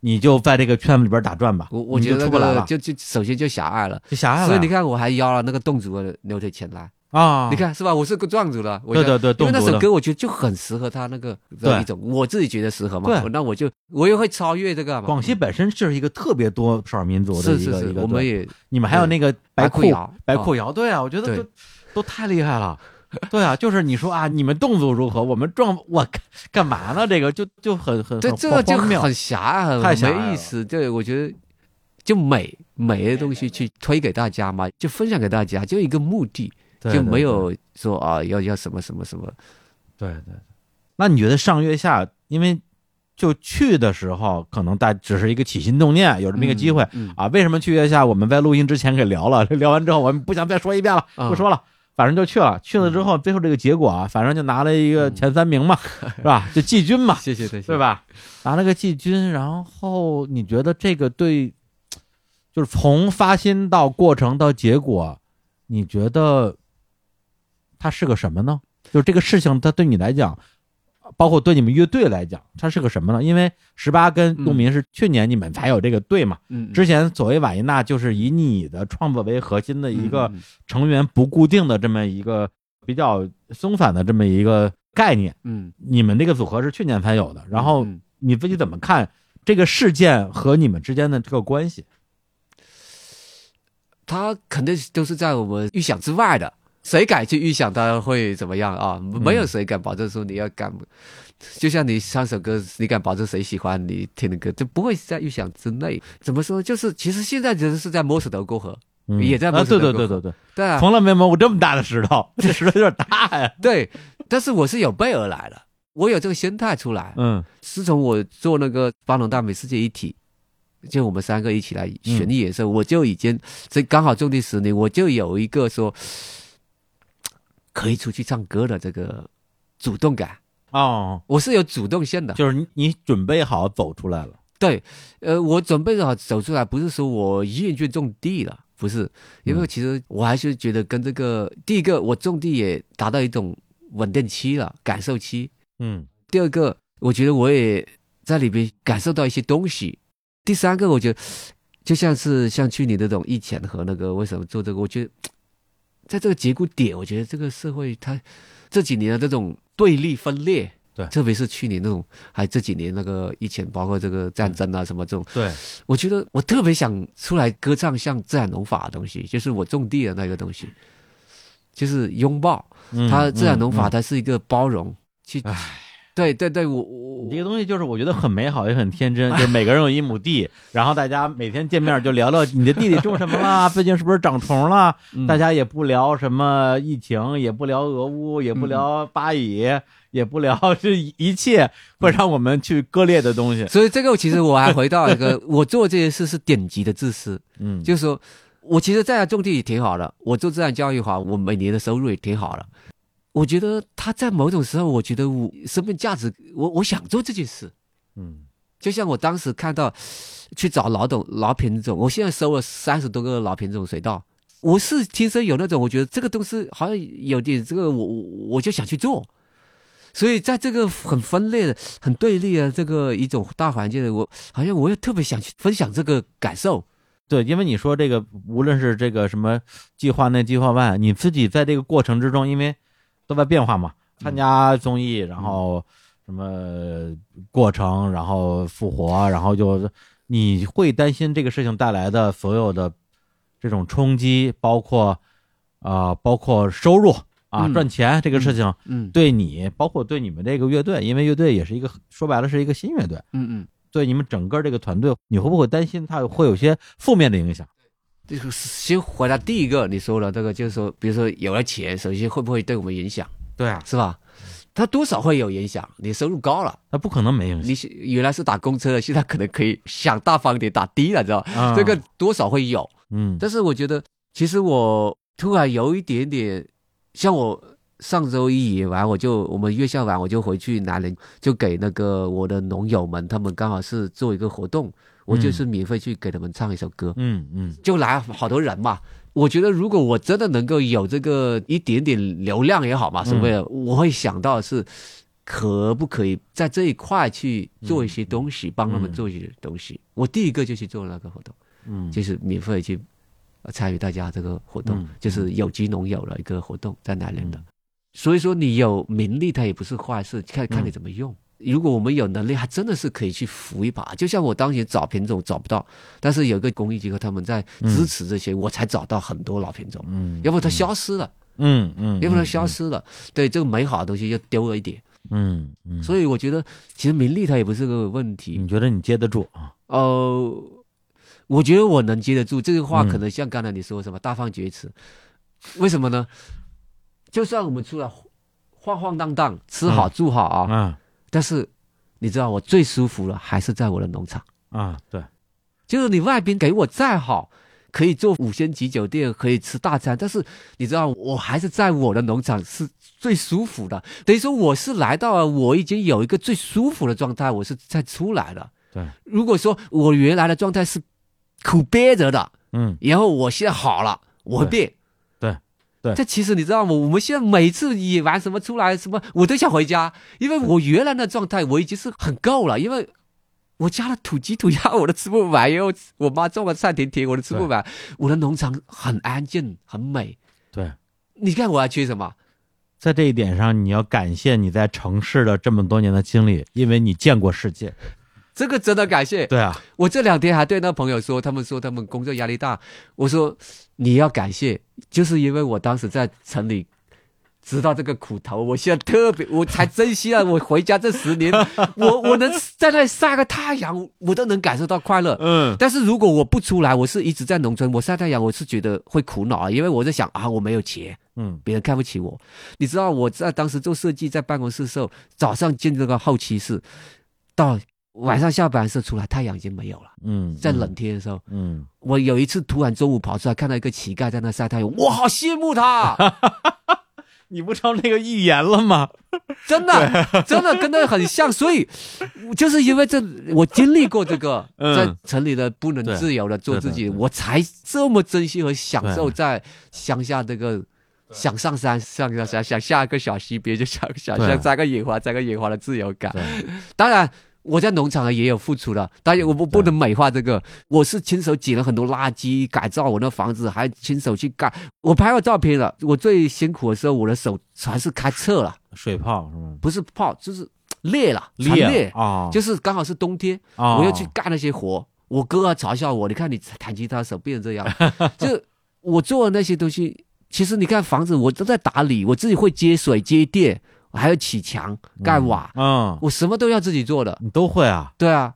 Speaker 1: 你就在这个圈子里边打转吧，
Speaker 2: 我我觉得
Speaker 1: 出不来了，
Speaker 2: 就就首先就狭隘了，
Speaker 1: 就狭隘了。
Speaker 2: 所以你看，我还邀了那个侗族的牛腿前来
Speaker 1: 啊，
Speaker 2: 你看是吧？我是个壮族的，
Speaker 1: 对对对，
Speaker 2: 因为那首歌我觉得就很适合他那个一种，我自己觉得适合嘛。对那我就我也会超越这个。
Speaker 1: 广西本身就是一个特别多少民族的
Speaker 2: 一个一个，我们也
Speaker 1: 你们还有那个
Speaker 2: 白
Speaker 1: 裤
Speaker 2: 谣，
Speaker 1: 白裤瑶，对啊，我觉得都都太厉害了。对啊，就是你说啊，你们动作如何？我们壮我干嘛呢？这个就就很很
Speaker 2: 这这个就
Speaker 1: 很
Speaker 2: 狭隘，
Speaker 1: 太
Speaker 2: 没意思。对，我觉得就美美的东西去推给大家嘛，就分享给大家，就一个目的，就没有说啊要要什么什么什么。
Speaker 1: 对对。那你觉得上月下，因为就去的时候，可能大只是一个起心动念，有这么一个机会啊？为什么去月下？我们在录音之前给聊了，聊完之后我们不想再说一遍了，不说了。反正就去了，去了之后，最后这个结果啊，反正就拿了一个前三名嘛，是吧？就季军嘛，
Speaker 2: 谢谢谢谢，
Speaker 1: 对吧？拿了个季军，然后你觉得这个对，就是从发心到过程到结果，你觉得它是个什么呢？就是这个事情，它对你来讲。包括对你们乐队来讲，它是个什么呢？因为十八跟陆明是去年你们才有这个队嘛。
Speaker 2: 嗯。
Speaker 1: 之前所谓瓦伊娜就是以你的创作为核心的一个成员不固定的这么一个比较松散的这么一个概念。
Speaker 2: 嗯。
Speaker 1: 你们这个组合是去年才有的，然后你自己怎么看这个事件和你们之间的这个关系？
Speaker 2: 他肯定都是在我们预想之外的。谁敢去预想他会怎么样啊？没有谁敢保证说你要敢，就像你唱首歌，你敢保证谁喜欢你听的歌，就不会在预想之内。怎么说？就是其实现在只是在摸石头过河，也在摸石头
Speaker 1: 对对对对对
Speaker 2: 对啊，
Speaker 1: 从来没摸过这么大的石头，这石头有点大呀。
Speaker 2: 对，但是我是有备而来的，我有这个心态出来。
Speaker 1: 嗯，
Speaker 2: 是从我做那个巴龙大美世界一体，就我们三个一起来选的颜色，我就已经这刚好种地十年，我就有一个说。可以出去唱歌的这个主动感
Speaker 1: 哦，
Speaker 2: 我是有主动性的，
Speaker 1: 就是你你准备好走出来了。
Speaker 2: 对，呃，我准备好走出来，不是说我厌倦种地了，不是，因为其实我还是觉得跟这个第一个，我种地也达到一种稳定期了，感受期。
Speaker 1: 嗯，
Speaker 2: 第二个，我觉得我也在里边感受到一些东西。第三个，我觉得就像是像去年那种疫情和那个为什么做这个，我觉得。在这个节骨点，我觉得这个社会它这几年的这种对立分裂，
Speaker 1: 对，
Speaker 2: 特别是去年那种，还这几年那个疫情，包括这个战争啊什么这种，
Speaker 1: 对，
Speaker 2: 我觉得我特别想出来歌唱像自然农法的东西，就是我种地的那个东西，就是拥抱。它自然农法，它是一个包容去。对对对，我我
Speaker 1: 这个东西就是我觉得很美好也很天真，就是每个人有一亩地，然后大家每天见面就聊聊你的地里种什么了，最近是不是长虫了？大家也不聊什么疫情，也不聊俄乌，也不聊巴以，也不聊这一切会让我们去割裂的东西。
Speaker 2: 所以这个其实我还回到一个，我做这些事是顶级的自私。
Speaker 1: 嗯，
Speaker 2: 就是说我其实在种地也挺好的，我做自然教育好，我每年的收入也挺好的。我觉得他在某种时候，我觉得我生命价值，我我想做这件事，
Speaker 1: 嗯，
Speaker 2: 就像我当时看到去找老董老品种，我现在收了三十多个老品种水稻，我是天生有那种，我觉得这个东西好像有点这个，我我我就想去做。所以在这个很分裂的、很对立的这个一种大环境，我好像我也特别想去分享这个感受。
Speaker 1: 对，因为你说这个，无论是这个什么计划内、计划外，你自己在这个过程之中，因为都在变化嘛，参加综艺，然后什么过程，然后复活，然后就你会担心这个事情带来的所有的这种冲击，包括啊，包括收入。啊，赚钱这个事情，嗯，对你，包括对你们这个乐队，因为乐队也是一个说白了是一个新乐队，
Speaker 2: 嗯嗯，
Speaker 1: 对你们整个这个团队，你会不会担心它会有些负面的影响？
Speaker 2: 这个先回答第一个，你说了这个，就是说，比如说有了钱，首先会不会对我们影响？
Speaker 1: 对啊，
Speaker 2: 是吧？他多少会有影响。你收入高了，
Speaker 1: 那不可能没影响。
Speaker 2: 你原来是打公车的，现在可能可以想大方点打的了，知道吧这个多少会有，
Speaker 1: 嗯。
Speaker 2: 但是我觉得，其实我突然有一点点。像我上周一演完，我就我们月下完，我就回去南宁，就给那个我的农友们，他们刚好是做一个活动，我就是免费去给他们唱一首歌，
Speaker 1: 嗯嗯，
Speaker 2: 就来好多人嘛。我觉得如果我真的能够有这个一点点流量也好嘛，所谓的我会想到是可不可以在这一块去做一些东西，帮他们做一些东西。我第一个就去做那个活动，
Speaker 1: 嗯，
Speaker 2: 就是免费去。参与大家这个活动，就是有机农友的一个活动，在南宁的。所以说，你有名利，它也不是坏事，看看你怎么用。如果我们有能力，还真的是可以去扶一把。就像我当年找品种找不到，但是有个公益机构他们在支持这些，我才找到很多老品种。
Speaker 1: 嗯，
Speaker 2: 要不它消失了。
Speaker 1: 嗯嗯，
Speaker 2: 要不它消失了，对这个美好的东西又丢了一点。
Speaker 1: 嗯嗯，
Speaker 2: 所以我觉得，其实名利它也不是个问题。
Speaker 1: 你觉得你接得住啊？
Speaker 2: 哦。我觉得我能接得住这个话，可能像刚才你说什么大放厥词，为什么呢？就算我们出来晃晃荡荡，吃好住好啊，嗯，但是你知道我最舒服的还是在我的农场
Speaker 1: 啊。对，
Speaker 2: 就是你外边给我再好，可以做五星级酒店，可以吃大餐，但是你知道我还是在我的农场是最舒服的。等于说我是来到了我已经有一个最舒服的状态，我是在出来的。
Speaker 1: 对，
Speaker 2: 如果说我原来的状态是。苦憋着的，
Speaker 1: 嗯，
Speaker 2: 然后我现在好了，我会变，
Speaker 1: 对，
Speaker 2: 这其实你知道吗？我们现在每次演完什么出来什么，我都想回家，因为我原来的状态我已经是很够了，因为我家的土鸡土鸭我都吃不完，因为我妈种的菜田田我都吃不完，我的农场很安静很美，
Speaker 1: 对。
Speaker 2: 你看我还缺什么？
Speaker 1: 在这一点上，你要感谢你在城市的这么多年的经历，因为你见过世界。
Speaker 2: 这个真的感谢，
Speaker 1: 对啊，
Speaker 2: 我这两天还对那朋友说，他们说他们工作压力大，我说你要感谢，就是因为我当时在城里知道这个苦头，我现在特别我才珍惜啊。我回家这十年，我 我能在那里晒个太阳，我都能感受到快乐。
Speaker 1: 嗯，
Speaker 2: 但是如果我不出来，我是一直在农村，我晒太阳，我是觉得会苦恼啊，因为我在想啊，我没有钱，
Speaker 1: 嗯，
Speaker 2: 别人看不起我。你知道我在当时做设计，在办公室的时候，早上进这个后期室，到。晚上下班的时候出来，太阳已经没有了。
Speaker 1: 嗯，
Speaker 2: 在冷天的时候，
Speaker 1: 嗯，
Speaker 2: 我有一次突然中午跑出来，看到一个乞丐在那晒太阳，我好羡慕他。
Speaker 1: 你不知道那个预言了吗？
Speaker 2: 真的，真的跟他很像。所以，就是因为这，我经历过这个，在城里的不能自由的做自己，我才这么珍惜和享受在乡下这个想上山、上下山、想下一个小溪边就想想象摘个野花、摘个野花的自由感。当然。我在农场也有付出的，当然我不不能美化这个，我是亲手捡了很多垃圾，改造我那房子，还亲手去干。我拍过照片了，我最辛苦的时候，我的手全是开侧了，
Speaker 1: 水泡是吗？
Speaker 2: 不是泡，就是裂了，
Speaker 1: 裂
Speaker 2: 啊，就是刚好是冬天，我要去干那些活。我哥啊嘲笑我，你看你弹吉他手变成这样，就我做的那些东西，其实你看房子我都在打理，我自己会接水接电。还要起墙盖瓦，
Speaker 1: 嗯，
Speaker 2: 我什么都要自己做的，
Speaker 1: 你都会啊？
Speaker 2: 对啊，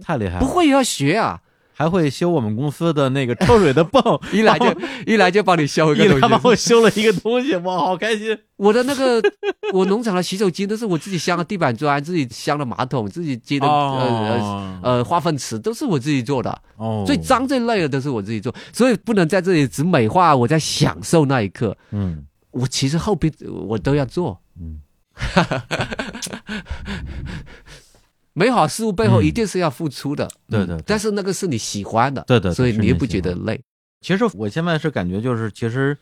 Speaker 1: 太厉害了！
Speaker 2: 不会也要学啊，
Speaker 1: 还会修我们公司的那个抽水的泵，
Speaker 2: 一来就一来就帮你修一个东西，他
Speaker 1: 帮我修了一个东西，哇，好开心！
Speaker 2: 我的那个 我农场的洗手间都是我自己镶的地板砖，自己镶的马桶，自己接的呃呃化粪池都是我自己做的，
Speaker 1: 哦，
Speaker 2: 最脏最累的都是我自己做，所以不能在这里只美化，我在享受那一刻，
Speaker 1: 嗯。
Speaker 2: 我其实后边我都要做，
Speaker 1: 嗯，
Speaker 2: 美好事物背后一定是要付出的，
Speaker 1: 对对。
Speaker 2: 但是那个是你喜欢的，
Speaker 1: 对对，
Speaker 2: 所以你又不觉得累。
Speaker 1: 其实我现在是感觉就是其实。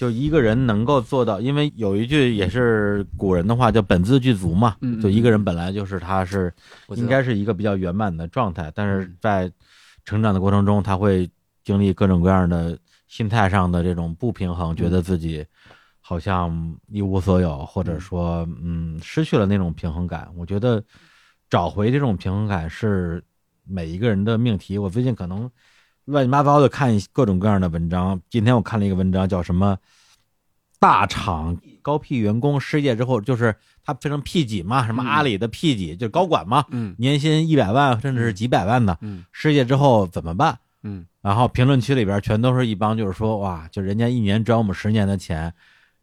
Speaker 1: 就一个人能够做到，因为有一句也是古人的话，叫“本自具足”嘛。
Speaker 2: 嗯，
Speaker 1: 就一个人本来就是他是应该是一个比较圆满的状态，但是在成长的过程中，他会经历各种各样的心态上的这种不平衡，觉得自己好像一无所有，或者说嗯失去了那种平衡感。我觉得找回这种平衡感是每一个人的命题。我最近可能。乱七八糟的看各种各样的文章。今天我看了一个文章，叫什么“大厂高 P 员工失业之后，就是他分成 P 几嘛，什么阿里的 P 几，就是高管嘛，
Speaker 2: 嗯，
Speaker 1: 年薪一百万甚至是几百万的，
Speaker 2: 嗯，
Speaker 1: 失业之后怎么办？
Speaker 2: 嗯，
Speaker 1: 然后评论区里边全都是一帮就是说哇，就人家一年赚我们十年的钱，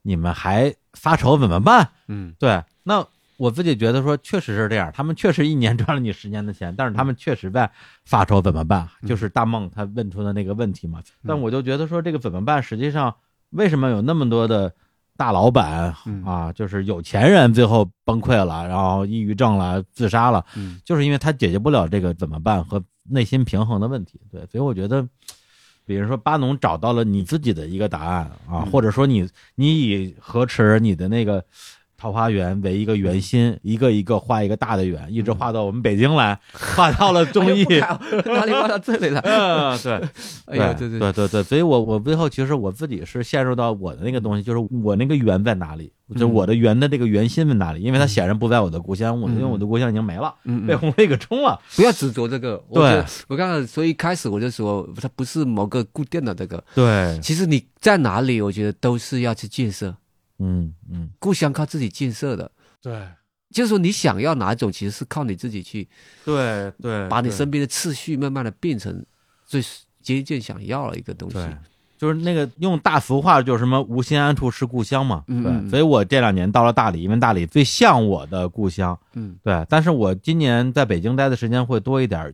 Speaker 1: 你们还发愁怎么办？
Speaker 2: 嗯，
Speaker 1: 对，那。我自己觉得说，确实是这样。他们确实一年赚了你十年的钱，但是他们确实在发愁怎么办？就是大梦他问出的那个问题嘛。但我就觉得说，这个怎么办？实际上，为什么有那么多的大老板啊，就是有钱人最后崩溃了，然后抑郁症了，自杀了，就是因为他解决不了这个怎么办和内心平衡的问题。对，所以我觉得，比如说巴农找到了你自己的一个答案啊，或者说你你以何池你的那个。桃花源为一个圆心，一个一个画一个大的圆，一直画到我们北京来，画到了中艺，
Speaker 2: 哪里画到这里来？
Speaker 1: 嗯，对，
Speaker 2: 哎呀，对
Speaker 1: 对对对。对，所以我我最后其实我自己是陷入到我的那个东西，就是我那个圆在哪里，就是我的圆的这个圆心在哪里？因为它显然不在我的故乡，我因为我的故乡已经没了，被红卫给冲了。
Speaker 2: 不要执着这个，
Speaker 1: 对。
Speaker 2: 我刚刚所以一开始我就说，它不是某个固定的这个，
Speaker 1: 对，
Speaker 2: 其实你在哪里，我觉得都是要去建设。
Speaker 1: 嗯嗯，
Speaker 2: 故乡靠自己建设的，
Speaker 1: 对，
Speaker 2: 就是说你想要哪一种，其实是靠你自己去，
Speaker 1: 对对，
Speaker 2: 把你身边的次序慢慢的变成最接近想要的一个东西。
Speaker 1: 就是那个用大俗话，就是什么无心安处是故乡嘛。
Speaker 2: 对，
Speaker 1: 所以我这两年到了大理，因为大理最像我的故乡。
Speaker 2: 嗯，
Speaker 1: 对，但是我今年在北京待的时间会多一点，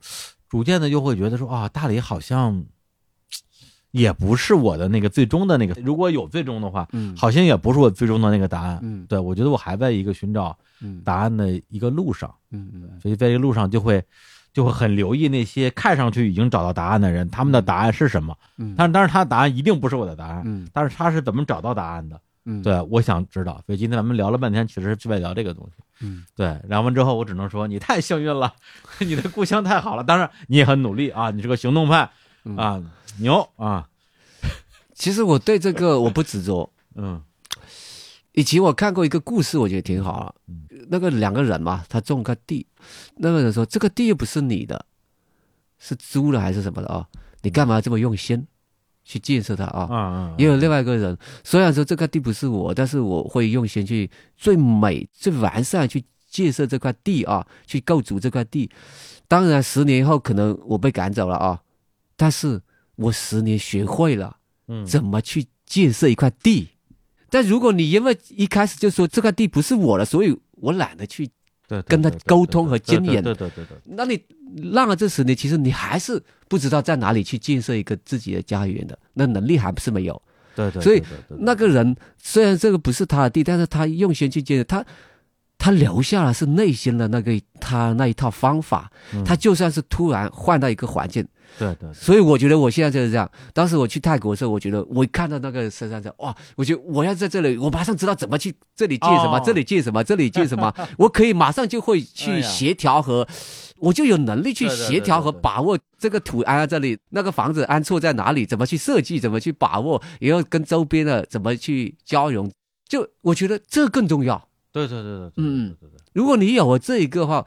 Speaker 1: 逐渐的又会觉得说啊，大理好像。也不是我的那个最终的那个，如果有最终的话，
Speaker 2: 嗯，
Speaker 1: 好像也不是我最终的那个答案，
Speaker 2: 嗯，
Speaker 1: 对我觉得我还在一个寻找答案的一个路上，
Speaker 2: 嗯嗯，
Speaker 1: 所以在这个路上就会就会很留意那些看上去已经找到答案的人，他们的答案是什么，
Speaker 2: 嗯，
Speaker 1: 但是当然他的答案一定不是我的答案，
Speaker 2: 嗯，
Speaker 1: 但是他是怎么找到答案的，
Speaker 2: 嗯，
Speaker 1: 对，我想知道，所以今天咱们聊了半天，其实是在聊这个东西，
Speaker 2: 嗯，
Speaker 1: 对，聊完之后我只能说你太幸运了，你的故乡太好了，当然你也很努力啊，你是个行动派啊，牛啊。
Speaker 2: 其实我对这个 我不执着，
Speaker 1: 嗯，
Speaker 2: 以前我看过一个故事，我觉得挺好啊。那个两个人嘛，他种个地，那个人说这个地又不是你的，是租的还是什么的啊？你干嘛这么用心去建设它啊？
Speaker 1: 嗯
Speaker 2: 也有另外一个人，虽然说这块地不是我，但是我会用心去最美、最完善去建设这块地啊，去构筑这块地。当然，十年后可能我被赶走了啊，但是我十年学会了。
Speaker 1: 嗯，
Speaker 2: 怎么去建设一块地？但如果你因为一开始就说这块地不是我的，所以我懒得去跟他沟通和经营，
Speaker 1: 对对对对，
Speaker 2: 那你浪了这十年，其实你还是不知道在哪里去建设一个自己的家园的，那能力还不是没有。
Speaker 1: 对对，
Speaker 2: 所以那个人虽然这个不是他的地，但是他用心去建设，他他留下了是内心的那个他那一套方法，他就算是突然换到一个环境。
Speaker 1: 对对，
Speaker 2: 所以我觉得我现在就是这样。当时我去泰国的时候，我觉得我看到那个深山者，哇！我觉得我要在这里，我马上知道怎么去这里建什么，这里建什么，这里建什么，我可以马上就会去协调和，我就有能力去协调和把握这个土安在这里，那个房子安错在哪里，怎么去设计，怎么去把握，也要跟周边的怎么去交融，就我觉得这更重要。
Speaker 1: 对对对对，
Speaker 2: 嗯
Speaker 1: 对对。
Speaker 2: 如果你有我这一个话，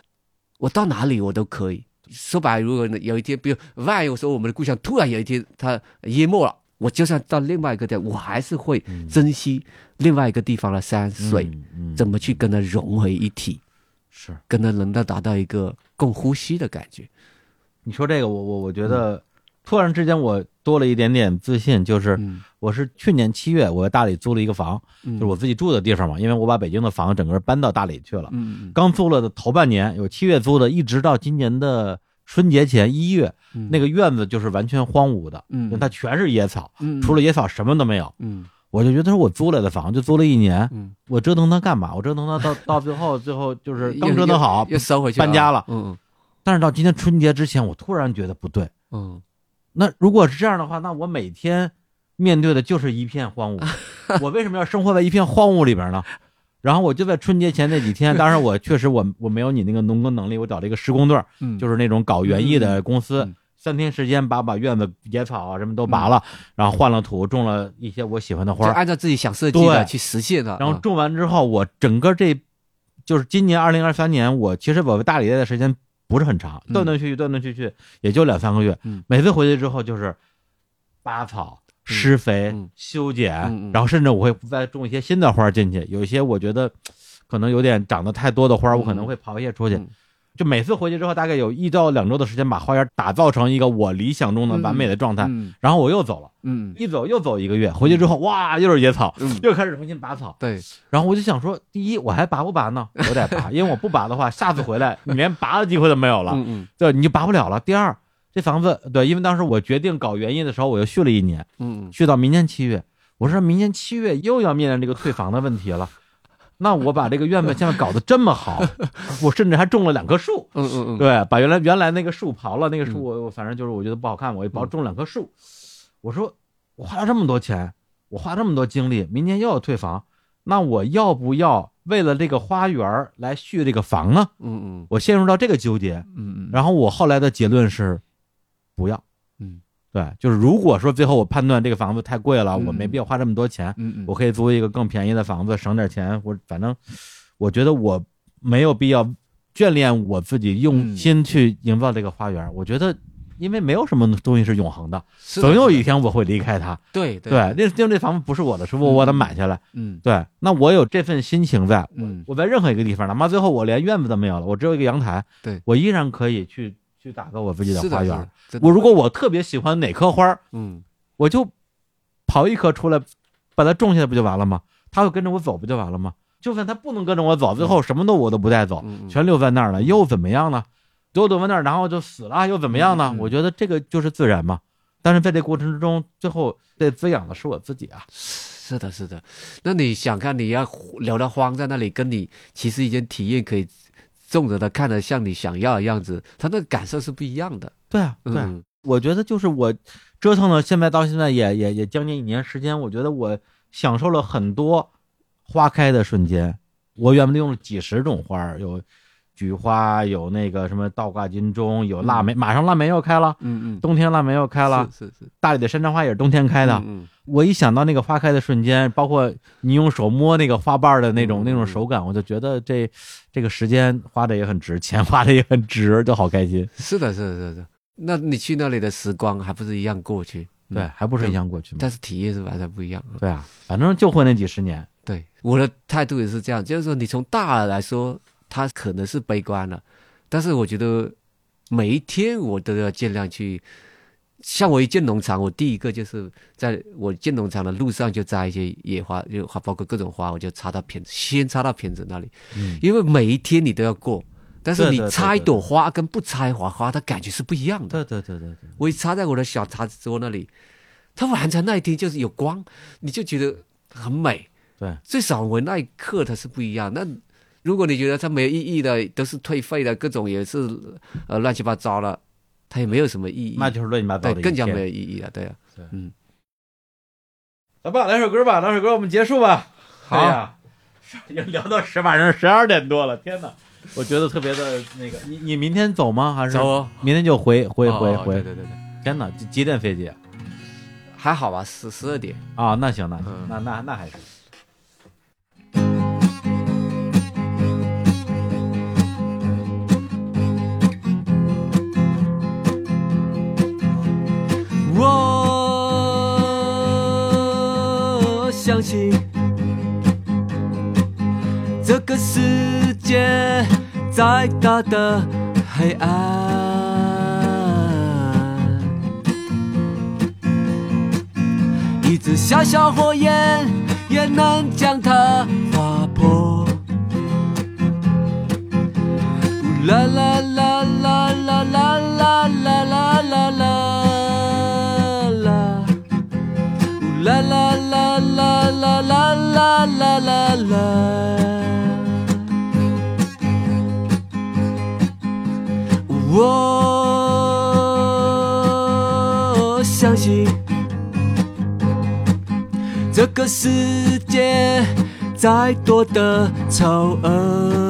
Speaker 2: 我到哪里我都可以。说白，如果有一天，比如万一说我们的故乡突然有一天它淹没了，我就算到另外一个地，我还是会珍惜另外一个地方的山水，怎么去跟它融为一体，
Speaker 1: 是
Speaker 2: 跟它能够达到一个共呼吸的感觉。
Speaker 1: 你说这个，我我我觉得突然之间我多了一点点自信，就是我是去年七月我在大理租了一个房，就是我自己住的地方嘛，因为我把北京的房整个搬到大理去了，刚租了的头半年有七月租的，一直到今年的。春节前一月，那个院子就是完全荒芜的，嗯，它全是野草，嗯，除了野草什么都没有，
Speaker 2: 嗯，
Speaker 1: 我就觉得说我租来的房就租了一年，
Speaker 2: 嗯，
Speaker 1: 我折腾它干嘛？我折腾它到 到最后，最后就是刚折腾好
Speaker 2: 又收回去
Speaker 1: 搬家了，
Speaker 2: 嗯，
Speaker 1: 但是到今天春节之前，我突然觉得不对，
Speaker 2: 嗯，
Speaker 1: 那如果是这样的话，那我每天面对的就是一片荒芜，我为什么要生活在一片荒芜里边呢？然后我就在春节前那几天，当然我确实我我没有你那个农耕能力，我找了一个施工队，就是那种搞园艺的公司，三天时间把把院子野草啊什么都拔了，然后换了土，种了一些我喜欢的花，
Speaker 2: 按照自己想设计的去实现的。
Speaker 1: 然后种完之后，我整个这就是今年二零二三年，我其实我大理待的时间不是很长，断断续续，断断续续，也就两三个月。每次回去之后就是拔草。施肥、修剪，然后甚至我会再种一些新的花进去。有一些我觉得可能有点长得太多的花，我可能会刨一些出去。就每次回去之后，大概有一到两周的时间，把花园打造成一个我理想中的完美的状态。然后我又走了，嗯，一走又走一个月，回去之后哇，又是野草，又开始重新拔草。
Speaker 2: 对，
Speaker 1: 然后我就想说，第一，我还拔不拔呢？我得拔，因为我不拔的话，下次回来你连拔的机会都没有了，对，你就拔不了了。第二。这房子对，因为当时我决定搞园艺的时候，我又续了一年，嗯，续到明年七月。我说明年七月又要面临这个退房的问题了，那我把这个院子现在搞得这么好，我甚至还种了两棵树，
Speaker 2: 嗯嗯嗯，
Speaker 1: 对，把原来原来那个树刨了，那个树我我反正就是我觉得不好看，我一刨种两棵树。我说我花了这么多钱，我花这么多精力，明年又要退房，那我要不要为了这个花园来续这个房呢？
Speaker 2: 嗯嗯，
Speaker 1: 我陷入到这个纠结，
Speaker 2: 嗯嗯，
Speaker 1: 然后我后来的结论是。不要，
Speaker 2: 嗯，
Speaker 1: 对，就是如果说最后我判断这个房子太贵了，我没必要花这么多钱，我可以租一个更便宜的房子，省点钱。我反正我觉得我没有必要眷恋我自己用心去营造这个花园。我觉得，因为没有什么东西是永恒的，总有一天我会离开它。
Speaker 2: 对
Speaker 1: 对，那因为这房子不是我的，是我我得买下来。
Speaker 2: 嗯，
Speaker 1: 对，那我有这份心情在，嗯，我在任何一个地方，哪怕最后我连院子都没有了，我只有一个阳台，
Speaker 2: 对
Speaker 1: 我依然可以去。去打造我自己的花园。我如果我特别喜欢哪棵花，
Speaker 2: 嗯，
Speaker 1: 我就刨一棵出来，把它种下来不就完了吗？它会跟着我走不就完了吗？就算它不能跟着我走，最后什么都我都不带走，全留在那儿了，又怎么样呢？都留在那儿，然后就死了，又怎么样呢？我觉得这个就是自然嘛。但是在这过程之中，最后被滋养的是我自己啊。
Speaker 2: 是的，是的。那你想看，你要聊的荒在那里，跟你其实已经体验可以。种着的看着像你想要的样子，他那感受是不一样的。
Speaker 1: 对啊，对，我觉得就是我折腾了，现在到现在也也也将近一年时间，我觉得我享受了很多花开的瞬间。我原本用了几十种花，有。菊花有那个什么倒挂金钟，有腊梅，马上腊梅要开了，
Speaker 2: 嗯嗯，
Speaker 1: 冬天腊梅要开了，
Speaker 2: 是是。
Speaker 1: 大理的山茶花也是冬天开的，
Speaker 2: 嗯，
Speaker 1: 我一想到那个花开的瞬间，包括你用手摸那个花瓣的那种那种手感，我就觉得这这个时间花的也很值，钱花的也很值，就好开心。
Speaker 2: 是的，是的，是的。那你去那里的时光还不是一样过去？
Speaker 1: 对，还不是一样过去吗？
Speaker 2: 但是体验是完全不一样。
Speaker 1: 对啊，反正就混那几十年。
Speaker 2: 对，我的态度也是这样，就是说你从大来说，他可能是悲观了。但是我觉得每一天我都要尽量去，像我一进农场，我第一个就是在我进农场的路上就摘一些野花，就花包括各种花，我就插到瓶子，先插到瓶子那里。
Speaker 1: 嗯，
Speaker 2: 因为每一天你都要过，但是你插一朵花跟不插花花它感觉是不一样
Speaker 1: 的。对对对对对，
Speaker 2: 我一插在我的小茶桌那里，它完成那一天就是有光，你就觉得很美。
Speaker 1: 对，
Speaker 2: 最少我那一刻它是不一样。那如果你觉得它没有意义的，都是退费的，各种也是呃乱七八糟了，它也没有什么意义，
Speaker 1: 那就是乱七八糟
Speaker 2: 的，对，更加没有意义了，对啊，
Speaker 1: 对，
Speaker 2: 嗯，
Speaker 1: 来吧，来首歌吧，来首歌我们结束吧。
Speaker 2: 好呀，
Speaker 1: 已经聊到十晚上十二点多了，天哪，我觉得特别的那个，你你明天走吗？还是
Speaker 2: 走？
Speaker 1: 明天就回回回回？
Speaker 2: 对对对对，
Speaker 1: 天哪，几几点飞机？
Speaker 2: 还好吧，十十二点
Speaker 1: 啊，那行那那那那还是。
Speaker 2: 我相信这个世界再大的黑暗，一支小小火焰也能将它划破。啦啦啦啦啦啦啦啦啦啦啦啦啦啦啦啦啦啦啦。我相信这个世界再多的丑恶。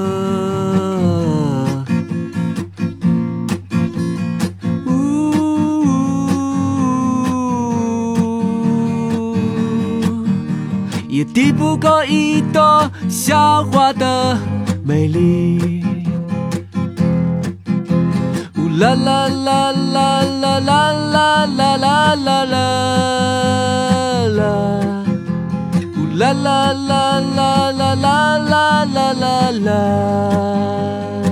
Speaker 2: 抵不过一朵笑话的美丽。呜啦啦啦啦啦啦啦啦啦啦啦。啦啦啦啦啦啦啦啦啦啦。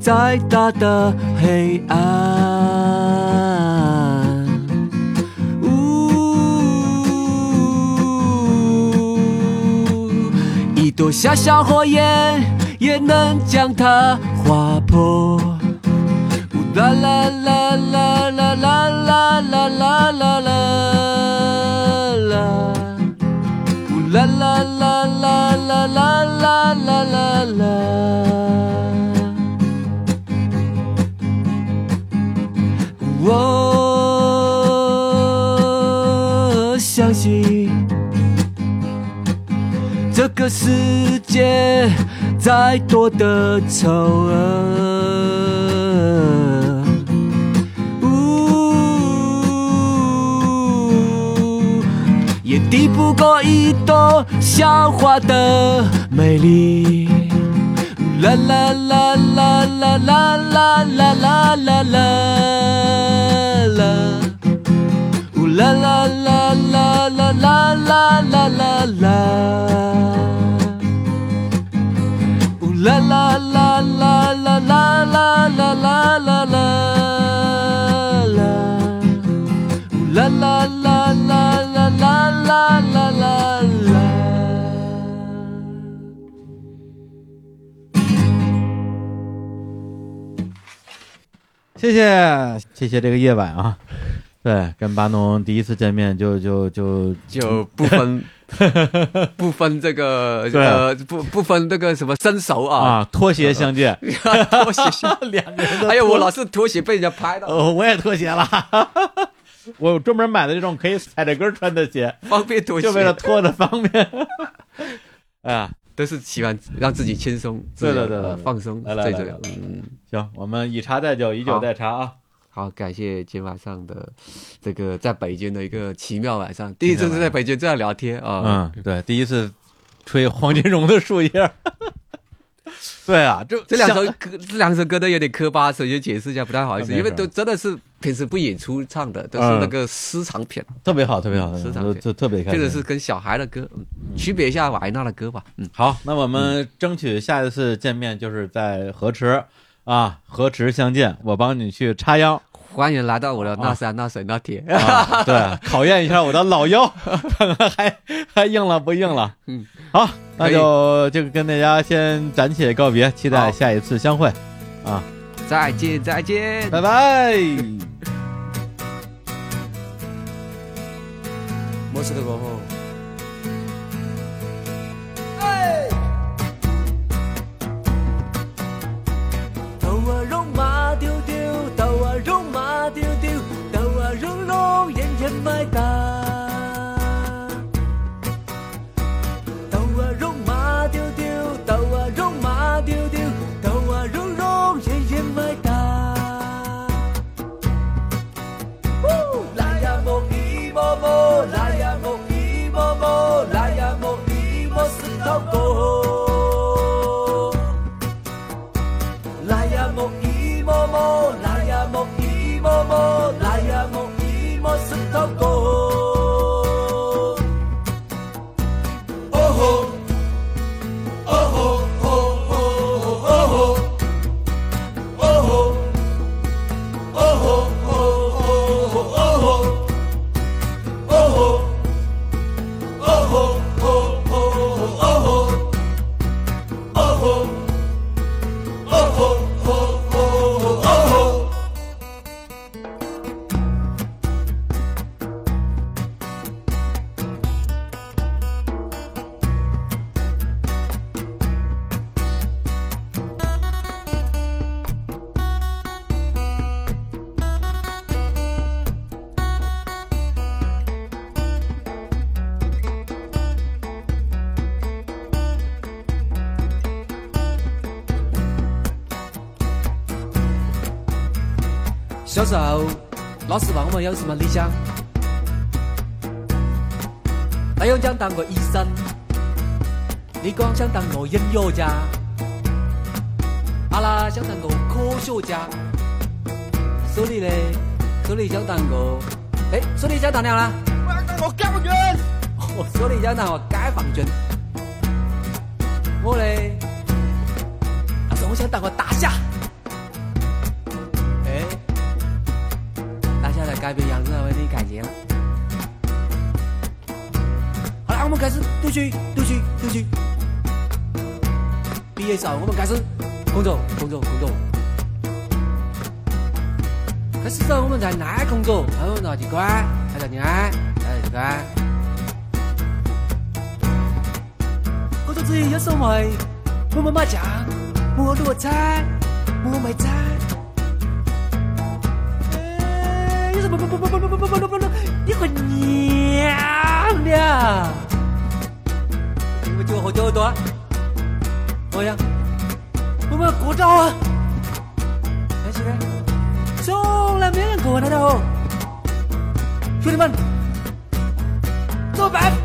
Speaker 2: 再大的黑暗，呜一朵小小火焰也能将它划破。啦啦啦啦啦啦啦啦啦啦啦。啦啦啦啦啦啦啦啦啦我相信这个世界再多的丑恶。也抵不过一朵笑话的美丽。啦啦啦啦啦啦啦啦啦啦啦啦。呜啦啦啦啦啦啦啦啦啦啦。呜啦啦啦啦啦啦啦啦啦啦
Speaker 1: 谢谢谢谢这个夜晚啊，对，跟巴农第一次见面就就就
Speaker 2: 就不分 不分这个呃不不分这个什么身手啊。
Speaker 1: 啊拖鞋相见，
Speaker 2: 拖鞋相
Speaker 1: 两个人，
Speaker 2: 还有我老是拖鞋被人家拍到，
Speaker 1: 哦，我也拖鞋了。我专门买的这种可以踩着跟穿的鞋，
Speaker 2: 方便拖，
Speaker 1: 就为了拖的方便。哎呀，
Speaker 2: 都是喜欢让自己轻松，
Speaker 1: 对对对，
Speaker 2: 放松最重要。嗯，
Speaker 1: 行，我们以茶代酒，以酒代茶啊。
Speaker 2: 好，感谢今晚上的这个在北京的一个奇妙晚上，第一次是在北京这样聊天
Speaker 1: 啊。嗯，对，第一次吹黄金荣的树叶。对啊，就
Speaker 2: 这两首歌，这两首歌都有点磕巴，首先解释一下，不太好意思，因为都真的是平时不演出唱的，都是那个私藏片，
Speaker 1: 特别好，特别好，
Speaker 2: 私藏
Speaker 1: 片，特别开心。
Speaker 2: 这个是跟小孩的歌，区别一下瓦依娜的歌吧。嗯，
Speaker 1: 好，那我们争取下一次见面就是在河池啊，河池相见，我帮你去插秧。
Speaker 2: 欢迎来到我的那山那水那铁，
Speaker 1: 对，考验一下我的老腰，看 看还还硬了不硬了。嗯，好，那就就跟大家先暂且告别，期待下一次相会。啊，
Speaker 2: 再见再见，
Speaker 1: 拜拜。
Speaker 2: 莫斯科过后。走，老师问我们有什么理想。他又想当个医生，你光想当个音乐家，阿、拉想当个科学家，所以嘞，所以想当个，哎，所以想当哪啦？
Speaker 3: 我要当个解放军。
Speaker 2: 我说你想当个解放军，我嘞，但是我想当个大侠。读取读取读取毕业之后我们开始工作工作工作开始找我们在那工作他们拿去关他叫你安他叫你关工作之余要收回我们马甲摩托车我没在不不不不不不不不不不不不你很娘娘我丢一朵，我呀，我们国照啊！来，起来，送来没人管他的哦，兄弟们，
Speaker 3: 做白。